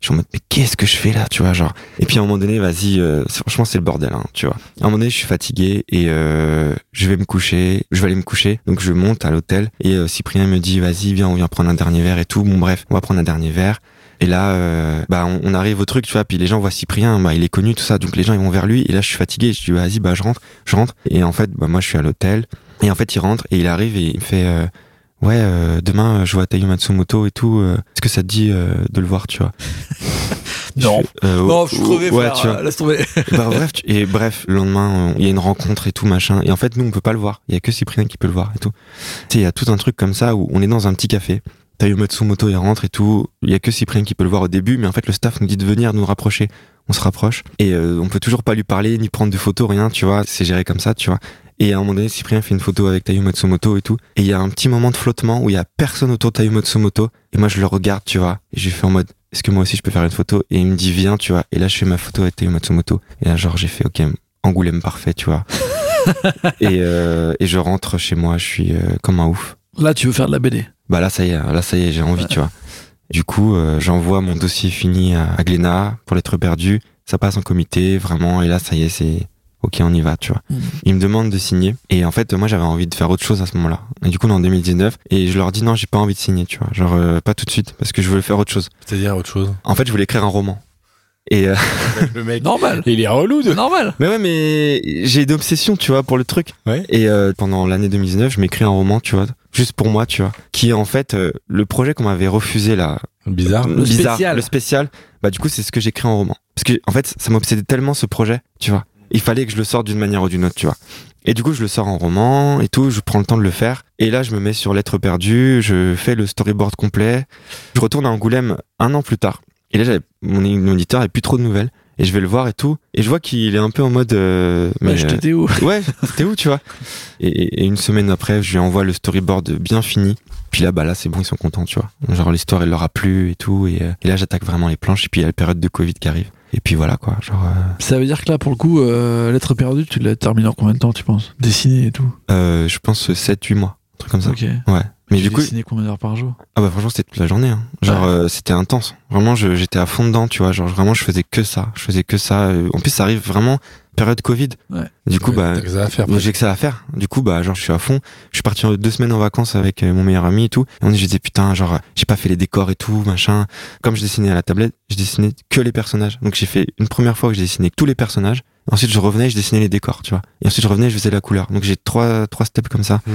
C: Je suis en mode mais qu'est-ce que je fais là, tu vois, genre. Et puis à un moment donné, vas-y, euh, franchement c'est le bordel, hein, tu vois. À un moment donné, je suis fatigué et je vais me coucher. Je vais aller me coucher, donc je monte à l'hôtel et Cyprien me dit vas-y, viens, on vient prendre un dernier verre et tout. Bon bref, on va prendre un dernier verre. Et là, euh, bah, on, on arrive au truc, tu vois, puis les gens voient Cyprien, bah, il est connu, tout ça, donc les gens ils vont vers lui. Et là, je suis fatigué, je dis vas-y, bah, je rentre, je rentre. Et en fait, bah, moi, je suis à l'hôtel. Et en fait, il rentre et il arrive et il me fait, euh, ouais, euh, demain, euh, je vois Tayo Matsumoto et tout. euh, Est-ce que ça te dit euh, de le voir, tu vois? <laughs>
B: Non.
C: euh,
B: Non, je suis crevé,
C: ouais,
B: frère.
C: tu vois.
B: Laisse tomber.
C: Bah, bref, tu- et bref, le lendemain, il y a une rencontre et tout machin. Et en fait, nous, on peut pas le voir. Il y a que Cyprien qui peut le voir et tout. Tu sais, il y a tout un truc comme ça où on est dans un petit café. Tayo Matsumoto, il rentre et tout. Il y a que Cyprien qui peut le voir au début, mais en fait, le staff nous dit de venir nous rapprocher. On se rapproche et euh, on peut toujours pas lui parler ni prendre de photos, rien, tu vois. C'est géré comme ça, tu vois. Et à un moment donné, Cyprien fait une photo avec Tayo Matsumoto et tout. Et il y a un petit moment de flottement où il y a personne autour de Tayo Matsumoto. Et moi, je le regarde, tu vois. Et j'ai fait en mode, est-ce que moi aussi je peux faire une photo? Et il me dit, viens, tu vois. Et là, je fais ma photo avec Tayo Matsumoto. Et là, genre, j'ai fait, ok, Angoulême parfait, tu vois. <laughs> et, euh, et je rentre chez moi, je suis euh, comme un ouf.
B: Là, tu veux faire de la BD.
C: Bah là, ça y est, là, ça y est, j'ai envie, tu vois. Du coup, euh, j'envoie mon dossier fini à, à Glénat pour l'être perdu. Ça passe en comité, vraiment. Et là, ça y est, c'est ok, on y va, tu vois.
B: Mhm.
C: Ils me demandent de signer. Et en fait, moi, j'avais envie de faire autre chose à ce moment-là. Et du coup, on est en 2019. Et je leur dis non, j'ai pas envie de signer, tu vois. Genre, euh, pas tout de suite, parce que je voulais faire autre chose.
A: C'est-à-dire autre chose.
C: En fait, je voulais écrire un roman. Et euh,
A: Le mec.
B: Normal.
A: Il est relou de.
B: Normal.
C: mais ouais, mais j'ai une obsession, tu vois, pour le truc.
A: Ouais.
C: Et euh, pendant l'année 2019, je m'écris un roman, tu vois, juste pour moi, tu vois, qui est en fait euh, le projet qu'on m'avait refusé là,
A: Bizarre.
B: Le
C: bizarre,
B: spécial.
C: le spécial. Bah du coup, c'est ce que j'écris en roman. Parce que en fait, ça m'obsédait tellement ce projet, tu vois. Il fallait que je le sorte d'une manière ou d'une autre, tu vois. Et du coup, je le sors en roman et tout, je prends le temps de le faire. Et là, je me mets sur Lettres perdues, je fais le storyboard complet. Je retourne à Angoulême un an plus tard. Et là, mon, mon éditeur avait plus trop de nouvelles. Et je vais le voir et tout. Et je vois qu'il est un peu en mode. euh,
B: Mais
C: euh,
B: t'étais où
C: ouais, t'es où, tu vois et, et- et une semaine après, je lui envoie le storyboard bien fini. Puis là, bah là, c'est bon, ils sont contents, tu vois. Genre l'histoire, elle leur a plu et tout. Et, euh, et là, j'attaque vraiment les planches. Et puis il y a la période de Covid qui arrive. Et puis voilà, quoi. Genre, euh,
B: Ça veut dire que là, pour le coup, euh, Lettre perdue, tu l'as terminé en combien de temps, tu penses? Dessiné et tout?
C: Euh, je pense 7-8 mois, un truc comme ça.
B: Ok.
C: Ouais. Mais
B: tu
C: du coup,
B: dessinais combien d'heures par jour?
C: Ah bah franchement, c'était toute la journée. Hein. Genre,
B: Ouais.
C: euh, c'était intense. Vraiment, je- j'étais à fond dedans, tu vois. Genre, vraiment, je faisais que ça. Je faisais que ça. Euh, En plus, ça arrive vraiment période Covid.
B: Ouais.
C: Du coup,
A: Ouais,
C: bah,
A: t'as que ça à faire.
C: Moi, j'ai que ça à faire. Du coup, bah, genre, je suis à fond. Je suis parti en deux semaines en vacances avec euh, mon meilleur ami et tout. Et on je disais, putain, genre, j'ai pas fait les décors et tout, machin. Comme je dessinais à la tablette, je dessinais que les personnages. Donc, j'ai fait une première fois que j'ai dessiné tous les personnages. Ensuite, je revenais, je dessinais les décors, tu vois. Et ensuite, je revenais, je faisais la couleur. Donc, j'ai trois, trois steps comme ça.
A: Hmm.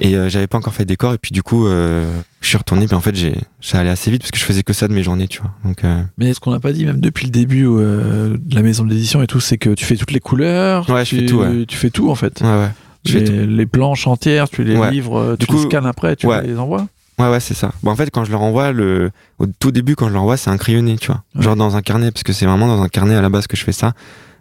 C: Et euh, j'avais pas encore fait de décor. Et puis, du coup, euh, je suis retourné. Puis, en fait, j'ai, ça allait assez vite parce que je faisais que ça de mes journées, tu vois. Donc, euh,
B: Mais ce qu'on n'a pas dit, même depuis le début euh, de la maison de l'édition et tout, c'est que tu fais toutes les couleurs.
C: Ouais, je fais tout, ouais.
B: Tu fais tout, en fait.
C: ouais, ouais. Je fais
B: les,
C: tout.
B: les planches entières, tu les
C: Ouais.
B: livres,
C: Du
B: tu les
C: coup,
B: scannes après, tu les envoies.
C: Ouais, ouais, c'est ça. Bon, en fait, quand je leur envoie, le, au tout début, quand je leur envoie, c'est un crayonné, tu vois. Genre dans un carnet, parce que c'est vraiment dans un carnet à la base que je fais ça.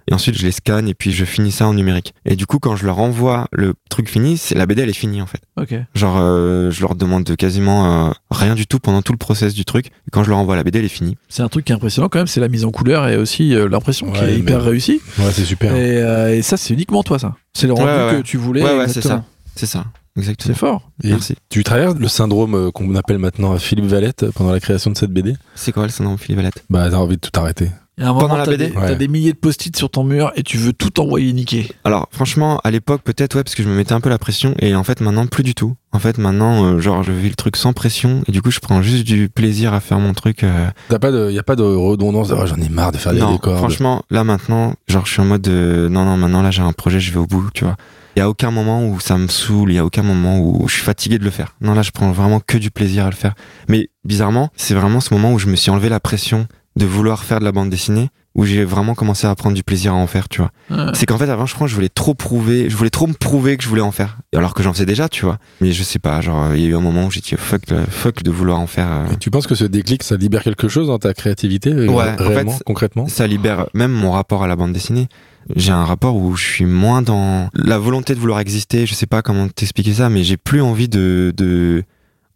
C: Et ensuite, je les scanne et puis je finis ça en numérique. Et du coup, quand je leur envoie le truc fini, c'est la BD, elle est finie, en fait.
B: Ok.
C: Genre, euh, je leur demande de quasiment euh, rien du tout pendant tout le process du truc. Et quand je leur envoie la BD, elle est finie.
B: C'est un truc qui est impressionnant quand même, c'est la mise en couleur et aussi euh, l'impression qui
A: Ouais,
B: est hyper réussie.
A: Ouais, c'est super.
B: Et, euh, et ça, c'est uniquement toi, ça. C'est le rendu
C: Ouais, ouais.
B: que tu voulais.
C: Ouais, ouais, c'est
B: exactement.
C: C'est ça.
B: C'est
C: Exactement.
B: fort.
A: Et
C: Merci.
A: tu traverses le syndrome qu'on appelle maintenant Philippe Valette pendant la création de cette BD
C: C'est quoi le syndrome Philippe Valette?
A: Bah, t'as envie de tout arrêter.
B: Il y a un
C: Pendant
B: moment,
C: la
B: t'as
C: BD?
B: des, t'as
A: Ouais.
B: des milliers de post-it sur ton mur et tu veux tout envoyer niquer.
C: Alors franchement, à l'époque peut-être ouais parce que je me mettais un peu la pression et en fait maintenant plus du tout. En fait maintenant euh, genre je vis le truc sans pression et du coup je prends juste du plaisir à faire mon truc. euh.
A: T'as pas de, y a pas de redondance. de, Oh, J'en ai marre de faire des
C: non,
A: décors.
C: franchement là maintenant genre je suis en mode de, non non maintenant là j'ai un projet je vais au bout tu vois. Il y a aucun moment où ça me saoule, il y a aucun moment où je suis fatigué de le faire. Non là je prends vraiment que du plaisir à le faire. Mais bizarrement c'est vraiment ce moment où je me suis enlevé la pression de vouloir faire de la bande dessinée où j'ai vraiment commencé à prendre du plaisir à en faire tu vois.
B: Ouais.
C: C'est qu'en fait, avant, je crois que je voulais trop prouver, je voulais trop me prouver que je voulais en faire. Alors que j'en faisais déjà, tu vois. Mais je sais pas, genre, il y a eu un moment où j'ai dit fuck, euh, fuck de vouloir en faire. euh.
A: Et tu penses que ce déclic, ça libère quelque chose dans ta créativité euh,
C: Ouais, en fait,
A: concrètement?
C: Ça libère même mon rapport à la bande dessinée. J'ai un rapport où je suis moins dans la volonté de vouloir exister. Je sais pas comment t'expliquer ça, mais j'ai plus envie de, de,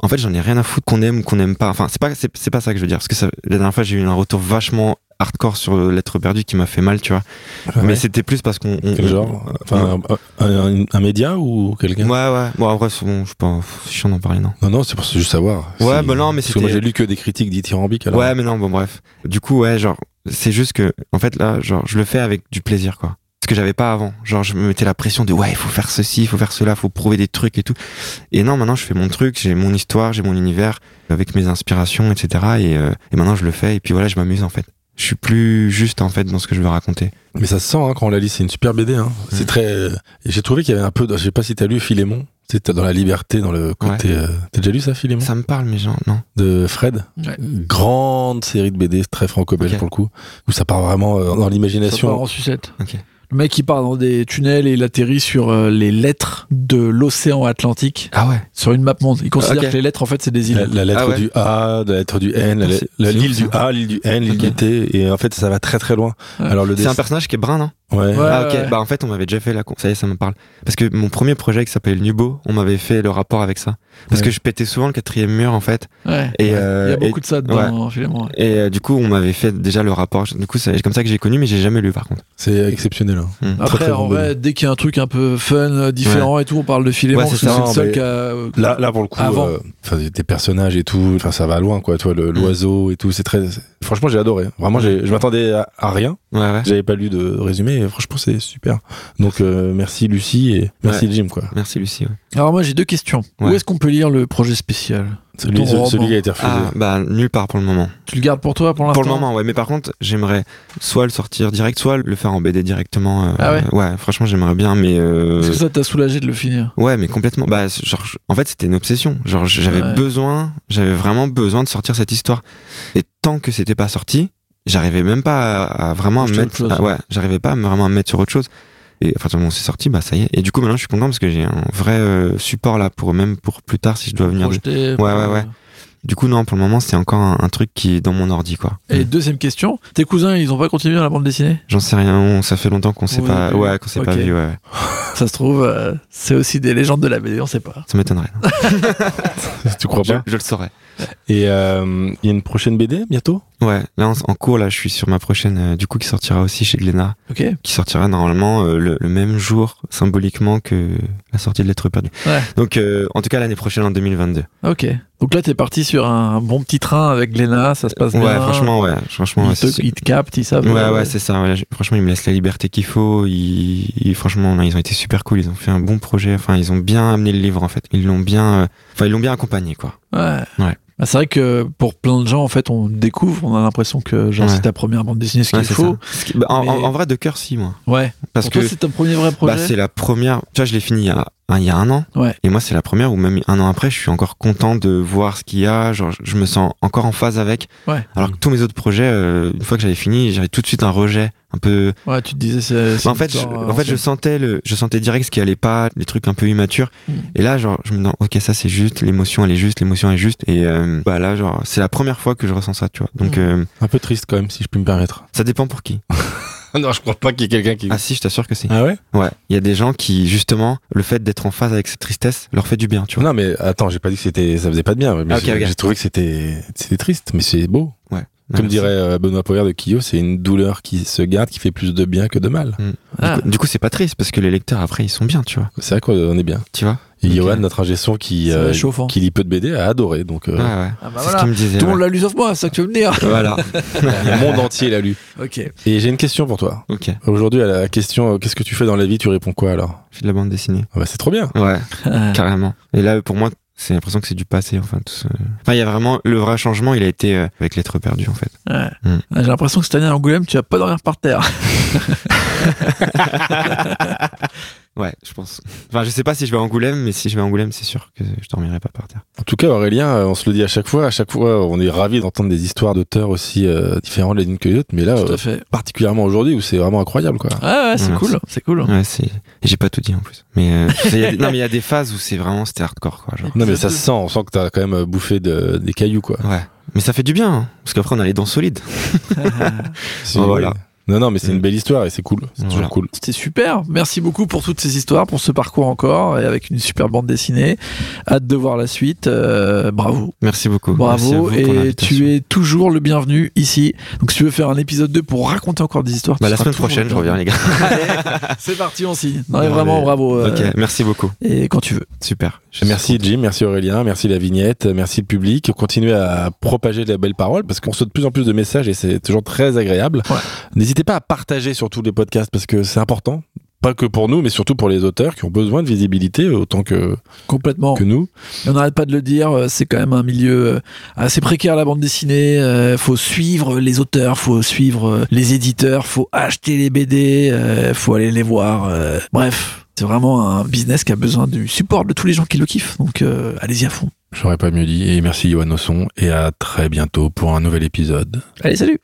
C: en fait, j'en ai rien à foutre qu'on aime ou qu'on aime pas. Enfin, c'est pas, c'est, c'est pas ça que je veux dire. Parce que ça, la dernière fois, j'ai eu un retour vachement hardcore sur Lettre perdue qui m'a fait mal, tu vois.
A: Ouais.
C: Mais c'était plus parce qu'on. on-
A: Quel genre? Enfin, un, un- un média ou quelqu'un?
C: Ouais, ouais. Bon, après, c'est bon, je sais pas, c'est chiant d'en parler, non.
A: Non, non, c'est pour juste savoir.
C: Ouais,
A: Si-
C: bah non, mais
A: Parce que moi, j'ai lu que des critiques dithyrambiques. Alors...
C: Ouais, mais non, bon, bref. Du coup, ouais, genre, c'est juste que, en fait, là, genre, je le fais avec du plaisir, quoi. Que j'avais pas avant. Genre, je me mettais la pression de, ouais, il faut faire ceci, il faut faire cela, il faut prouver des trucs et tout. Et non, maintenant, je fais mon truc, j'ai mon histoire, j'ai mon univers, avec mes inspirations, etc. Et, euh, et maintenant, je le fais, et puis voilà, je m'amuse, en fait. Je suis plus juste, en fait, dans ce que je veux raconter.
A: Mais ça se sent hein, quand on la lit, c'est une super BD. Hein. C'est très. euh, j'ai trouvé qu'il y avait un peu. De... Je sais pas si t'as lu Philémon. C'était dans la liberté, dans le côté. euh, T'as déjà lu ça, Philémon?
C: Ça me parle, mais genre, non.
A: De Fred?
B: Ouais.
A: Grande série de BD, très franco-belge pour le coup, où ça part vraiment euh, dans
B: Ça part
A: l'imagination.
B: en sucette.
C: Ok.
B: Le mec, il part dans des tunnels et il atterrit sur euh, les lettres de l'océan Atlantique
C: Ah ouais.
B: sur une map monde. Il considère
C: Ok.
B: que les lettres, en fait, c'est des îles.
A: La, la lettre
C: Ah ouais.
A: du A, la lettre du N, la-
C: c'est-
A: la-
C: c'est
A: l'île du. A, l'île du N, l'île du T, et en fait ça va très très loin.
B: Ouais.
A: Alors le
C: C'est un
A: dessin,
C: personnage qui est brun, non?
A: Ouais.
B: Ouais.
C: Ah ok, bah en fait on m'avait déjà fait la con... ça y est ça me parle. Parce que mon premier projet qui s'appelle Nubo, on m'avait fait le rapport avec ça. Parce
A: Ouais.
C: que je pétais souvent le quatrième mur en fait.
B: Ouais.
C: Et,
B: Il y
C: euh,
B: a beaucoup
C: et,
B: de ça dedans, finalement.
C: et, euh, du coup on m'avait fait déjà le rapport. Du coup c'est comme ça que j'ai connu mais j'ai jamais lu par contre.
A: c'est exceptionnel. hein.
C: Hmm.
B: Après,
A: très
B: en
A: bon
B: vrai, dès qu'il y a un truc un peu fun, euh, différent et tout, on parle de parce
C: c'est
B: le seul a. euh,
A: Là, là pour le coup,
B: Avant.
A: euh, enfin, tes personnages et tout, enfin ça va loin quoi. Toi, le- l'oiseau et tout, c'est très. Franchement, j'ai adoré. Vraiment, j'ai- je m'attendais à, à rien.
C: Ouais ouais.
A: J'avais pas lu de résumé. Et franchement, c'est super. Donc euh, merci Lucie et merci Jim quoi.
C: Merci Lucie. Ouais.
B: Alors, moi, j'ai deux questions. Où est-ce qu'on peut lire le projet spécial
A: Celui, ce- qui a été refusé.
C: Ah bah nulle part pour le moment.
B: Tu le gardes pour toi pour l'instant
C: Pour le moment ouais mais par contre j'aimerais soit le sortir direct soit le faire en BD directement. euh,
B: Ah ouais
C: Ouais franchement j'aimerais bien mais. euh,
B: Est-ce que ça t'a soulagé de le finir
C: Ouais, mais complètement. Bah, genre, en fait, c'était une obsession. Genre, j'avais
B: Ouais.
C: besoin, j'avais vraiment besoin de sortir cette histoire. Et tant que c'était pas sorti, j'arrivais même pas à, à vraiment à me
B: Projeter
C: mettre,
B: chose.
C: ah ouais, j'arrivais pas à me- vraiment à me mettre sur autre chose. Et à moment où c'est sorti, bah ça y est. Et du coup, maintenant, je suis content parce que j'ai un vrai euh, support là pour même pour plus tard si je dois venir.
B: Projeté,
C: Ouais, ouais, ouais. Du coup, non, pour le moment, c'est encore un, un truc qui est dans mon ordi, quoi.
B: Et deuxième question, tes cousins, ils ont pas continué à la bande dessinée?
C: J'en sais rien. on- ça fait longtemps qu'on s'est
B: Oui,
C: pas, ouais, qu'on s'est pas
B: Ok.
C: vu. Ouais. <laughs>
B: Ça se trouve, euh, c'est aussi des légendes de la BD, on sait pas.
C: ça m'étonnerait. <laughs> <laughs>
A: tu crois
C: je,
A: pas?
C: je le saurais.
A: Et euh, il y a une prochaine BD bientôt?
C: Ouais, là en, en cours, là, je suis sur ma prochaine, euh, du coup, qui sortira aussi chez Glénat,
B: Ok.
C: qui sortira normalement euh, le, le même jour symboliquement que la sortie de Lettres perdues.
B: Ouais.
C: Donc, en tout cas, l'année prochaine, en 2022.
B: Ok. Donc là, t'es parti sur un bon petit train avec Léna, ça se passe
C: Ouais,
B: bien.
C: franchement, ouais, franchement, ouais,
B: Ils te,
C: c'est-
B: ils te captent, ils savent.
C: Ouais,
B: euh,
C: ouais, c'est ça. ouais, franchement, ils me laissent la liberté qu'il faut. Ils, ils- franchement, ils ont été super cool. Ils ont fait un bon projet. Enfin, ils ont bien amené le livre, en fait. Ils l'ont bien, enfin, ils l'ont bien accompagné, quoi.
B: Ouais.
C: Ouais.
B: Bah, c'est vrai que pour plein de gens, en fait, on découvre, on a l'impression que genre
C: Ouais.
B: c'est ta première bande dessinée, ce qu'il
C: Ouais,
B: faut.
C: ça. Ce qui- bah, en,
B: Mais-
C: en- en vrai, de cœur, si, moi.
B: Ouais.
C: Parce
B: pour
C: que
B: c'est ton premier vrai projet?
C: bah, c'est la première. Tu vois, je l'ai fini il y a, un- il y a un an.
B: Ouais.
C: Et moi, c'est la première où même un an après, je suis encore content de voir ce qu'il y a. Genre, je me sens encore en phase avec.
B: Ouais.
C: Alors que tous mes autres projets, euh, une fois que j'avais fini, j'avais tout de suite un rejet un peu.
B: Ouais, tu te disais. c'est- c'est
C: Bah, en fait, je, en fait, je sentais le, je sentais direct ce qui allait pas, les trucs un peu immatures.
B: Mm.
C: Et là, genre, je me dis, ok, ça c'est juste, l'émotion elle est juste, l'émotion est juste. Et euh, bah là, genre, c'est la première fois que je ressens ça, tu vois. Donc,
B: Mm.
C: euh,
A: Un peu triste quand même, si je puis me permettre.
C: ça dépend pour qui. <laughs> <laughs>
A: non, je crois pas qu'il y ait quelqu'un qui.
C: Ah si, je t'assure que si.
A: Ah ouais?
C: Ouais, il y a des gens qui, justement, le fait d'être en phase avec cette tristesse leur fait du bien, tu vois.
A: Non, mais attends, j'ai pas dit que c'était, ça faisait pas de bien. Mais
C: Ah, ok,
A: j'ai,
C: ok.
A: j'ai trouvé que c'était, c'était triste, mais c'est beau. Comme
C: Ouais,
A: dirait euh, Benoît Poirier de Kyo, c'est une douleur qui se garde, qui fait plus de bien que de mal.
B: Ah.
C: Du coup, du coup, c'est pas triste parce que les lecteurs après ils sont bien, tu vois.
A: C'est vrai qu'on est bien.
C: Tu vois?
A: Et. Johan, notre ingé son qui, euh,
B: réchauffant.
A: qui lit peu de BD, a adoré. Donc, euh,
C: Ouais, ouais.
B: Ah bah voilà.
C: ce qu'il me disait.
B: Tout le monde l'a lu sauf moi, c'est ça que tu veux me dire.
C: Voilà. <laughs>
A: le monde entier l'a lu.
B: ok.
A: Et j'ai une question pour toi.
C: ok.
A: Aujourd'hui, à la question, euh, qu'est-ce que tu fais dans la vie Tu réponds quoi alors?
C: Je fais de la bande dessinée.
A: Ah bah, C'est trop bien.
C: Ouais.
B: Ah.
C: Carrément. Et là, pour moi, c'est l'impression que c'est du passé, enfin, tout ce... Enfin, il y a vraiment, le vrai changement, il a été euh, avec Lettres perdues, en fait.
B: Ouais.
C: Mm.
B: Ah, J'ai l'impression que cette année à Angoulême, tu vas pas dormir par terre. <laughs> <laughs>
C: Ouais, je pense. Enfin, je sais pas si je vais à Angoulême, mais si je vais à Angoulême, c'est sûr que je dormirai pas par terre.
A: En tout cas, Aurélien, euh, on se le dit à chaque fois. À chaque fois, on est ravis d'entendre des histoires d'auteurs aussi euh, différentes les unes que les autres. Mais là,
B: Tout
A: euh,
B: à fait.
A: particulièrement aujourd'hui, où c'est vraiment incroyable, quoi.
B: Ah ouais, c'est
C: Ouais,
B: cool, c'est cool.
C: Ouais, c'est. J'ai pas tout dit en plus. Mais euh, <laughs> il y a des- non, mais il y a des phases où c'est vraiment c'était hardcore, quoi. Genre.
A: Non, mais ça se sent. On sent que t'as quand même bouffé de, des cailloux, quoi.
C: Ouais. Mais ça fait du bien, hein, parce qu'après on a les dents solides. <laughs>
A: C'est-
C: Voilà.
A: Non, non, mais c'est une belle histoire et c'est cool. C'est
C: Voilà.
A: toujours cool.
B: C'était super. Merci beaucoup pour toutes ces histoires, pour ce parcours encore, et avec une super bande dessinée. Hâte de voir la suite. Euh, bravo.
C: Merci beaucoup.
B: Bravo. Et tu es toujours le bienvenu ici. Donc si tu veux faire un épisode 2 pour raconter encore des histoires,
C: Bah, la semaine prochaine, je reviens, les gars. <laughs>
B: Allez, c'est parti, on signe. Non, mais
C: Bon,
B: vraiment,
C: allez.
B: bravo. euh,
C: ok, merci beaucoup.
B: Et quand tu veux.
C: Super.
A: Merci. Jim, merci Aurélien, merci la vignette, merci le public. Continuez à propager de la belle parole parce qu'on reçoit de plus en plus de messages et c'est toujours très agréable.
B: Ouais.
A: N'hésitez pas à partager sur tous les podcasts parce que c'est important. Pas que pour nous, mais surtout pour les auteurs qui ont besoin de visibilité autant que,
B: Complètement.
A: que nous.
B: Et on n'arrête pas de le dire, euh, c'est quand même un milieu euh, assez précaire la bande dessinée. euh, faut suivre les auteurs, faut suivre les éditeurs, faut acheter les BD, euh, faut aller les voir. bref, c'est vraiment un business qui a besoin du support de tous les gens qui le kiffent. Donc euh, allez-y à fond.
A: J'aurais pas mieux dit. Et merci Johan Osson et à très bientôt pour un nouvel épisode.
B: Allez, salut